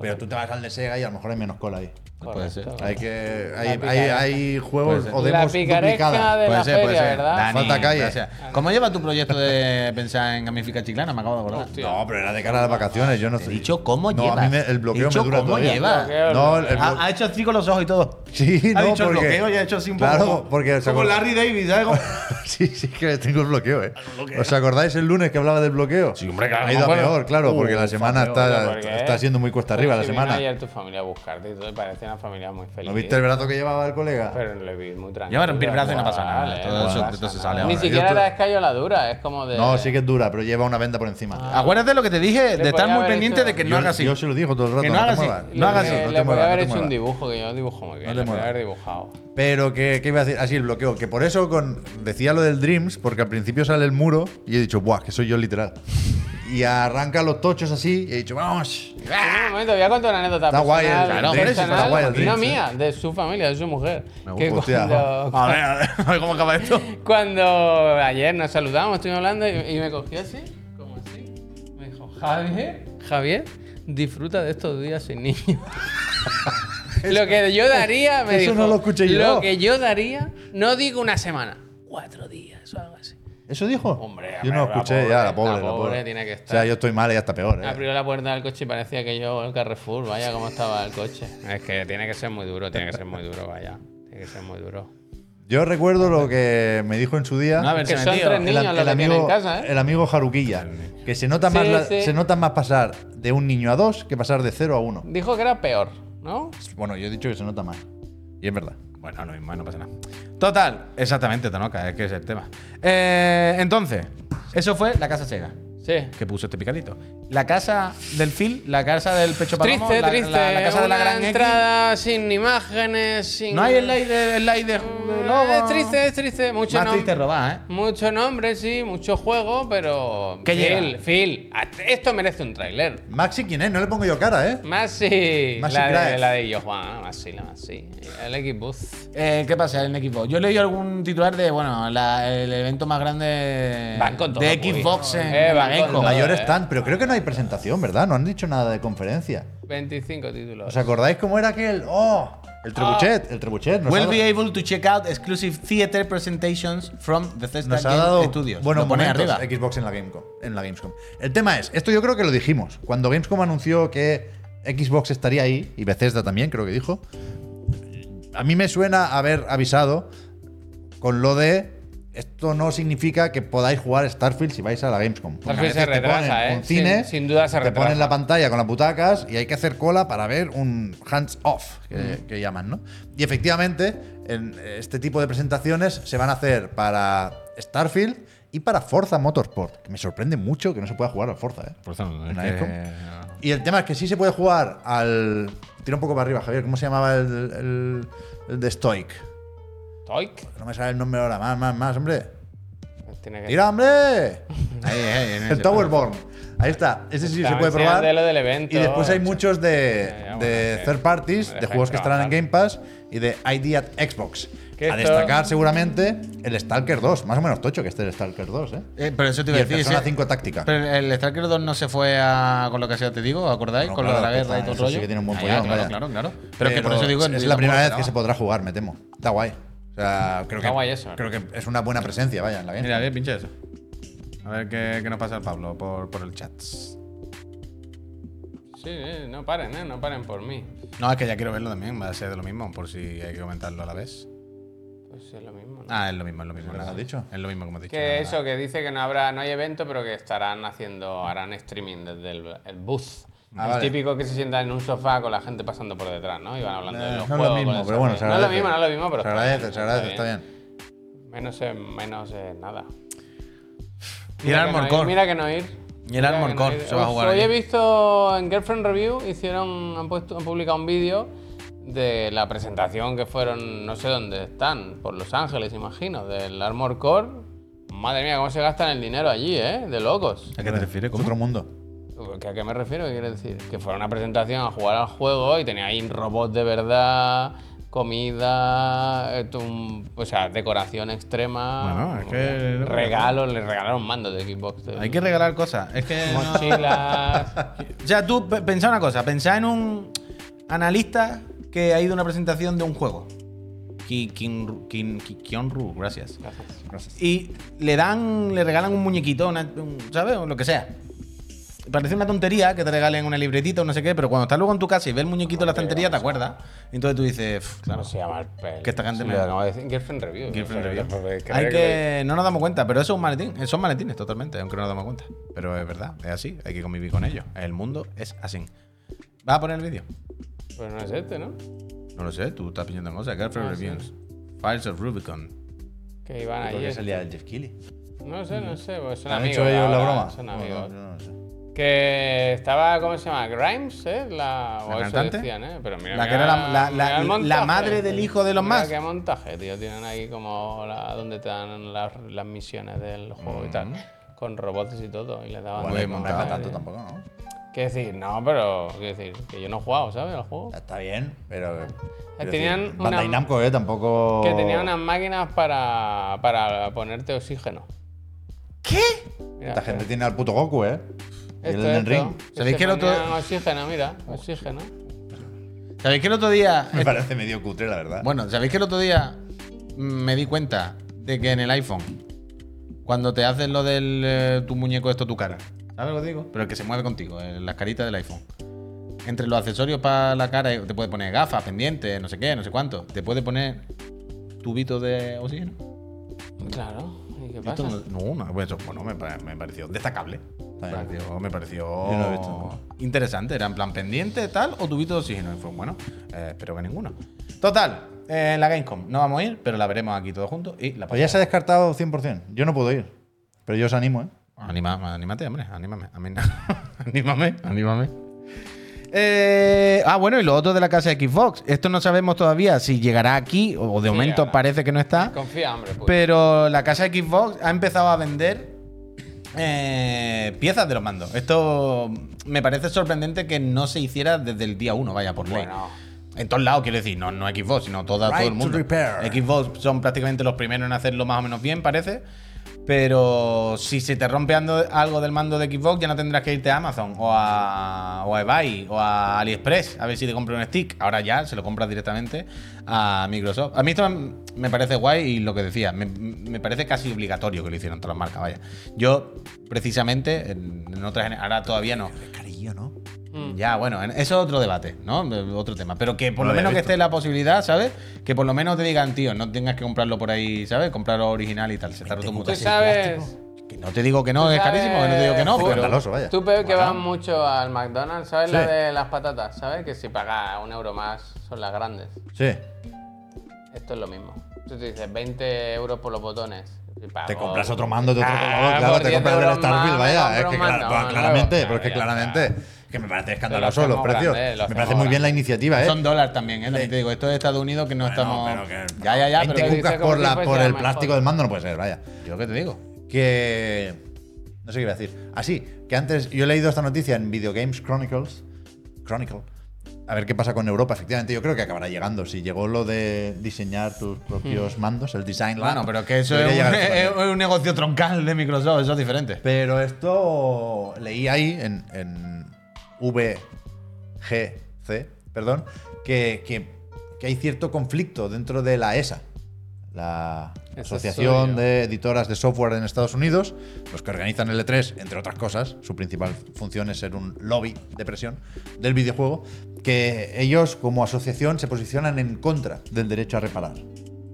Pero tú te vas al de Sega y a lo mejor hay menos cola ahí. Puede ser. Hay que. Hay, hay, hay juegos o demos duplicadas. de Puede la ser, puede feria, ser. Falta calle. ¿Cómo lleva tu proyecto de pensar en gamificar chiclana? Me acabo de acordar. Hostia. No, pero era de cara a las vacaciones. Yo no he dicho cómo no, llevas. A mí me- el bloqueo dicho me dura cómo todavía. Bloqueo, No, el, el Ha, ha hecho así con los ojos y todo. Sí, ha no, dicho el porque- bloqueo y ha hecho así un poco. Claro, como- porque como acuerda- Larry David, ¿sabes? [LAUGHS] Como- Sí, sí, que tengo el bloqueo, ¿eh? ¿Os acordáis el lunes que hablaba del bloqueo? Sí, hombre, claro, Ha ido a peor, claro, porque la Uh, semana fue peor, está, porque- está siendo muy cuesta arriba la Si vino semana. ayer tu familia a buscarte y todo, y parecía una familia muy feliz. ¿No viste el brazo que llevaba el colega? Pero le vi muy tranquilo. Lleva a romper el brazo y no pasa nada. Vale, Todo no eso- pasa todo se sale Ni siquiera Yo era estoy- escayoladura, es como de. No, sí que es dura, pero lleva una venda por encima. Ah. Acuérdate lo que te dije de estar muy pendiente de que no yo, haga así. yo se lo digo todo el rato. Que no te haga así. muevas. No hagas Le- así, no Le muevas, haber no te hecho un muevas. dibujo, que yo dibujo muy bien. te le muevas. haber dibujado. Pero que, que iba a decir, así el bloqueo, que por eso con, decía lo del Dreams, porque al principio sale el muro y he dicho, buah, que soy yo literal. Y arranca los tochos así y he dicho, vamos. Un momento, voy a contar una anécdota Está guay el- claro, eso, está guay el no mía, de su familia, de su mujer. que Hostia. cuando, [LAUGHS] A ver, a ver, a ver cómo acaba esto. [LAUGHS] cuando ayer nos saludamos, estuvimos hablando y, y me cogió así, como así. Me dijo, Javier, Javier, disfruta de estos días sin niños. [LAUGHS] lo que yo daría, me eso dijo, no lo escuché yo. Lo que yo daría, no digo una semana, cuatro días o algo así. ¿Eso dijo? Hombre, yo no lo escuché, pobre, ya, la pobre, la la pobre pobre. tiene que O sea, estar. yo estoy mal y ya está peor. ¿eh? Abrió la puerta del coche y parecía que yo el Carrefour, vaya cómo estaba el coche. Es que tiene que ser muy duro, tiene que ser muy duro, vaya. Tiene que ser muy duro. Yo recuerdo lo que me dijo en su día No, a ver, Que son tres el, niños el los que tienen amigo, en casa, ¿eh? el amigo Jaruquilla. Que se nota, Sí, más la- sí. se nota más pasar de un niño a dos que pasar de cero a uno. Dijo que era peor, ¿no? Bueno, yo he dicho que se nota más. Y es verdad. Bueno, mismo, no pasa nada. Total, exactamente, Tonoka, es que es el tema. Eh, entonces, eso fue la casa Sega Sí. que puso este picadito. La casa del Phil, la casa del pecho palomo, Triste, la, triste. la- la casa de la gran X. entrada sin imágenes, sin. No hay el like de, el like de, de logo. Es triste, es triste. Mucho Más triste robar, ¿eh? Mucho nombre, sí, mucho juego, pero. ¿Qué Phil, llega? Phil, esto merece un tráiler. Maxi, ¿quién es? No le pongo yo cara, ¿eh? Masi. Masi la, de, la de Johan, Masi, la Masi. El Xbox. Eh, ¿Qué pasa en equipo? Yo he leído algún titular de, bueno, el evento más grande Van con todo, de. Xbox en Eh, todo, ¿eh? stand, pero creo que no hay presentación, ¿verdad? No han dicho nada de conferencia. 25 títulos. ¿Os acordáis cómo era aquel? ¡Oh! El trebuchet, el trebuchet. Nos, Will ha, be able to check out exclusive theater presentations from Bethesda nos ha Game dado Studios. buenos Lo pone momentos arriba. Xbox en la, Gamescom, en la Gamescom. El tema es, esto yo creo que lo dijimos. Cuando Gamescom anunció que Xbox estaría ahí, y Bethesda también creo que dijo, a mí me suena haber avisado con lo de esto no significa que podáis jugar Starfield si vais a la Gamescom. A Starfield se te retrasa, ponen ¿eh? un cine, Sin- sin duda se te retrasa. ponen la pantalla con las butacas y hay que hacer cola para ver un hands off, que, que llaman, ¿no? Y efectivamente, en este tipo de presentaciones se van a hacer para Starfield y para Forza Motorsport, que me sorprende mucho que no se pueda jugar al Forza, ¿eh? Eso no, es que-. Y el tema es que sí se puede jugar al. Tira un poco para arriba, Javier. ¿Cómo se llamaba el, el- el de Stoic? Toik. No me sale el nombre ahora. Más, más, más, hombre. Tiene que ¡Tira, hombre! [LAUGHS] Ahí, ahí, en El Towerborn. Ahí está. Ese sí se puede probar. enseñando lo del evento. Y después hay muchos de, Ya, ya, bueno, de third parties, de juegos que estarán en. Game Pass y de ID at Xbox. A esto- destacar seguramente el Stalker 2. Más o menos tocho que esté el Stalker 2, ¿eh? Eh, pero eso te iba a decir. Persona ese- 5 táctica. Pero el Stalker 2 no se fue a, con lo que sea, te digo, ¿acordáis? No, con claro, lo de la guerra y todo el eso sí rollo. que tiene un buen Ah, follón, ya, claro, claro, claro. Pero, que por eso digo es la primera vez que se podrá jugar, me temo. Está guay. O sea, creo Está que, guay eso. creo que es una buena presencia, vaya, en la. Mira, ver, pinche eso. A ver qué, qué nos pasa al Pablo por, por el chat. Sí, sí, no paren, ¿eh? No paren por mí. No, es que ya quiero verlo también, va a ser de lo mismo, por si hay que comentarlo a la vez. Pues es lo mismo. ¿no? Ah, es lo mismo, es lo mismo. ¿Lo has dicho? Es lo mismo como has dicho. que eso, que dice que no habrá, no hay evento, pero que estarán haciendo, harán streaming desde el, el booth. Ah, vale. típico que se sienta en un sofá con la gente pasando por detrás, ¿no? Y van hablando de Eh, los no es lo mismo, pero bueno, se sonido. No es lo agradece. mismo, no es lo mismo, pero Se está agradece, bien, se agradece, está bien. Menos es, menos es nada. Y el Mira que no ir, Core. Mira que no ir. Y el Mira Armor no se va a jugar Hoy he visto en Girlfriend Review, hicieron, han, puesto, han publicado un vídeo de la presentación que fueron, no sé dónde están, por Los Ángeles, imagino, del Armor Core. Madre mía, cómo se gastan el dinero allí, ¿eh? De locos. ¿A qué te refieres? Es ¿Cómo? otro mundo. ¿Qué- ¿A qué me refiero? ¿Qué quiere decir? Que fuera una presentación a jugar al juego y tenía ahí robots de verdad, comida, o sea, decoración extrema. Bueno, es que- Regalos, le regalaron mandos de Xbox. Hay que regalar cosas. Es que. Mochilas. [LAUGHS] O sea, tú pe- pensá una cosa, pensá en un analista que ha ido a una presentación de un juego. Kionru, gracias. Gracias. Y le dan, le regalan un muñequito, una- un- ¿sabes? O lo que sea. Parece una tontería que te regalen una libretita o no sé qué, pero cuando estás luego en tu casa y ves el muñequito en la estantería, te acuerdas. Y entonces tú dices, "Pf, claro, ¿Cómo se llama el pel? Que esta gente Sí, me- lo acabo de decir. Girlfriend Review. Girlfriend [LAUGHS] Review. pues, Hay que. No nos damos cuenta, pero eso es un maletín. Son maletines totalmente, aunque no nos damos cuenta. Pero es verdad, es así. Hay que convivir con ellos. El mundo es así. ¿Vas a poner el vídeo? Pues no es este, ¿no? No lo sé, tú estás pidiendo cosas. Girlfriend Ah, sí. Reviews. Files of Rubicon. Que iban Creo allí. que salía el Jeff Keighley. No sé, no sé. Pues son ¿Han amigos. hecho ellos la broma? Son No, amigos. no, no sé. Que estaba, ¿cómo se llama? Grimes, ¿eh? La, ¿La cantante? decían, ¿eh? Pero mira, La que mira- era la- la- la- montaje. madre del hijo de Mira Musk. qué montaje, tío. Tienen ahí como donde te dan las, las misiones del juego y tal. Con robots y todo. Y le daban... Bueno, no para tanto tío. tampoco, ¿no? Quiero decir, no, pero... Quiero decir, que yo no he jugado, ¿sabes? Al juego. Está bien, pero. quiero tenían decir, una- Namco, ¿eh? Tampoco. Que tenía unas máquinas para, para ponerte oxígeno. ¿Qué? Mira, Esta gente tiene al puto Goku, ¿eh? El esto, Elden esto, Ring. que ¿Sabéis que el otro- Oxígeno, mira, oxígeno. ¿Sabéis que el otro día. Me parece medio cutre, la verdad. Bueno, ¿sabéis que el otro día me di cuenta de que en el iPhone, cuando te haces lo del eh, tu muñeco, esto tu cara, ¿sabes lo que digo? Pero el que se mueve contigo, en las caritas del iPhone. Entre los accesorios para la cara, te puede poner gafas, pendientes, no sé qué, no sé cuánto. Te puede poner tubito de oxígeno. Claro. ¿Y qué Esto pasa? no, no, no, pues eso, bueno, me, pa- me pareció destacable. Me pareció, me no interesante. Era en plan pendiente, tal, o tubito de oxígeno. Y fue bueno, eh, espero que ninguno. Total, eh, en la Gamescom no vamos a ir, pero la veremos aquí todos juntos y la Pues ya se ha descartado 100%. Yo no puedo ir. Pero yo os animo, ¿eh? Anima, anímate, hombre, anímame. A mí no. [LAUGHS] anímame, anímame. Eh, ah, bueno, y lo otro de la casa de Xbox. Esto no sabemos todavía si llegará aquí o de Sí, momento llegará. parece que no está. Confía, hombre. Pues. Pero la casa de Xbox ha empezado a vender eh, piezas de los mandos. Esto me parece sorprendente que no se hiciera desde el día 1, vaya por ley. Bueno. En todos lados, quiero decir, no, no Xbox, sino toda, todo el mundo. Xbox son prácticamente los primeros en hacerlo más o menos bien, parece. Pero si se te rompe algo del mando de Xbox, ya no tendrás que irte a Amazon o a, o eBay o a AliExpress a ver si te compras un stick. Ahora ya se lo compras directamente a Microsoft. A mí esto me parece guay y lo que decía, me, parece casi obligatorio que lo hicieran todas las marcas, vaya. Yo, precisamente, en, en otras, ahora todavía no. Carillo, ¿no? Mm. Ya, bueno, en- eso es otro debate, ¿no? Otro tema. Pero que por No lo menos que visto. esté la posibilidad, ¿sabes? Que por lo menos te digan, tío, no tengas que comprarlo por ahí, ¿sabes? Comprarlo original y tal. Se está roto Tú mucho. sabes. Que no te digo que no, Tú es carísimo, que no te digo que no, sabes- pero. Escandaloso, vaya. Tú, Pep, que Bueno. vas mucho al McDonald's, ¿sabes Sí. la de las patatas? ¿Sabes? Que si pagas un euro más son las grandes. Sí. Esto es lo mismo. Tú te dices 20 euros por los botones. Te compras otro mando de otro Ah, color, claro, te 10 compras el Starfield, vaya. Es que mando pues, claramente, Claro, porque claramente, que me parece escandaloso los precios. grande, lo me parece muy bien la iniciativa, ¿eh? Son dólares también, ¿eh? También te digo, esto es Estados Unidos que no Bueno, estamos. pero que- ya, ya, ya, 20 pero. cucas por, la, el mejor. plástico del mando no puede ser, vaya. Yo qué te digo. Que. No sé qué iba a decir. Así, que antes yo he leído esta noticia en Video Games Chronicles. Chronicle. A ver qué pasa con Europa. Efectivamente, yo creo que acabará llegando. Si llegó lo de diseñar tus propios mandos, el design lab, Bueno, pero que eso es un, [LAUGHS] es un negocio troncal de Microsoft, eso es diferente. Pero esto leí ahí en, en VGC, perdón, que, que- que hay cierto conflicto dentro de la ESA, la Asociación de Editoras de Software en Estados Unidos, los que organizan el E3, entre otras cosas, su principal función es ser un lobby de presión del videojuego, que ellos como asociación se posicionan en contra del derecho a reparar.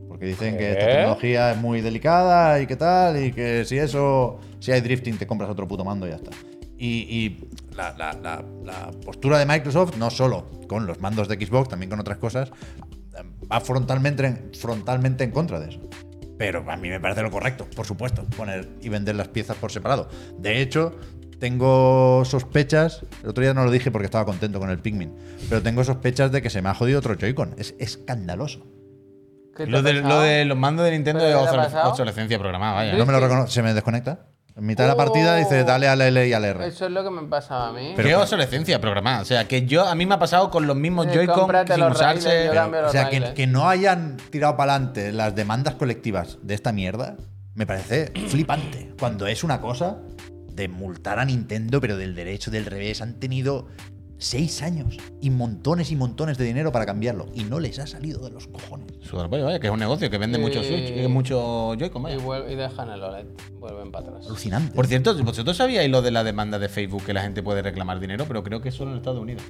Porque dicen que esta ¿Qué? tecnología es muy delicada y qué tal, y que si eso, si hay drifting, te compras otro puto mando y ya está. Y, y la, la- la- la postura de Microsoft, no solo con los mandos de Xbox, también con otras cosas, va frontalmente en, frontalmente en contra de eso. Pero a mí me parece lo correcto, por supuesto, poner y vender las piezas por separado. De hecho, tengo sospechas, el otro día no lo dije porque estaba contento con el Pikmin, pero tengo sospechas de que se me ha jodido otro Joy-Con. Es escandaloso. ¿Qué te Lo de, lo de los mandos de Nintendo ¿Pero es qué te ha obsole- pasado? obsolescencia programada, vaya. No me lo Sí. reconoce, se me desconecta. En mitad de la partida dice dale al L y al R. Eso es lo que me pasaba a mí. Pero ¿Qué obsolescencia programada? O sea, que yo a mí me ha pasado con los mismos Eh, Joy-Con cómprate sin los raíles, usarse. yo cambio O los sea, que, raíles. que no hayan tirado para adelante las demandas colectivas de esta mierda, me parece flipante. Cuando es una cosa de multar a Nintendo, pero del derecho, del revés, han tenido seis años y montones y montones de dinero para cambiarlo. Y no les ha salido de los cojones. Pollo, vaya, que es un negocio que vende Y- mucho Switch, y mucho Joy-Con, Y, vaya. y dejan el OLED. Vuelven para atrás. Alucinante. Por cierto, vosotros sabíais lo de la demanda de Facebook que la gente puede reclamar dinero, pero creo que solo en Estados Unidos.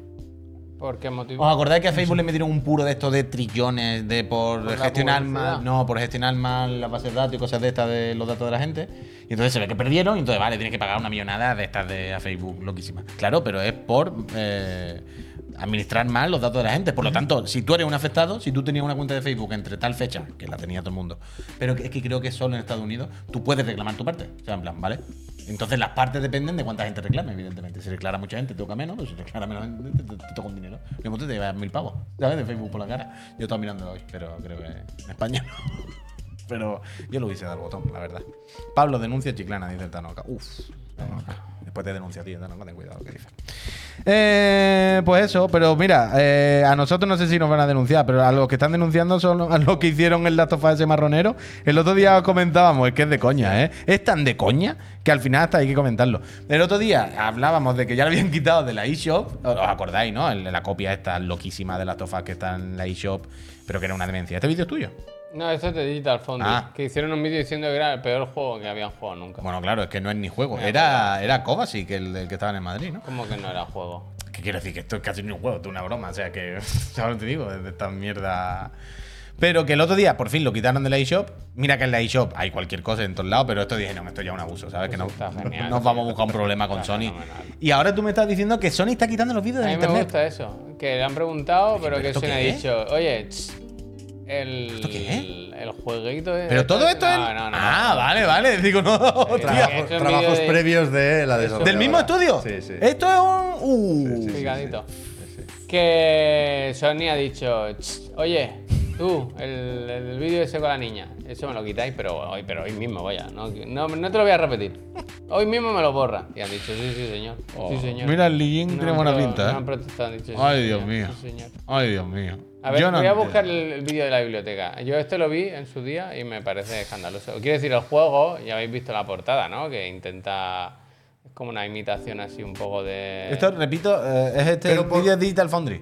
¿Por qué motivo? ¿Os acordáis que a Facebook le metieron un puro de estos de trillones de por, gestionar mal, no, por gestionar mal las bases de datos y cosas de estas de los datos de la gente? Y entonces se ve que perdieron y entonces vale, tienes que pagar una millonada de estas de a Facebook loquísima. Claro, pero es por eh, administrar mal los datos de la gente. Por lo tanto, si tú eres un afectado, si tú tenías una cuenta de Facebook entre tal fecha, que la tenía todo el mundo, pero es que creo que solo en Estados Unidos, tú puedes reclamar tu parte. O sea, en plan, ¿vale? Entonces las partes dependen de cuánta gente reclame, evidentemente. Si declara mucha gente, te toca menos, pero si declara menos gente, te, te- te toca un dinero. Lo mismo te llevas mil pavos, ¿sabes? De Facebook por la cara. Yo estaba mirándolo hoy, pero creo que en España no. [LAUGHS] Pero yo lo hubiese dado al botón, la verdad. Pablo denuncia Chiclana, dice el Tanoca. Uf, Tanoca. Después te denuncia a ti, Tanoca, ten cuidado lo que dices. Pues eso, pero mira, eh, a nosotros no sé si nos van a denunciar, pero a los que están denunciando son a los que hicieron el Last of ese marronero. El otro día os comentábamos, es que es de coña, ¿eh? Es tan de coña que al final hasta hay que comentarlo. El otro día hablábamos de que ya lo habían quitado de la eShop, os acordáis, ¿no? La copia esta loquísima de Last of que está en la eShop, pero que era una demencia. ¿Este vídeo es tuyo? No, eso es de Digital Foundry. Ah. Que hicieron un vídeo diciendo que era el peor juego que habían jugado nunca. Bueno, claro, es que no es ni juego. Era, era Kovacic el, el que estaba en Madrid, ¿no? ¿Cómo que no era juego? ¿Qué quiero decir? Que esto es casi ni un juego, esto es una broma. O sea que, ¿sabes lo que te digo? De esta mierda. Pero que el otro día, por fin, lo quitaron de la eShop. Mira que en la eShop hay cualquier cosa en todos lados, pero esto dije, no, esto ya es un abuso, ¿sabes? que no, está [LAUGHS] genial, nos vamos a buscar un problema con Sony. fenomenal. Y ahora tú me estás diciendo que Sony está quitando los vídeos A de mí me internet. gusta eso. Que le han preguntado, pero ¿pero que esto Sony ha dicho, oye, ch, el, ¿Esto qué es? el, el jueguito es. Pero todo esto no, es. No, no, ah, no. vale, vale. Digo, no, [LAUGHS] hostia. Trabajos, es de- previos de la Del desarrolladora. ¿Del mismo estudio? Sí, sí. Esto es un. Uh. Sí, sí, sí, Picadito. sí, sí. Que Sony ha dicho, "Ch, oye, Tú, el, el vídeo ese con la niña, eso me lo quitáis, pero hoy, pero hoy mismo, vaya. No, no, no te lo voy a repetir. Hoy mismo me lo borra. Y han dicho, sí, sí, señor. sí, señor. Mira, el Lee Jin No tiene buena pinta, no ¿eh? han protestado, han dicho, sí, Ay, señor, Dios mío. sí, señor. Ay, Dios mío. A ver, Yo no voy a buscar el, el vídeo de la biblioteca. Yo este lo vi en su día y me parece escandaloso. Quiero decir, el juego, ya habéis visto la portada, ¿no? Que intenta... Es como una imitación así un poco de... Esto, repito, eh, es este Pero el por- vídeo de Digital Foundry.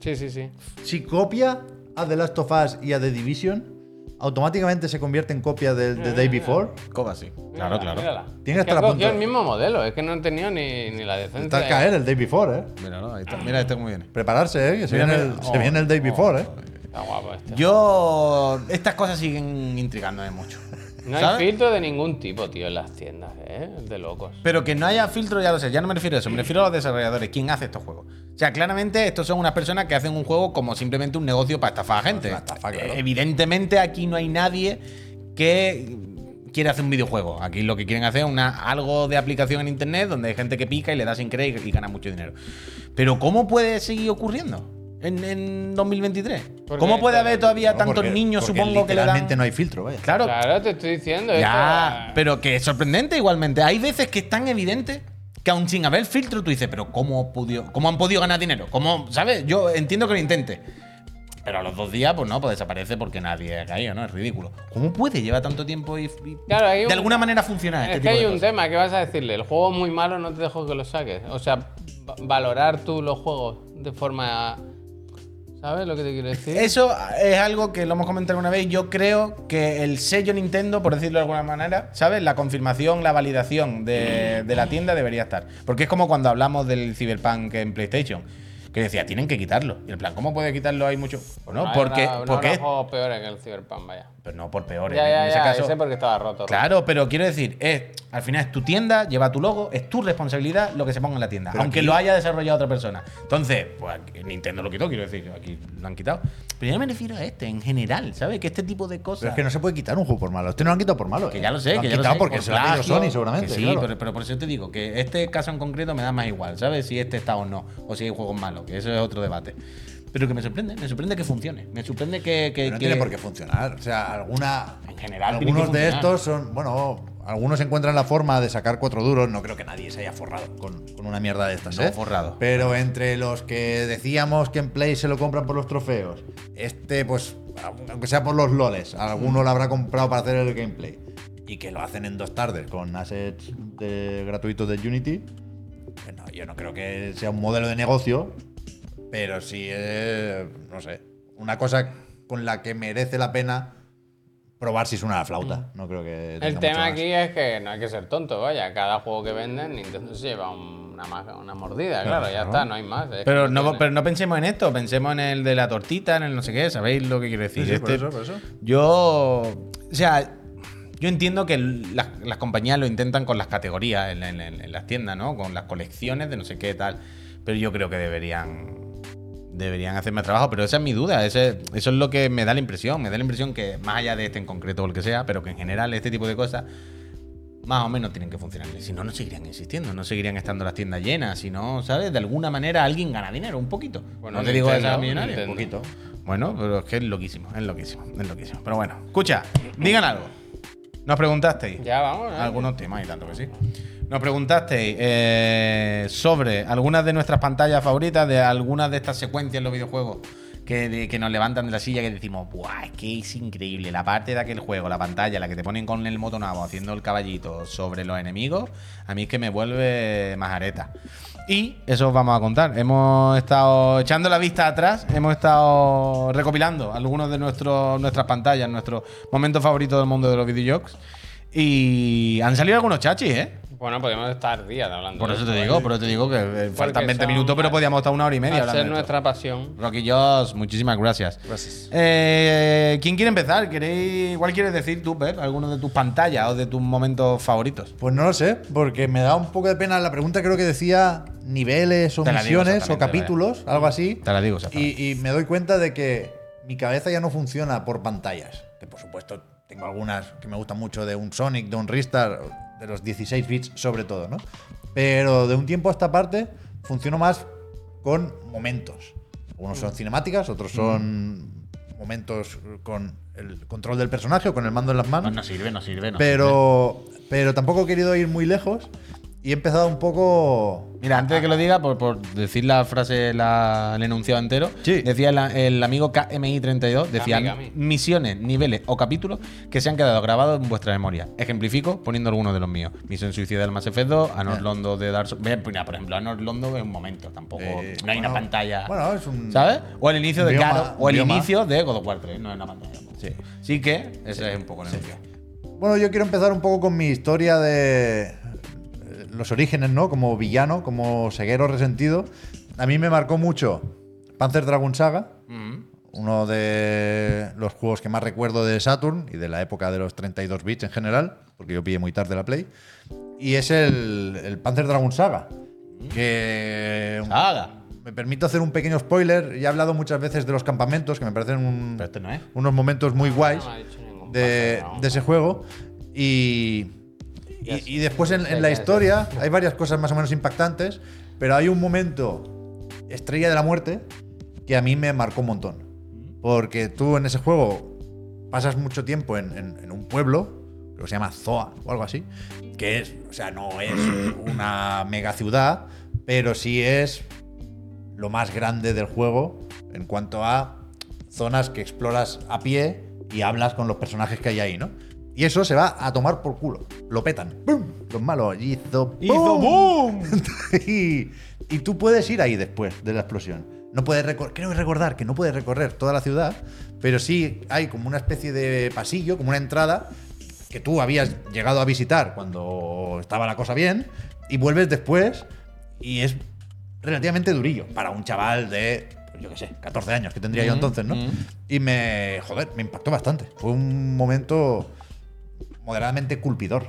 Sí, sí, sí. Si copia a The Last of Us y a The Division, automáticamente se convierte en copia del The Day Before. Coba, sí. Claro, Mírala, claro. mírala. Tiene Es que estar a ha cogido punto. el mismo modelo, es que no han tenido ni, ni la decencia. Está al de- caer el Day Before, ¿eh? Mira, ahí está. Mira este cómo viene. Prepararse, ¿eh? Que se, Mira, viene, el, se viene el Day Oh, Before, ¿eh? Está guapo este. Yo. Estas cosas siguen intrigándome mucho. No hay filtro de ningún tipo, tío, en las tiendas, ¿eh? Es de locos. Pero que no haya filtro, ya lo sé, ya no me refiero a eso, me refiero a los desarrolladores, quién hace estos juegos. O sea, claramente estos son unas personas que hacen un juego como simplemente un negocio para estafar a gente. Una estafa, claro. Eh, Evidentemente aquí no hay nadie que quiere hacer un videojuego. Aquí lo que quieren hacer es una, algo de aplicación en internet donde hay gente que pica y le da sin y, y gana mucho dinero. Pero ¿cómo puede seguir ocurriendo en, en 2023? Porque- ¿Cómo puede haber todavía No, tantos porque- niños, porque supongo, que le dan... literalmente no hay filtro, vaya. Claro, Claro, te estoy diciendo. ya, esto- pero que es sorprendente igualmente. Hay veces que es tan evidente que aun sin haber filtro tú dices, pero ¿cómo, pudió- cómo han podido ganar dinero? ¿Cómo, ¿Sabes? Yo entiendo que lo intente. Pero a los dos días, pues no, pues desaparece porque nadie ha caído, ¿no? Es ridículo. ¿Cómo puede llevar tanto tiempo y, y Claro, hay de un- alguna manera funcionar este Es que tipo hay de un cosas? tema que vas a decirle. El juego es muy malo, no te dejo que lo saques. O sea, va- valorar tú los juegos de forma. ¿Sabes lo que te quiero decir? Eso es algo que lo hemos comentado una vez. Yo creo que el sello Nintendo, por decirlo de alguna manera, ¿sabes? La confirmación, la validación de, de la tienda debería estar. Porque es como cuando hablamos del Cyberpunk en PlayStation. Que decía, tienen que quitarlo. Y en plan, ¿cómo puede quitarlo? Hay mucho. No, porque. no, porque juegos peores que el Cyberpunk, vaya. Pero no por peores. Ya, en ya, ese ya, caso. ese porque estaba roto. Claro, pero quiero decir, es, al final es tu tienda, lleva tu logo, es tu responsabilidad lo que se ponga en la tienda, Pero aunque aquí- lo haya desarrollado otra persona. Entonces, pues aquí Nintendo lo quitó, quiero decir, aquí lo han quitado. Pero yo me refiero a este, en general, ¿sabes? Que este tipo de cosas. Pero es que no se puede quitar un juego por malo. Este no lo han quitado por malo. Que ¿eh? ya lo sé, han que ya lo quitado sé. porque por se lo ha pedido Sony seguramente. que sí, claro. pero, pero por eso te digo que este caso en concreto me da más igual, ¿sabes? Si este está o no, o si hay juegos malos, que eso es otro debate. Pero que me sorprende, me sorprende que funcione. Me sorprende que. que- Pero no que- tiene por qué funcionar. O sea, alguna. En general Algunos de estos son. Bueno, algunos encuentran la forma de sacar cuatro duros. No creo que nadie se haya forrado con, con una mierda de estas, No, ¿eh? forrado. Pero entre los que decíamos que en Play se lo compran por los trofeos, este, pues, aunque sea por los loles, alguno lo habrá comprado para hacer el gameplay. Y que lo hacen en dos tardes con assets de- gratuitos de Unity. pues no, yo no creo que sea un modelo de negocio, pero sí es, no sé, una cosa con la que merece la pena probar si suena la flauta. No creo que. El tema aquí es que no hay que ser tonto, vaya. Cada juego que venden, Nintendo se lleva una, una mordida, claro, ya claro. está, no hay más. es Pero no, tiene. pero no pensemos en esto, pensemos en el de la tortita, en el no sé qué, ¿sabéis lo que quiero decir? Sí, sí, por Este- eso, por eso. Yo, o sea, yo entiendo que las, las compañías lo intentan con las categorías en, en- en- en las tiendas, ¿no? Con las colecciones de no sé qué tal, pero yo creo que deberían deberían hacer más trabajo, pero esa es mi duda, ese- eso es lo que me da la impresión, me da la impresión que más allá de este en concreto o el que sea, pero que en general este tipo de cosas más o menos tienen que funcionar. Si no, no seguirían existiendo, no seguirían estando las tiendas llenas. Si no, ¿sabes? De alguna manera alguien gana dinero, un poquito. Bueno, no te digo esa millonaria, un poquito. Bueno, pero es que es loquísimo, es loquísimo, es loquísimo. Pero bueno, escucha, digan algo. Nos preguntasteis Ya vamos, ¿eh? algunos temas y tanto que sí. Nos preguntasteis eh, sobre algunas de nuestras pantallas favoritas, de algunas de estas secuencias en los videojuegos que, nos levantan de la silla que decimos, ¡buah! Es que es increíble. La parte de aquel juego, la pantalla, la que te ponen con el motonavo haciendo el caballito sobre los enemigos, a mí es que me vuelve majareta. Y eso os vamos a contar. Hemos estado echando la vista atrás, hemos estado recopilando algunos de nuestros, nuestras pantallas, nuestros momentos favoritos del mundo de los videojuegos. Y han salido algunos chachis, ¿eh? Bueno, podemos estar días hablando. Por eso te digo, por eso te digo que faltan 20 son- minutos, pero podíamos estar una hora y media hablando ser de esto. nuestra pasión. Rocky Joss, muchísimas gracias. Gracias. Eh, ¿Quién quiere empezar? ¿Queréis, ¿Cuál quieres decir tú, Pep? ¿Alguno de tus pantallas o de tus momentos favoritos? Pues no lo sé, porque me da un poco de pena. La pregunta creo que decía niveles o misiones o capítulos, algo así. Te la digo. Y, y me doy cuenta de que mi cabeza ya no funciona por pantallas. Que por supuesto tengo algunas que me gustan mucho de un Sonic, de un Ristar, de los 16 bits sobre todo, ¿no? Pero de un tiempo a esta parte funciono más con momentos. Algunos son cinemáticas, otros son momentos con el control del personaje o con el mando en las No, manos. no sirve, no sirve. No pero, pero tampoco he querido ir muy lejos y he empezado un poco. Mira, antes de que lo diga, por, por decir la frase, la- el enunciado entero, Sí. decía el, el amigo KMI32, decía misiones, niveles o capítulos que se han quedado grabados en vuestra memoria. Ejemplifico poniendo algunos de los míos. Misión Suicida del Mass Effect 2, Anor. Londo de Dark Souls. Mira, por ejemplo, Anor Londo es un momento, tampoco. Eh, no hay una pantalla. Bueno, es un. ¿Sabes? O el inicio de bioma- Caro, o el bioma. inicio de God of War 3, no es una pantalla. Sí. Sí que ese es un poco el enunciado. Bueno, yo quiero empezar un poco con mi historia de los orígenes, ¿no? Como villano, como seguero resentido. A mí me marcó mucho Panzer Dragon Saga, Mm. uno de los juegos que más recuerdo de Saturn y de la época de los 32 bits en general, porque yo pillé muy tarde la Play. Y es el, el Panzer Dragon Saga, que Saga. me permito hacer un pequeño spoiler. Ya he hablado muchas veces de los campamentos, que me parecen un- este no es. unos momentos muy guays No de, de ese juego. Y, y, y después en, en la historia hay varias cosas más o menos impactantes, pero hay un momento, estrella de la muerte, que a mí me marcó un montón. Porque tú en ese juego pasas mucho tiempo en, en- en un pueblo, creo que se llama Zoa o algo así, que es, o sea, no es una mega ciudad, pero sí es lo más grande del juego en cuanto a zonas que exploras a pie y hablas con los personajes que hay ahí, ¿no? Y eso se va a tomar por culo. Lo petan. ¡Pum! Los malos. Hizo ¡Hizo boom! [LAUGHS] y, y tú puedes ir ahí después de la explosión. No puedes recor- creo recordar que no puedes recorrer toda la ciudad, pero sí hay como una especie de pasillo, como una entrada que tú habías llegado a visitar cuando estaba la cosa bien y vuelves después y es relativamente durillo para un chaval de, yo qué sé, 14 años que tendría yo entonces, ¿no? Y me, joder, me impactó bastante. Fue un momento moderadamente culpidor.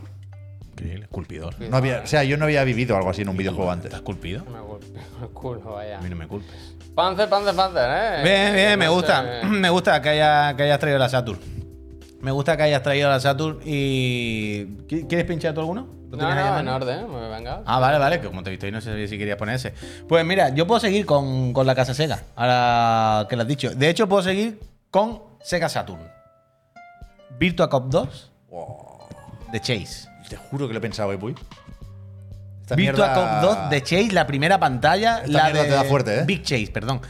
Increíble, esculpidor. No había, o sea, yo no había vivido algo así en un videojuego antes. ¿Estás esculpido? Me golpeo [LAUGHS] el culo, vaya. A mí no me culpes. Panzer, Panzer, Panzer, ¿eh? Bien, bien, me gusta. [CLEARS THROAT] Me gusta que, haya, que hayas traído la Saturn. Me gusta que hayas traído la Saturn y. ¿Qui- ¿Quieres pinchar tú alguno? ¿Lo No, tienes ahí a no, en orden, me venga. Ah, vale, vale, que como te he visto ahí no sé si querías poner ese. Pues mira, yo puedo seguir con, con la casa Sega, ahora que lo has dicho. De hecho, puedo seguir con Sega Saturn. Virtua Cop 2 de Chase. Te juro que lo he pensado, eh, Puy. Esta Virtua mierda- Cop 2 de Chase, la primera pantalla. Esta la mierda de te da fuerte, ¿eh? Big Chase, perdón.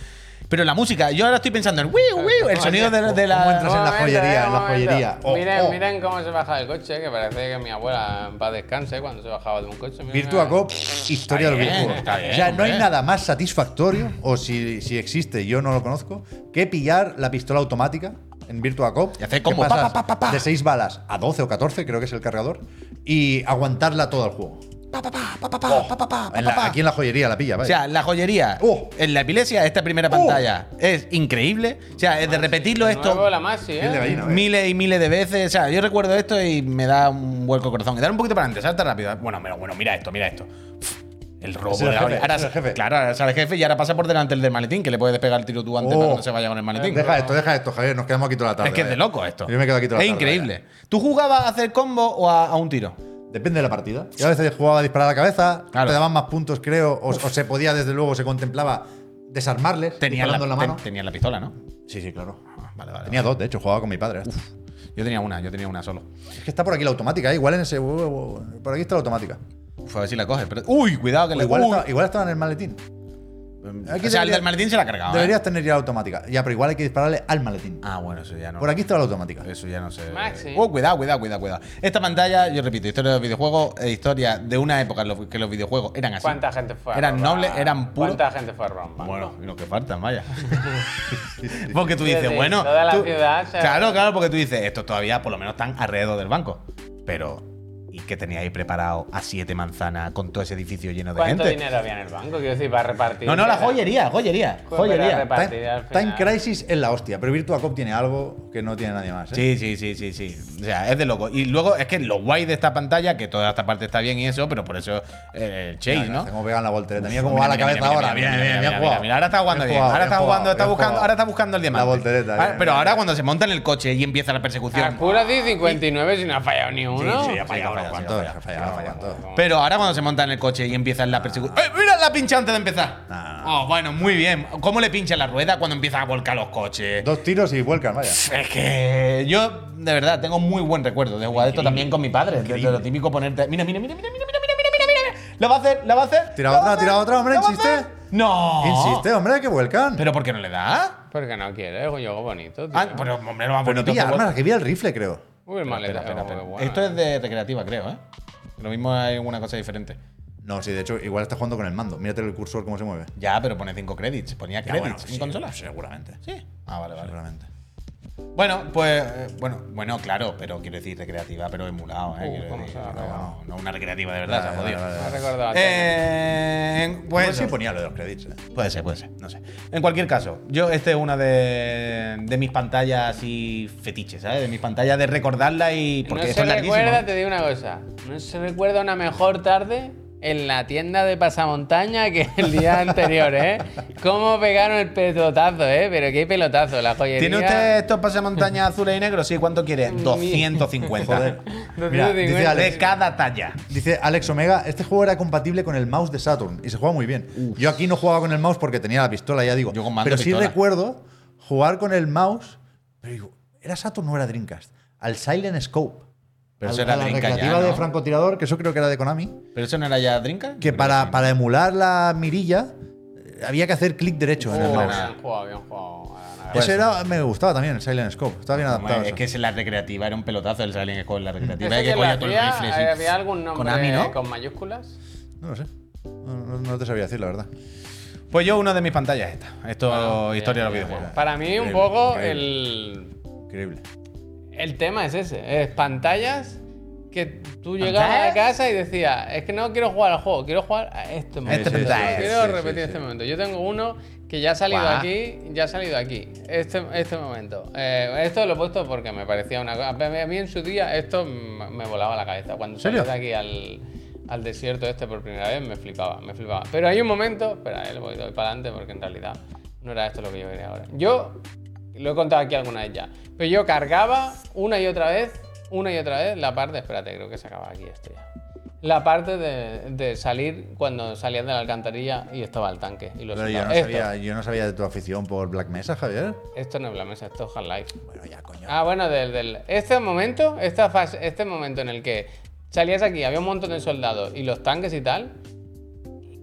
Pero la música, yo ahora estoy pensando en wiu, wiu, el sonido de, de la. ¿Cómo entras en la joyería, eh, en la un momento. joyería? Oh, miren, oh. miren cómo se baja del coche, que parece que mi abuela en paz descanse cuando se bajaba de un coche. Virtua. Cop, historia del videojuego. o sea, no hay nada más satisfactorio, o si, si existe, yo no lo conozco, que pillar la pistola automática en Virtua Cop. Y hacer como de 6 balas a 12 o 14, creo que es el cargador, y aguantarla todo el juego. Aquí en la joyería la pilla, vaya. O sea, la joyería oh. en la epilepsia, esta primera oh. pantalla es increíble. O sea, es de repetirlo de esto la Masi, miles y miles de veces. O sea, yo recuerdo esto y me da un vuelco corazón. Y dar un poquito para adelante, salta rápido. Bueno, bueno, mira esto, mira esto. El robo Es el de la jefe. Ahora, es el jefe. Claro, ahora sale el jefe y ahora pasa por delante el del maletín, que le puedes despegar el tiro tú antes Oh. para que no se vaya con el maletín. Deja esto, deja esto, Javier, nos quedamos aquí toda la tarde. es que es de ¿eh? loco esto. Yo me quedo aquí toda la Es tarde, increíble. ¿Tú jugabas a hacer combo o a, a un tiro? Depende de la partida. Yo a veces jugaba a disparar a la cabeza, Claro. te daban más puntos, creo, o, o se podía, desde luego, se contemplaba desarmarles Tenías la, la mano. ten- tenías la pistola, ¿no? Sí, sí, claro. Ah, Vale, vale. Tenía dos, de hecho, jugaba con mi padre. Yo tenía una, yo tenía una solo. Es que está por aquí la automática, ¿eh? igual en ese. Por aquí está la automática. Uf, a ver si la coges. Pero... Uy, cuidado que O le igual, está- igual estaba en el maletín. Aquí o sea, el del maletín se la ha cargado. ¿eh? Deberías tener ya la automática. Ya, pero igual hay que dispararle al maletín. Ah, bueno, eso ya no. Por aquí está la automática. Eso ya no sé. Maxi. Oh, cuidado, cuidado, cuidado, cuidado. Esta pantalla, yo repito, historia de los videojuegos, eh, historia de una época en lo que los videojuegos eran así. ¿Cuánta gente fue? a Eran robar? nobles, eran puros. ¿Cuánta gente fue a banco? [LAUGHS] Bueno, y lo que faltan, vaya. [LAUGHS] [LAUGHS] porque tú dices, sí, bueno. toda la tú- ciudad Claro, claro, porque tú dices, estos todavía por lo menos están alrededor del banco. Pero, ¿y qué teníais preparado a siete manzanas con todo ese edificio lleno de ¿Cuánto gente? dinero había en el banco? Quiero decir, para repartir. No, no, la joyería, joyería, Joder, joyería. Time, Time. Crisis es la hostia, pero Virtua Cop tiene algo que no tiene nadie más. ¿eh? Sí, sí, sí, sí, sí. O sea, es de loco. Y luego es que lo guay de esta pantalla, que toda esta parte está bien y eso, pero por eso eh, el Chase, Mira, ¿no? Pegado en la voltereta. Mira cómo va la cabeza ahora. mira, Bien, mira, bien, mira, ahora está jugando bien. Ahora está jugando, está buscando, ahora está buscando el diamante. La voltereta, Ah, Pero ahora cuando se monta en el coche y empieza la persecución. Calcula 10 59 si no ha fallado ni uno. Sí, sí, ha fallado, Pero ahora cuando se monta en el coche y empieza la persecución. ¡Eh, mira, la pincha antes de empezar! Ah. Oh, bueno, muy bien. ¿Cómo le pincha la rueda cuando empieza a volcar los coches? Dos tiros y vuelcan, vaya. Es que yo, de verdad, tengo muy buen recuerdo de jugar esto también con mi padre. De, de lo típico ponerte. Mira, mira, mira, mira, mira, mira, mira, mira, mira, mira. ¿Lo va a hacer? ¿Lo va a hacer? Tira ¿Lo va otra, tira otra, hombre, ¿Lo va a insiste. No. Insiste, hombre, que vuelcan. ¿Pero por qué no le da? Porque no quiere, es un juego bonito. Tío. Ah, pero hombre, no va a Pero no pilla armas, que pilla el rifle, creo. Uy, maleta. Espera, espera, espera. bueno. Esto es de recreativa, creo, ¿eh? Lo mismo hay alguna cosa diferente. No, sí, de hecho, igual está jugando con el mando. Mírate el cursor cómo se mueve. Ya, pero pone 5 credits. Ponía Ya, credits bueno, en sí, consola. Seguramente. Sí. Ah, vale, vale. Seguramente. Bueno, pues. eh, Bueno, bueno, claro, pero quiero decir recreativa, pero emulado, ¿eh? Uh, Quiero decir, se no, no una recreativa de verdad, se ha Vale, jodido. vale, Me ha a Eh, pues sí ponía lo de los credits, eh. Puede ser, puede ser, no sé. En cualquier caso, yo este es una de, de mis pantallas y fetiches, ¿sabes? De mis pantallas de recordarla y porque no se recuerda, te digo una cosa. No se recuerda una mejor tarde en la tienda de pasamontaña que [LAUGHS] el día anterior, ¿eh? Cómo pegaron el pelotazo, ¿eh? Pero qué pelotazo, la joyería. ¿Tiene usted estos pasamontañas azules y negros? Sí, ¿cuánto quiere? Mi- 250. [LAUGHS] Joder. No Mira, tiene dice ningún- Alex, De cada talla. Dice Alex Omega, este juego era compatible con el mouse de Saturn y se juega muy bien. Yo aquí no jugaba con el mouse porque tenía la pistola, ya digo. Yo con mando pero sí pistola. recuerdo jugar con el mouse. Pero digo, ¿era Saturn o era Dreamcast? Al Silent Scope. Pero Al- eso era a la ya, recreativa ¿no? de francotirador, que eso creo que era de Konami. ¿Pero eso no era ya Drinka? Que para, para emular la mirilla eh, había que hacer clic derecho en el Oh, mouse. bien jugado, bien jugado. Ah, Pues- Ese era, me gustaba también, el Silent Scope. Estaba bien adaptado. es eso. que es la recreativa era un pelotazo el Silent Scope en la recreativa. ¿Ese Hay que hacía, rifle. sí. ¿Había algún nombre Konami, ¿no? con mayúsculas? No lo sé. No, no- te sabía decir, la verdad. Pues yo, una de mis pantallas es esta. Esto, Bueno, historia de los videojuegos. Para mí, un poco increíble. el, Increíble. El tema es ese: es pantallas que tú llegabas a ¿Pantallas? casa y decías, es que no quiero jugar al juego, quiero jugar a este momento. pantalla. quiero repetir este momento. Yo tengo uno que ya ha salido aquí, ya ha salido aquí, este, este momento. Eh, esto lo he puesto porque me parecía una cosa. A mí en su día esto me volaba la cabeza. Cuando salí de aquí al, al desierto este por primera vez me flipaba, me flipaba. Pero hay un momento, espera, eh, voy, voy para adelante porque en realidad no era esto lo que yo quería ahora. Yo lo he contado aquí alguna vez ya, pero yo cargaba una y otra vez, una y otra vez la parte, espérate, creo que se acaba aquí esto ya. La parte de, de salir cuando salías de la alcantarilla y estaba el tanque. Y lo Pero yo no, esto, sabía, yo no sabía de tu afición por Black Mesa, Javier. esto no es la mesa, esto es Half-Life. Bueno, ya, coño. Ah, bueno, del, del- este momento, esta fase, este momento en el que salías aquí, había un montón de soldados y los tanques y tal,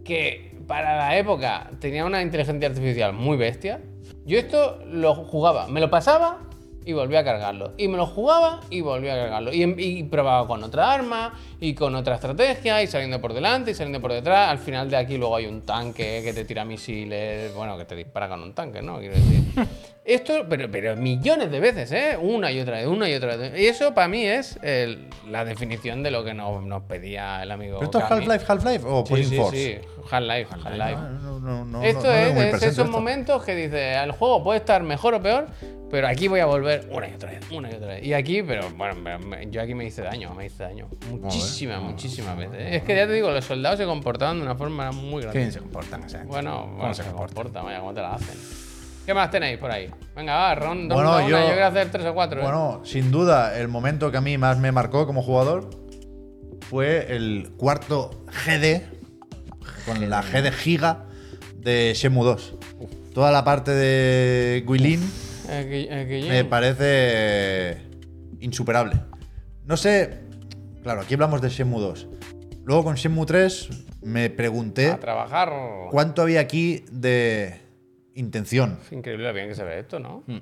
que para la época tenía una inteligencia artificial muy bestia. Yo esto lo jugaba, me lo pasaba y volvía a cargarlo. Y me lo jugaba y volvía a cargarlo. Y, probaba con otra arma y con otra estrategia y saliendo por delante y saliendo por detrás. Al final de aquí luego hay un tanque que te tira misiles, bueno, que te dispara con un tanque, ¿no? Quiero decir. [LAUGHS] Esto, pero, pero millones de veces, ¿eh? Una y otra vez, una y otra vez. Y eso para mí es el- la definición de lo que nos, nos pedía el amigo. ¿Pero esto es. Half-Life, Half-Life o Sí, sí, Force? sí. Half-Life, Half-Life. No, no, no, Esto es, es esos esto. momentos que dice, el juego puede estar mejor o peor, pero aquí voy a volver una y otra vez, una y otra vez. Y aquí, pero bueno, yo aquí me hice daño, me hice daño. Muchísimas, muchísimas veces. Es que ya te digo, los soldados se comportaban de una forma muy Qué grande. bien se comportan. Bueno, ¿Cómo bueno, se se comportan? comporta, vaya, ¿cómo te la hacen? ¿Qué más tenéis por ahí? Venga, va, ron, ronda Bueno, una, yo- yo quiero hacer tres o cuatro. ¿eh? Bueno, sin duda, el momento que a mí más me marcó como jugador fue el cuarto GD, con la GD Giga de Shenmue 2. Toda la parte de Guilin me parece insuperable. No sé, claro, aquí hablamos de Shenmue 2. Luego con Shenmue 3 me pregunté A trabajar. cuánto había aquí de intención. Es increíble bien que se ve esto, ¿no? Mm.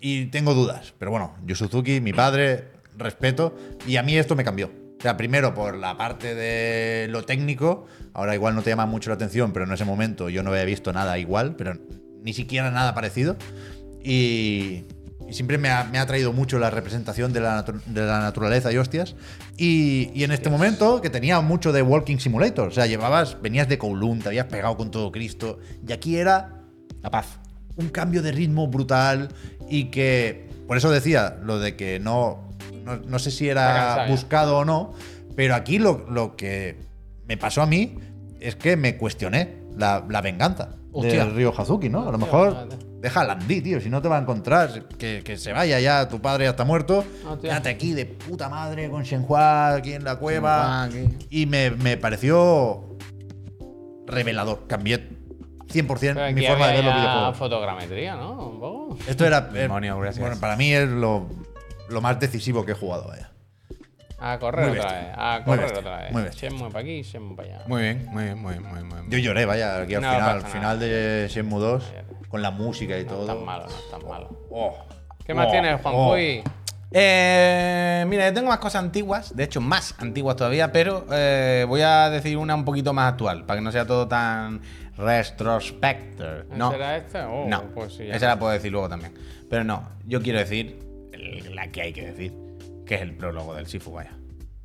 Y tengo dudas, pero bueno, Yu Suzuki, mi padre, respeto, y a mí esto me cambió. O sea, primero por la parte de lo técnico, ahora igual no te llama mucho la atención, pero en ese momento yo no había visto nada igual, pero ni siquiera nada parecido. Y, y siempre me ha, me ha traído mucho la representación de la, de la naturaleza y hostias. Y, y en este momento, que tenía mucho de Walking Simulator, o sea, llevabas, venías de Kowloon, te habías pegado con todo Cristo, y aquí era La paz. un cambio de ritmo brutal y que, por eso decía, lo de que no, no, no sé si era buscado o no, pero aquí lo, lo que me pasó a mí es que me cuestioné la, la venganza. Hostia. del río Hazuki, ¿no? A lo mejor deja Landy, tío, si no te va a encontrar, que, que se vaya ya, tu padre ya está muerto, quédate aquí de puta madre con Shenhua aquí en la cueva. Shenhua. Y me, me pareció revelador, cambié 100% Pero mi forma de ver los videojuegos. fotogrametría, ¿no? Un poco. Esto era, eh, Demonio, gracias. bueno, para mí es lo, lo más decisivo que he jugado, vaya. A correr Muy otra bestia. vez. A Muy correr bestia, otra vez. muy bestia. Shenmue para aquí, Shenmue para allá. Muy bien, muy bien, muy bien, muy bien, muy bien. Yo lloré, vaya, aquí al No final, pasa final de Shenmue 2, con la música y No todo. tan malo, no tan malo. Oh. ¿Qué más Oh, tienes, Juan oh. Puy? Eh, mira, yo tengo más cosas antiguas, de hecho más antiguas todavía, pero eh, voy a decir una un poquito más actual, para que no sea todo tan retrospector. No, ¿Será esta? Oh, no, pues sí, esa no la puedo decir luego también. Pero no, yo quiero decir el- la que hay que decir, que es el prólogo del Sifu, vaya.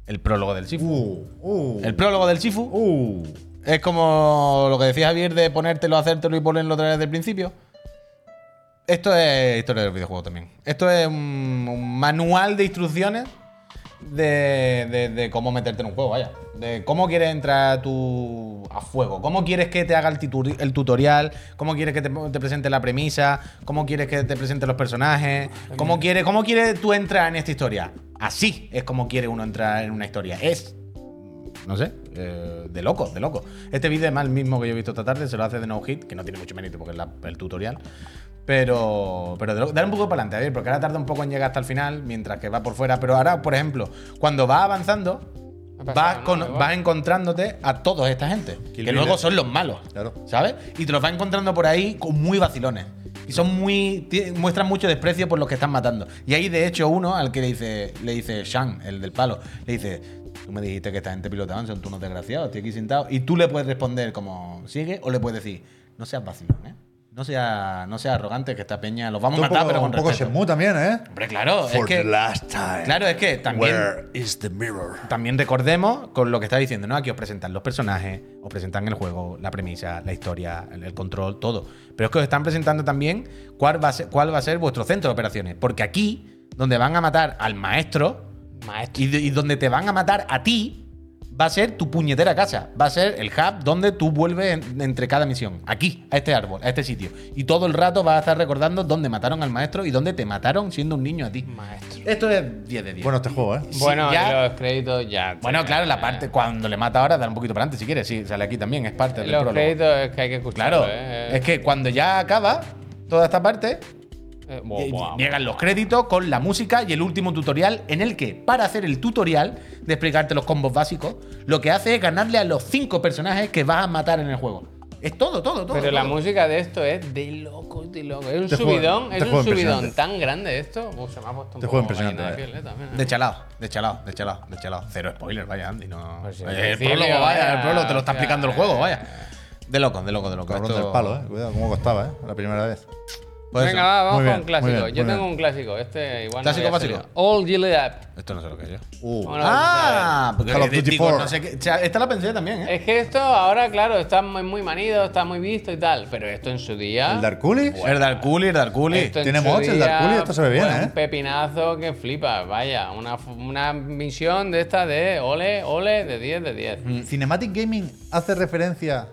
El prólogo del Sifu. Uh, uh, El prólogo del Sifu uh. es como lo que decía Javier de ponértelo, hacértelo y ponerlo otra vez desde el principio. Esto es historia del videojuego también. Esto es un, un manual de instrucciones de, de- de cómo meterte en un juego, vaya. De cómo quieres entrar tú a fuego. Cómo quieres que te haga el, titu- el tutorial. Cómo quieres que te, te presente la premisa. Cómo quieres que te presente los personajes. Cómo quieres, cómo quieres tú entrar en esta historia. Así es como quiere uno entrar en una historia. Es no sé, eh, de loco, de loco. Este vídeo es más el mismo que yo he visto esta tarde, se lo hace de No Hit, que no tiene mucho mérito porque es la- el tutorial. Pero, pero de loco. dale un poco para adelante, a ver, porque ahora tarda un poco en llegar hasta el final, mientras que va por fuera. Pero ahora, por ejemplo, cuando vas avanzando, vas, encontrándote a toda esta gente, Kill que luego son los malos, Claro. ¿sabes? Y te los vas encontrando por ahí con muy vacilones. Y son muy. muestran mucho desprecio por los que están matando. Y ahí, de hecho, uno al que le dice, le dice Shang, el del palo, le dice. Tú me dijiste que esta gente pilotaban, son tú unos desgraciados, estoy aquí sentado. Y tú le puedes responder como, sigue, o le puedes decir, no seas vacilón, ¿eh? No seas no sea arrogante, que esta peña los vamos a matar, poco, pero con un poco respeto. Shenmue también, ¿eh? Hombre, claro, es For que. the last time. Claro, es que también. Where is the mirror? También recordemos con lo que está diciendo, ¿no? Aquí os presentan los personajes, os presentan el juego, la premisa, la historia, el, el control, todo. Pero es que os están presentando también cuál va, a ser, cuál va a ser vuestro centro de operaciones. Porque aquí, donde van a matar al maestro Maestro. y, de- y donde te van a matar a ti, va a ser tu puñetera casa. Va a ser el hub donde tú vuelves en- entre cada misión. Aquí, a este árbol, a este sitio. Y todo el rato vas a estar recordando dónde mataron al maestro y dónde te mataron siendo un niño a ti. Maestro. Esto es 10 de 10. Bueno, este juego, ¿eh? Sí, Bueno, ya- los créditos ya. bueno, claro, la parte cuando le mata ahora, dale un poquito para adelante si quieres. Sí, sale aquí también, es parte del Los créditos es que hay que. Claro, ¿eh? es que cuando ya acaba toda esta parte, Eh, eh, buah, llegan los créditos con la música y el último tutorial en el que, para hacer el tutorial de explicarte los combos básicos, lo que hace es ganarle a los cinco personajes que vas a matar en el juego. Es todo, todo, todo. Pero la música de esto es de locos, de locos. Es un subidón, es un subidón tan grande esto. Uh, se me ha puesto un Este poco juego impresionante, de piel, eh, también, eh. De chalado, de chalado, de chalado, de chalado. Cero spoiler, vaya, Andy. No. Pues sí, Eh, el prólogo, vaya, vaya, el prólogo te lo está explicando el juego, vaya. De loco, de loco, de loco. Cabrón Esto- del palo, ¿eh? Cuidado, cómo costaba, ¿eh? La primera vez. Pues Venga, va, vamos Muy con bien, un clásico. bien, Yo tengo bien. un clásico. Este igual ¿Clásico no básico? All Gilead. Esto no sé lo que es yo. Uh. Bueno, Ah, porque Call of Duty digo, 4. no sé qué. o sea, esta la pensé también, ¿eh? Es que esto ahora, claro, está muy, muy manido, está muy visto y tal. Pero esto en su día. ¿El Dark Coolie? El Dark Coolie, el Dark Coolie. Tiene mods, el Dark Coolie, esto se ve bien, ¿eh? Un pepinazo que flipa, vaya. Una, una misión de esta de ole, ole, de 10 de 10. Mm. Cinematic Gaming hace referencia.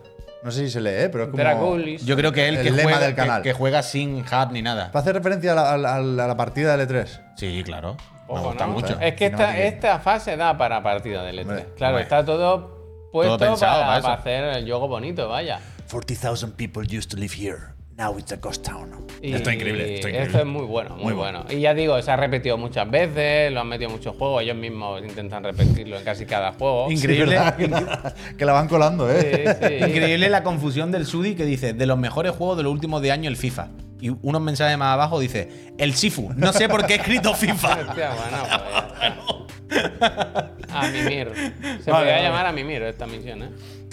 No sé si se lee, ¿eh? Pero es como. Draculis. Yo creo que él El que lema juega, del canal. Que, juega sin hub ni nada. Hace referencia a la, a la- a la partida de L3. Sí, claro. Me Ojo, gusta ¿no? mucho. Es que esta, esta fase da para partida de L3. Hombre, claro, hombre. está todo puesto pensado para, para eso. para hacer el juego bonito, vaya. 40,000 people used to live here. Now it's a ghost town. Y Esto es increíble, esto es Esto increíble. es muy bueno, muy, Muy bueno. bueno. Y ya digo, se ha repetido muchas veces, lo han metido en muchos juegos, ellos mismos intentan repetirlo en casi cada juego. Increíble. [LAUGHS] Que la- van colando, ¿eh? Sí, sí. Increíble la confusión del Sudi que dice de los mejores juegos de los últimos de año el FIFA. Y unos mensajes más abajo dice el Sifu. No sé por qué he escrito FIFA. [LAUGHS] Hostia, bueno, pues. [LAUGHS] A Mimir. Se Vale, podría vale. llamar a Mimir esta misión, ¿eh?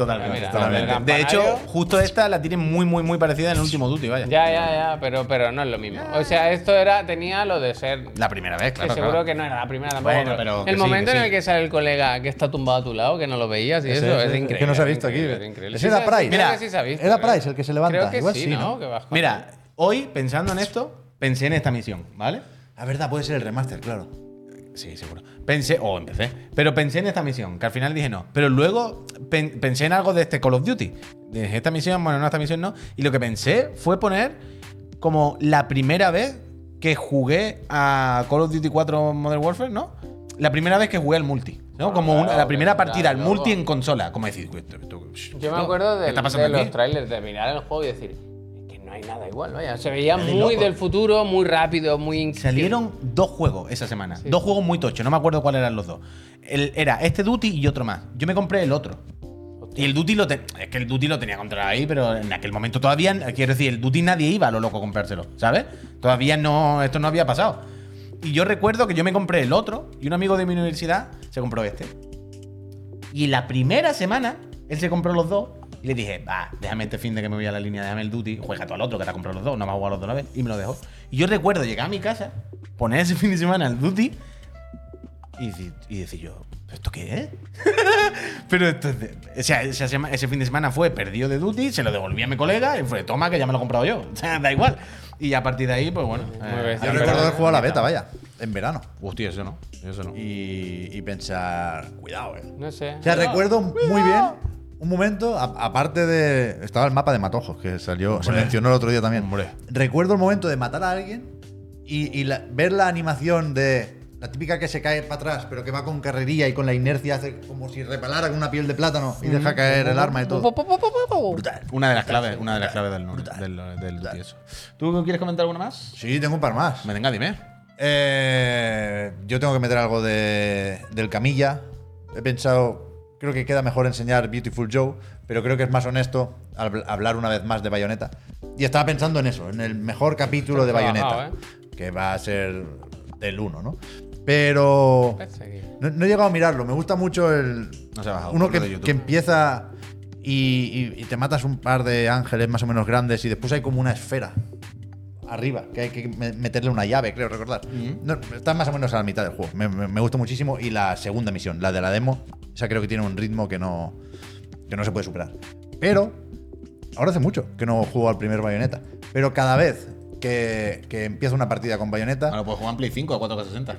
Totalmente, Mira, totalmente. De hecho, justo esta la tiene muy, muy, muy parecida en el último Duty, vaya. Ya, ya, ya, pero, pero no es lo mismo. O sea, esto era, tenía lo de ser La primera vez, claro. que seguro claro. que no era la primera tampoco. Bueno, pero el sí, momento en sí. el que sale el colega que está tumbado a tu lado, que no lo veías y Ese, eso, ese, es es increíble. que no se ha visto es aquí. es increíble. Se- Price. Mira, que sí se ha visto, era creo. Price el que se levanta, Creo que igual sí, sí, ¿no? Mira, hoy pensando en esto, pensé en esta misión, ¿vale? La verdad, puede ser el remaster, claro. Sí, seguro. Pensé, o empecé, pero pensé en esta misión, que al final dije no. Pero luego pen- pensé en algo de este Call of Duty. Dije, esta misión, bueno, no, esta misión no. Y lo que pensé fue poner como la primera vez que jugué a Call of Duty 4 Modern Warfare, ¿no? La primera vez que jugué al multi, ¿no? Como una- la primera partida al multi en consola. Como decir, esto- esto- Yo me acuerdo ¿Qué del- está de, aquí? los trailers, de mirar el juego y decir, no hay nada igual, vaya. Se veía muy loco. del futuro, muy rápido, muy... Salieron dos juegos esa semana. Dos juegos muy tochos. No me acuerdo cuáles eran los dos. El- era este Duty y otro más. Yo me compré el otro. Y el Duty lo te- es que el Duty lo tenía controlado ahí, pero en aquel momento todavía, quiero decir, el Duty nadie iba a lo loco a comprárselo, ¿sabes? Todavía no, esto no había pasado. Y yo recuerdo que yo me compré el otro y un amigo de mi universidad se compró este. Y la primera semana él se compró los dos y le dije, va, déjame este fin de que me voy a la línea, déjame el Duty, juega tú al otro que te ha comprado los dos, no me a jugar los dos a la vez. Y me lo dejó. Y yo recuerdo llegar a mi casa, poner ese [LAUGHS] fin de semana el Duty y, decir- y decir yo, ¿esto qué es? [LAUGHS] Pero esto es de- o sea, ese fin de semana fue perdido de Duty, se lo devolví a mi colega y fue, toma, que ya me lo he comprado yo. [LAUGHS] O sea, da igual. Y a partir de ahí, pues bueno. Eh. Yo recuerdo haber jugado a la beta, vaya, en verano. Hostia, eso no. Eso no. Y, y pensar, cuidado, eh. No sé. O sea, recuerdo muy bien un momento, a- aparte de. Estaba el mapa de Matojos, que salió, se Hombre. mencionó el otro día también. Hombre. Recuerdo el momento de matar a alguien y, y la- ver la animación de. La típica que se cae para atrás, pero que va con carrería y con la inercia hace como si repalara con una piel de plátano y deja caer el arma y todo. Brutal. Una de las claves, una de las claves del, del, del Duty, eso. ¿Tú quieres comentar alguna más? Sí, tengo un par más. Venga, dime. Eh, yo tengo que meter algo de, del Camilla. He pensado, creo que queda mejor enseñar Beautiful Joe, pero creo que es más honesto habl- hablar una vez más de Bayonetta. Y estaba pensando en eso, en el mejor capítulo de Bayonetta, trabajado, que va a ser del 1, ¿no? Pero no, no he llegado a mirarlo, me gusta mucho el... No se ha bajado, uno que, que empieza y, y- y te matas un par de ángeles más o menos grandes y después hay como una esfera arriba, que hay que me- meterle una llave, creo recordar. No, está más o menos a la mitad del juego. Me, me- me gusta muchísimo. Y la segunda misión, la de la demo, esa creo que tiene un ritmo que no, que no se puede superar. Pero, ahora hace mucho que no juego al primer Bayonetta. Pero cada vez que, que empiezo una partida con Bayonetta, Ahora puedes jugar en Play 5 a 4K60.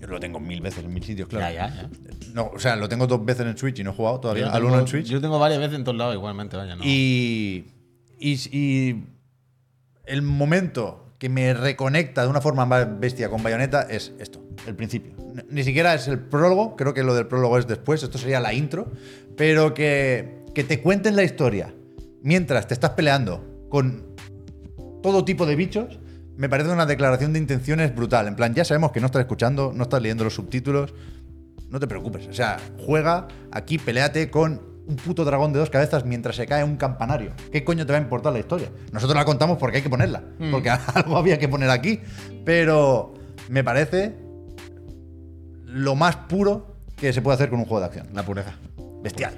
yo lo tengo mil veces en mil sitios, claro. Ya, ya, ya. No, o sea, lo tengo dos veces en Switch y no he jugado todavía Yo al tengo- uno en Switch. Yo tengo varias veces en todos lados igualmente, vaya. No. Y, y, y el momento que me reconecta de una forma más bestia con Bayonetta es esto, el principio. Ni siquiera es el prólogo, creo que lo del prólogo es después, esto sería la intro, pero que, que te cuenten la historia mientras te estás peleando con todo tipo de bichos, me parece una declaración de intenciones brutal. En plan, ya sabemos que no estás escuchando, no estás leyendo los subtítulos, no te preocupes. O sea, juega aquí, peleate con un puto dragón de dos cabezas mientras se cae un campanario. ¿Qué coño te va a importar la historia? Nosotros la contamos porque hay que ponerla, porque [LAUGHS] algo había que poner aquí. Pero me parece lo más puro que se puede hacer con un juego de acción. La pureza. Bestial.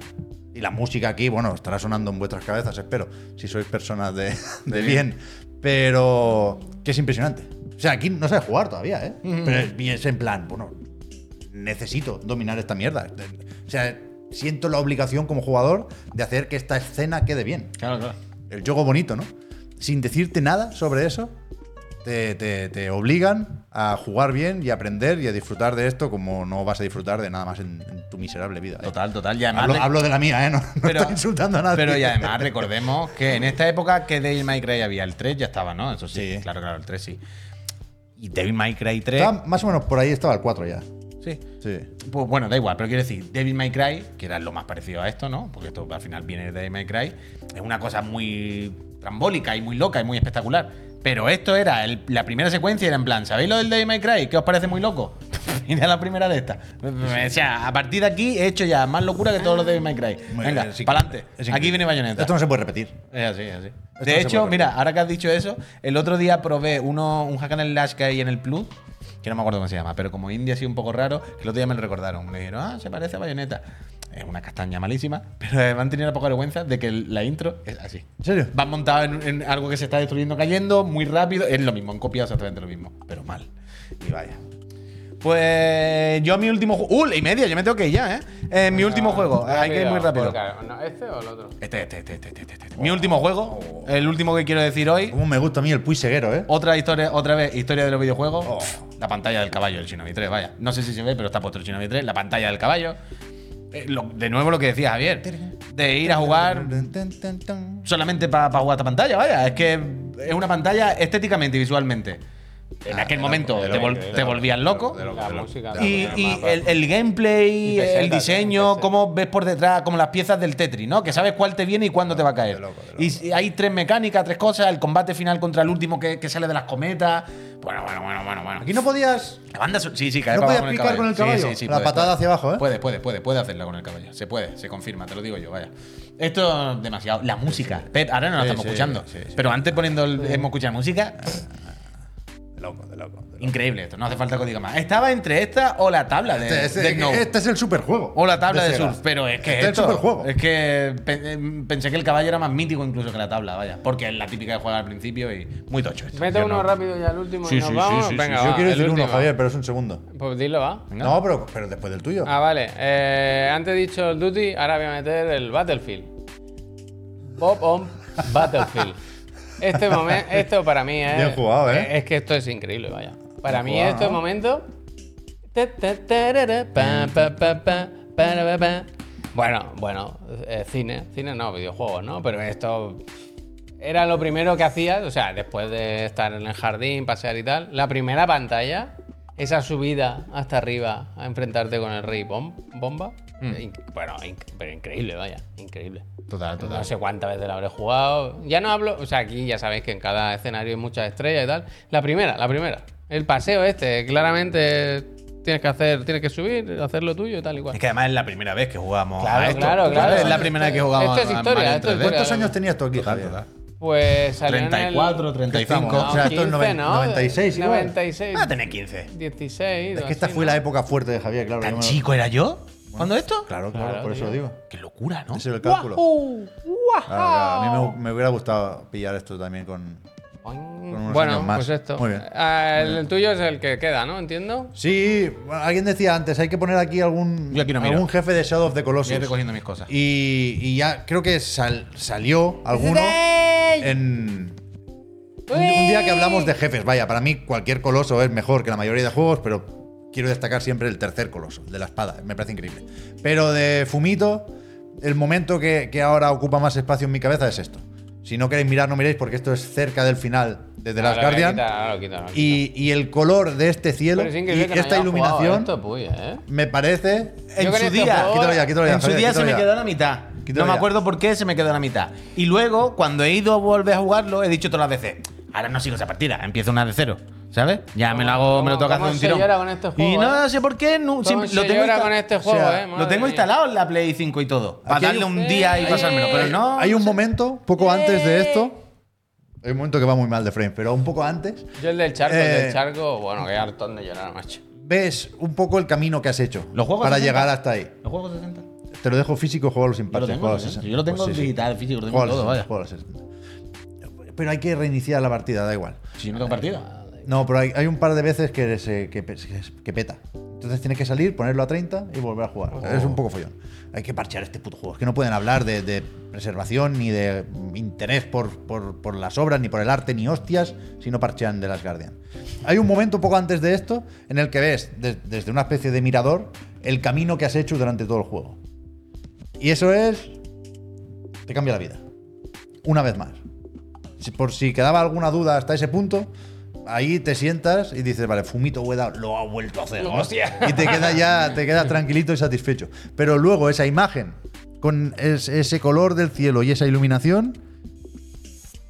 Y la música aquí, bueno, estará sonando en vuestras cabezas, espero, si sois personas de, [LAUGHS] de bien. Pero que es impresionante. O sea, aquí no sabe jugar todavía, ¿eh? Pero es, y es en plan, bueno, necesito dominar esta mierda. O sea, siento la obligación como jugador de hacer que esta escena quede bien. Claro, claro. El juego bonito, ¿no? Sin decirte nada sobre eso, te, te- te obligan a jugar bien y a aprender y a disfrutar de esto como no vas a disfrutar de nada más en, en tu miserable vida. ¿eh? Total, total. Y además Hablo, hablo de la mía, ¿eh? No, no pero, estoy insultando a nadie. Pero y además recordemos que en esta época que Devil May Cry había, el 3 ya estaba, ¿no? Eso sí, Sí. claro, claro, el 3 sí. Y Devil May Cry 3. Estaba más o menos por ahí estaba el 4 ya. Sí. Sí. Pues bueno, da igual, pero quiero decir, Devil May Cry, que era lo más parecido a esto, ¿no? Porque esto al final viene de Devil May Cry, es una cosa muy trambólica y muy loca y muy espectacular. Pero esto era, el- la primera secuencia era en plan, ¿sabéis lo del Devil May Cry? ¿Qué os parece muy loco? [LAUGHS] Mira la primera de esta. O sea, a partir de aquí he hecho ya más locura que todos los Devil May Cry. Venga, para adelante. Aquí viene Bayonetta. Esto no se puede repetir. Es así, es así. De hecho, mira, ahora que has dicho eso, el otro día probé uno, un hack and slash que hay en el Plus, que no me acuerdo cómo se llama, pero como indie así un poco raro, que el otro día me lo recordaron. Me dijeron, ah, se parece a Bayonetta. Es una castaña malísima, [LAUGHS] pero me han tenido la poca vergüenza de que la intro es así. ¿En serio? Vas montado en, en algo que se está destruyendo, cayendo, muy rápido. Es lo mismo, han copiado exactamente lo mismo, pero mal. Y vaya. Pues yo mi último juego. ¡Uh! Y media, yo me tengo que ir ya, ¿eh? Eh, mi último juego, hay que ir muy rápido. Claro, no, ¿Este o el otro? Este, este, este, este, este, este, este. Mi último juego, el último que quiero decir hoy. Cómo me gusta a mí el Puy Seguero, ¿eh? Otra historia, otra vez, historia de los videojuegos. Oh. La pantalla del caballo del Shinobi 3, vaya. No sé si se ve, pero está puesto el Shinobi 3, la pantalla del caballo. Eh, lo- de nuevo lo que decía Javier, de ir a jugar solamente para jugar esta pantalla, vaya. Es que es una pantalla estéticamente y visualmente. En aquel momento de te, loco, vol- de te loco, volvías loco. Y, el, gameplay, el diseño, cómo ves por detrás, como las piezas del Tetris, ¿no? Que sabes cuál te viene y cuándo te va a caer. de loco, de loco. Y hay tres mecánicas, tres cosas, el combate final contra el último que, que sale de las cometas. Bueno, bueno, bueno, bueno, bueno. Aquí no podías. La banda sí, sí, cae ¿No podías picar con el caballo? sí, sí, La puede, patada puede. hacia abajo, ¿eh? Puede, puede, puede, puede hacerla con el caballo. Se puede, se confirma, te lo digo yo, vaya. Esto es demasiado. La música. Pep, ahora no la Sí, estamos sí, escuchando. sí, sí. Pero antes poniendo el, hemos escuchado música, loco, de loco. de loco. increíble esto. No hace falta que diga más. Estaba entre esta o la tabla de, Este, este- de Snow. este es el superjuego. O la tabla de, surf, pero es que Este es el esto, superjuego. es que eh, pensé que el caballo era más mítico incluso que la tabla, vaya, porque es la típica de jugar al principio y muy tocho esto. Mete Yo uno no- rápido ya el último Sí, y nos sí, vamos. sí, sí, Venga, sí. va, Yo quiero el decir uno, último. Javier, pero es un segundo. Pues dilo, va. Venga. No, pero, pero después del tuyo. Ah, vale. Eh, antes he dicho el Duty, ahora voy a meter el Battlefield. Pop on Battlefield. [LAUGHS] Este momento, esto para mí es. Bien jugado, ¿eh? Es que esto es increíble, vaya. Para Bien mí jugado, pa, pa. Bueno, bueno, eh, cine, cine no, videojuegos, ¿no? Pero esto era lo primero que hacías, o sea, después de estar en el jardín, pasear y tal, la primera pantalla, esa subida hasta arriba a enfrentarte con el rey bom- bomba. Inc- Bueno, inc- pero increíble, vaya, increíble. Total, total. No sé cuántas veces la habré jugado. Ya no hablo, o sea, aquí ya sabéis que en cada escenario hay muchas estrellas y tal. La primera, la primera. El paseo este, claramente tienes que hacer, tienes que subir, hacer lo tuyo y tal igual. Es que además es la primera vez que jugamos Claro, a esto. claro, claro. Es la primera vez que jugamos Esto es historia, esto es 3D. historia. ¿Cuántos años tenías tú aquí, Javier? Pues salió en el- 34, 35. No, O sea, esto es 15, ¿no? 96 igual. 96. Va a tener 15. 16. Es que esta así, fue ¿no? la época fuerte de Javier, claro. ¿Tan chico era yo? ¿Cuándo esto? Claro, claro, Claro, por eso tío. lo digo. Qué locura, ¿no? Ese es el cálculo. ¡Guau! Claro, claro, A mí me, me hubiera gustado pillar esto también con. unos Bueno, años más. pues esto. Muy bien. Ah, el, el tuyo es el que queda, ¿no? Entiendo. Sí, bueno, alguien decía antes, hay que poner aquí algún, Yo aquí no miro. algún jefe de Shadow of the Colossus. Voy recogiendo mis cosas. Y, y ya creo que sal- salió alguno en. Un, un día que hablamos de jefes, vaya, para mí cualquier coloso es mejor que la mayoría de juegos, pero quiero destacar siempre el tercer coloso, el de la espada, me parece increíble. Pero de Fumito, el momento que, que ahora ocupa más espacio en mi cabeza es esto. Si no queréis mirar, no miréis porque esto es cerca del final de The Last Ahora lo voy a Guardian. quitar. Y, y el color de este cielo es y no esta iluminación esto, puy, ¿eh? me parece. En Yo su día, Quítalo ya, quítalo ya. en su día se me quedó a la mitad. Quítalo no me ya. acuerdo por qué se me quedó a la mitad. Y luego, cuando he ido a volver a jugarlo, he dicho todas las veces, ahora no sigo esa partida, empiezo una de cero. ¿Sabes? Ya me lo hago, me lo ¿Cómo- toca hacer un tirón. llora con este juego, y no eh? sé por qué, no, ¿Cómo siempre- se lo tengo llora insta- con este o juego, sea, eh? Lo Madre tengo mía. instalado en la Play 5 y todo. Para Aquí darle un- día y Eh, pasármelo. Pero no. Hay un momento, poco antes de esto. Hay un momento que va muy mal de frame, pero un poco antes. Yo el del charco, el Eh, del charco, bueno, qué hartón de llorar, macho. Ves un poco el camino que has hecho ¿Los juegos para 60? llegar hasta ahí. ¿Los juegos 60? Te lo dejo físico, juego sin Yo lo parches. tengo, juego a ¿eh? 60. Yo lo tengo Pues sí, sí. digital, físico, lo tengo todo, 60, vaya. juego a 60. Pero hay que reiniciar la partida, da igual. Si yo no tengo partida. No, pero hay, hay un par de veces que, se, que, pe- que peta. Entonces tienes que salir, ponerlo a 30 y volver a jugar. Oh. Es un poco follón. Hay que parchear este puto juego. Es que no pueden hablar de, de preservación ni de interés por, por- por las obras, ni por el arte, ni hostias, si no parchean de las Guardian. Hay un momento un poco antes de esto en el que ves des- desde una especie de mirador el camino que has hecho durante todo el juego. Y eso es. Te cambia la vida. Una vez más. Si- por si quedaba alguna duda hasta ese punto, ahí te sientas y dices, vale, Fumito Ueda lo ha vuelto a hacer. ¿no? Hostia. Y te queda ya, te quedas tranquilito y satisfecho. Pero luego esa imagen, con es- ese color del cielo y esa iluminación,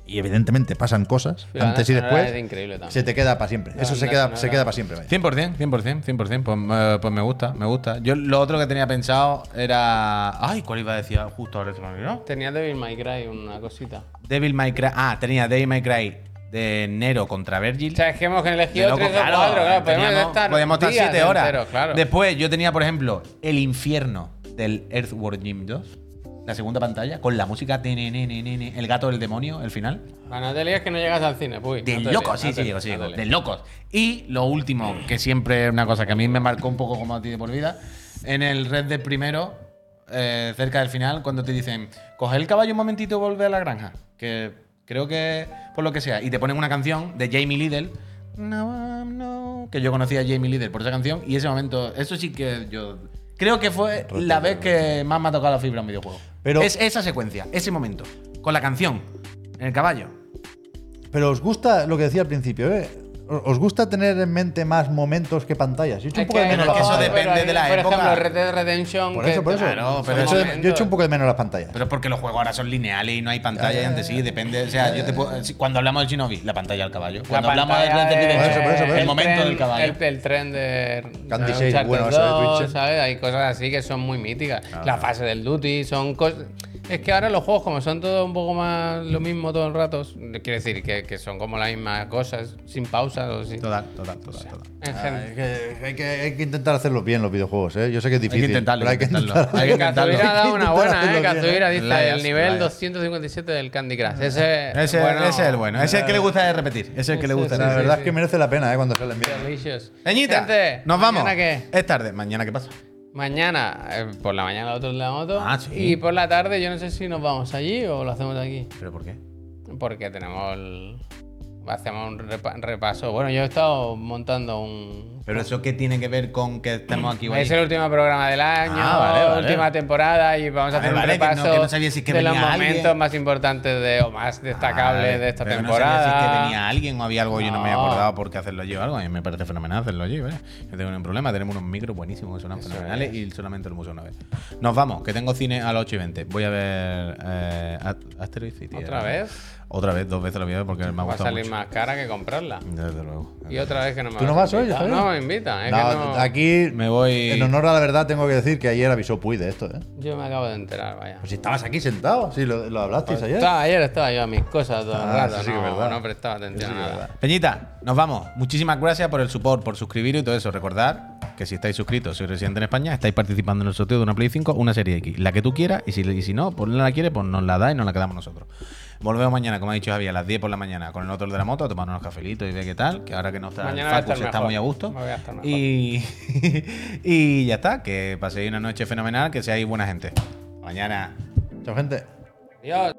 y evidentemente pasan cosas la antes y después, es increíble también. se te queda para siempre. Eso se queda, se queda para siempre. vaya. 100%, 100%, 100%. Pues, eh, pues me gusta, me gusta. Yo lo otro que tenía pensado era. Ay, ¿cuál iba a decir? Justo ahora olvidó. Tenía Devil May Cry, una cosita. Devil May Cry. Ah, tenía Devil May Cry de Nero contra Virgil. O sea, es que hemos elegido loco, tres o cuatro, claro. Podemos teníamos- estar, podíamos estar días siete horas. enteros, claro. Después yo tenía, por ejemplo, El Infierno del Earthworm Jim 2. La segunda pantalla, con la música tenenenenene, el gato del demonio, el final. Ah, no te que no llegas al cine, puy. De No locos, sí, no sí, te sí, no De locos. Y lo último, que siempre es una cosa que a mí me marcó un poco como a ti de por vida, en el Red Dead primero, eh, cerca del final, cuando te dicen, coge el caballo un momentito y vuelve a la granja, que creo que por lo que sea, y te ponen una canción de Jamie Liddell No, no, que yo conocía a Jamie Leader por esa canción y ese momento, eso sí que yo creo que fue la vez que más me ha tocado la fibra en un videojuego. Pero- es esa secuencia, ese momento, con la canción, en el caballo. Pero os gusta lo que decía al principio, ¿eh? ¿Os gusta tener en mente más momentos que pantallas? Yo he hecho un poco de menos las eso depende pero de la por época. ejemplo, Red Dead Redemption. Por que- eso, por eso. Claro, pero Yo he hecho- son yo he hecho un poco de menos las pantallas. Pero es porque los juegos ahora son lineales y no hay pantalla y antes sí, depende. O sea, yo te puedo, cuando hablamos del Shinobi, la pantalla al caballo. La Cuando hablamos de pantalla Red Dead Por por por el momento tren- del caballo. El, el tren de Candy de Shade, bueno, eso de 2, Twitch. ¿sabes? Hay cosas así que son muy míticas. La fase del Duty, son cosas. Es que ahora los juegos, como son todo un poco más lo mismo todo el rato, quiere decir que, que son como las mismas cosas, sin pausas o sin. Total, total, total. total. En Ah, hay, que, hay, que, hay que intentar hacerlos bien los videojuegos, ¿eh? Yo sé que es Hay que difícil. intentarlo, pero hay que intentarlo. intentar Hay que intentarlo. Ha dado una buena, ¿eh? Kazuhira ¿eh? dice Layas, el nivel layas. 257 del Candy Crush. Ese, Ese, bueno, ese es el bueno. Ese es el que le gusta de repetir. Ese es el que le gusta. sí, La verdad sí. es que merece la pena, ¿eh? Cuando salen bien. Delicious. Peñita, Gente, nos vamos. ¿mañana qué? Es tarde. ¿Mañana qué pasa? Mañana, eh, por la mañana de la moto. Ah, sí. Y por la tarde, yo no sé si nos vamos allí o lo hacemos aquí. ¿Pero por qué? Porque tenemos el- Hacemos un repa- repaso. Bueno, yo he estado montando un. ¿Pero eso qué tiene que ver con que estemos aquí Es el último programa del año, Ah, vale, vale. última temporada y vamos a hacer un vale, que no- repaso que no sabía si es que de los momentos alguien. más importantes de, o más destacables Vale, de esta pero temporada. No sabía si es que venía alguien o había algo yo no me había acordado por qué hacerlo yo algo. A mí me parece fenomenal hacerlo allí, ¿vale? No tengo ningún problema. Tenemos unos micros buenísimos que suenan fenomenales y solamente lo usado una vez. Nos vamos, que tengo cine a las 8 y 20. Voy a ver eh, Ast- Asteroid City. ¿Otra ¿eh? vez? Otra vez, dos veces lo voy a ver porque me ha Va a gustado salir mucho. más cara que comprarla. Desde luego. Y otra vez que no me ¿Tú no vas hoy. Javier? No me invitan. Es No, que no... Aquí, Me voy- en honor a la verdad, tengo que decir que ayer avisó Puy de esto, ¿eh? Yo me acabo de enterar, vaya. Pues si estabas aquí sentado, sí, lo, lo hablasteis ayer. Estaba- ayer estaba yo a mis cosas todo el Ah, rato. sí no, es verdad. no prestaba atención sí a nada. verdad. Peñita, nos vamos. Muchísimas gracias por el support, por suscribiros y todo eso. Recordar que si estáis suscritos, sois residente en España, estáis participando en el sorteo de una Play 5, una serie X. La que tú quieras, y si, y si no, pues no la quieres, pues nos la da y nos la quedamos nosotros. Volvemos mañana, como ha dicho Javier, a las 10 por la mañana con el otro de la moto a tomar unos cafelitos y ver qué tal. Que ahora que no está Mañana el voy a Facu, estar se está muy a gusto. Me voy a estar mejor. Y, [LAUGHS] y ya está, que paséis una noche fenomenal, que seáis buena gente. Mañana. Chao, gente. Adiós.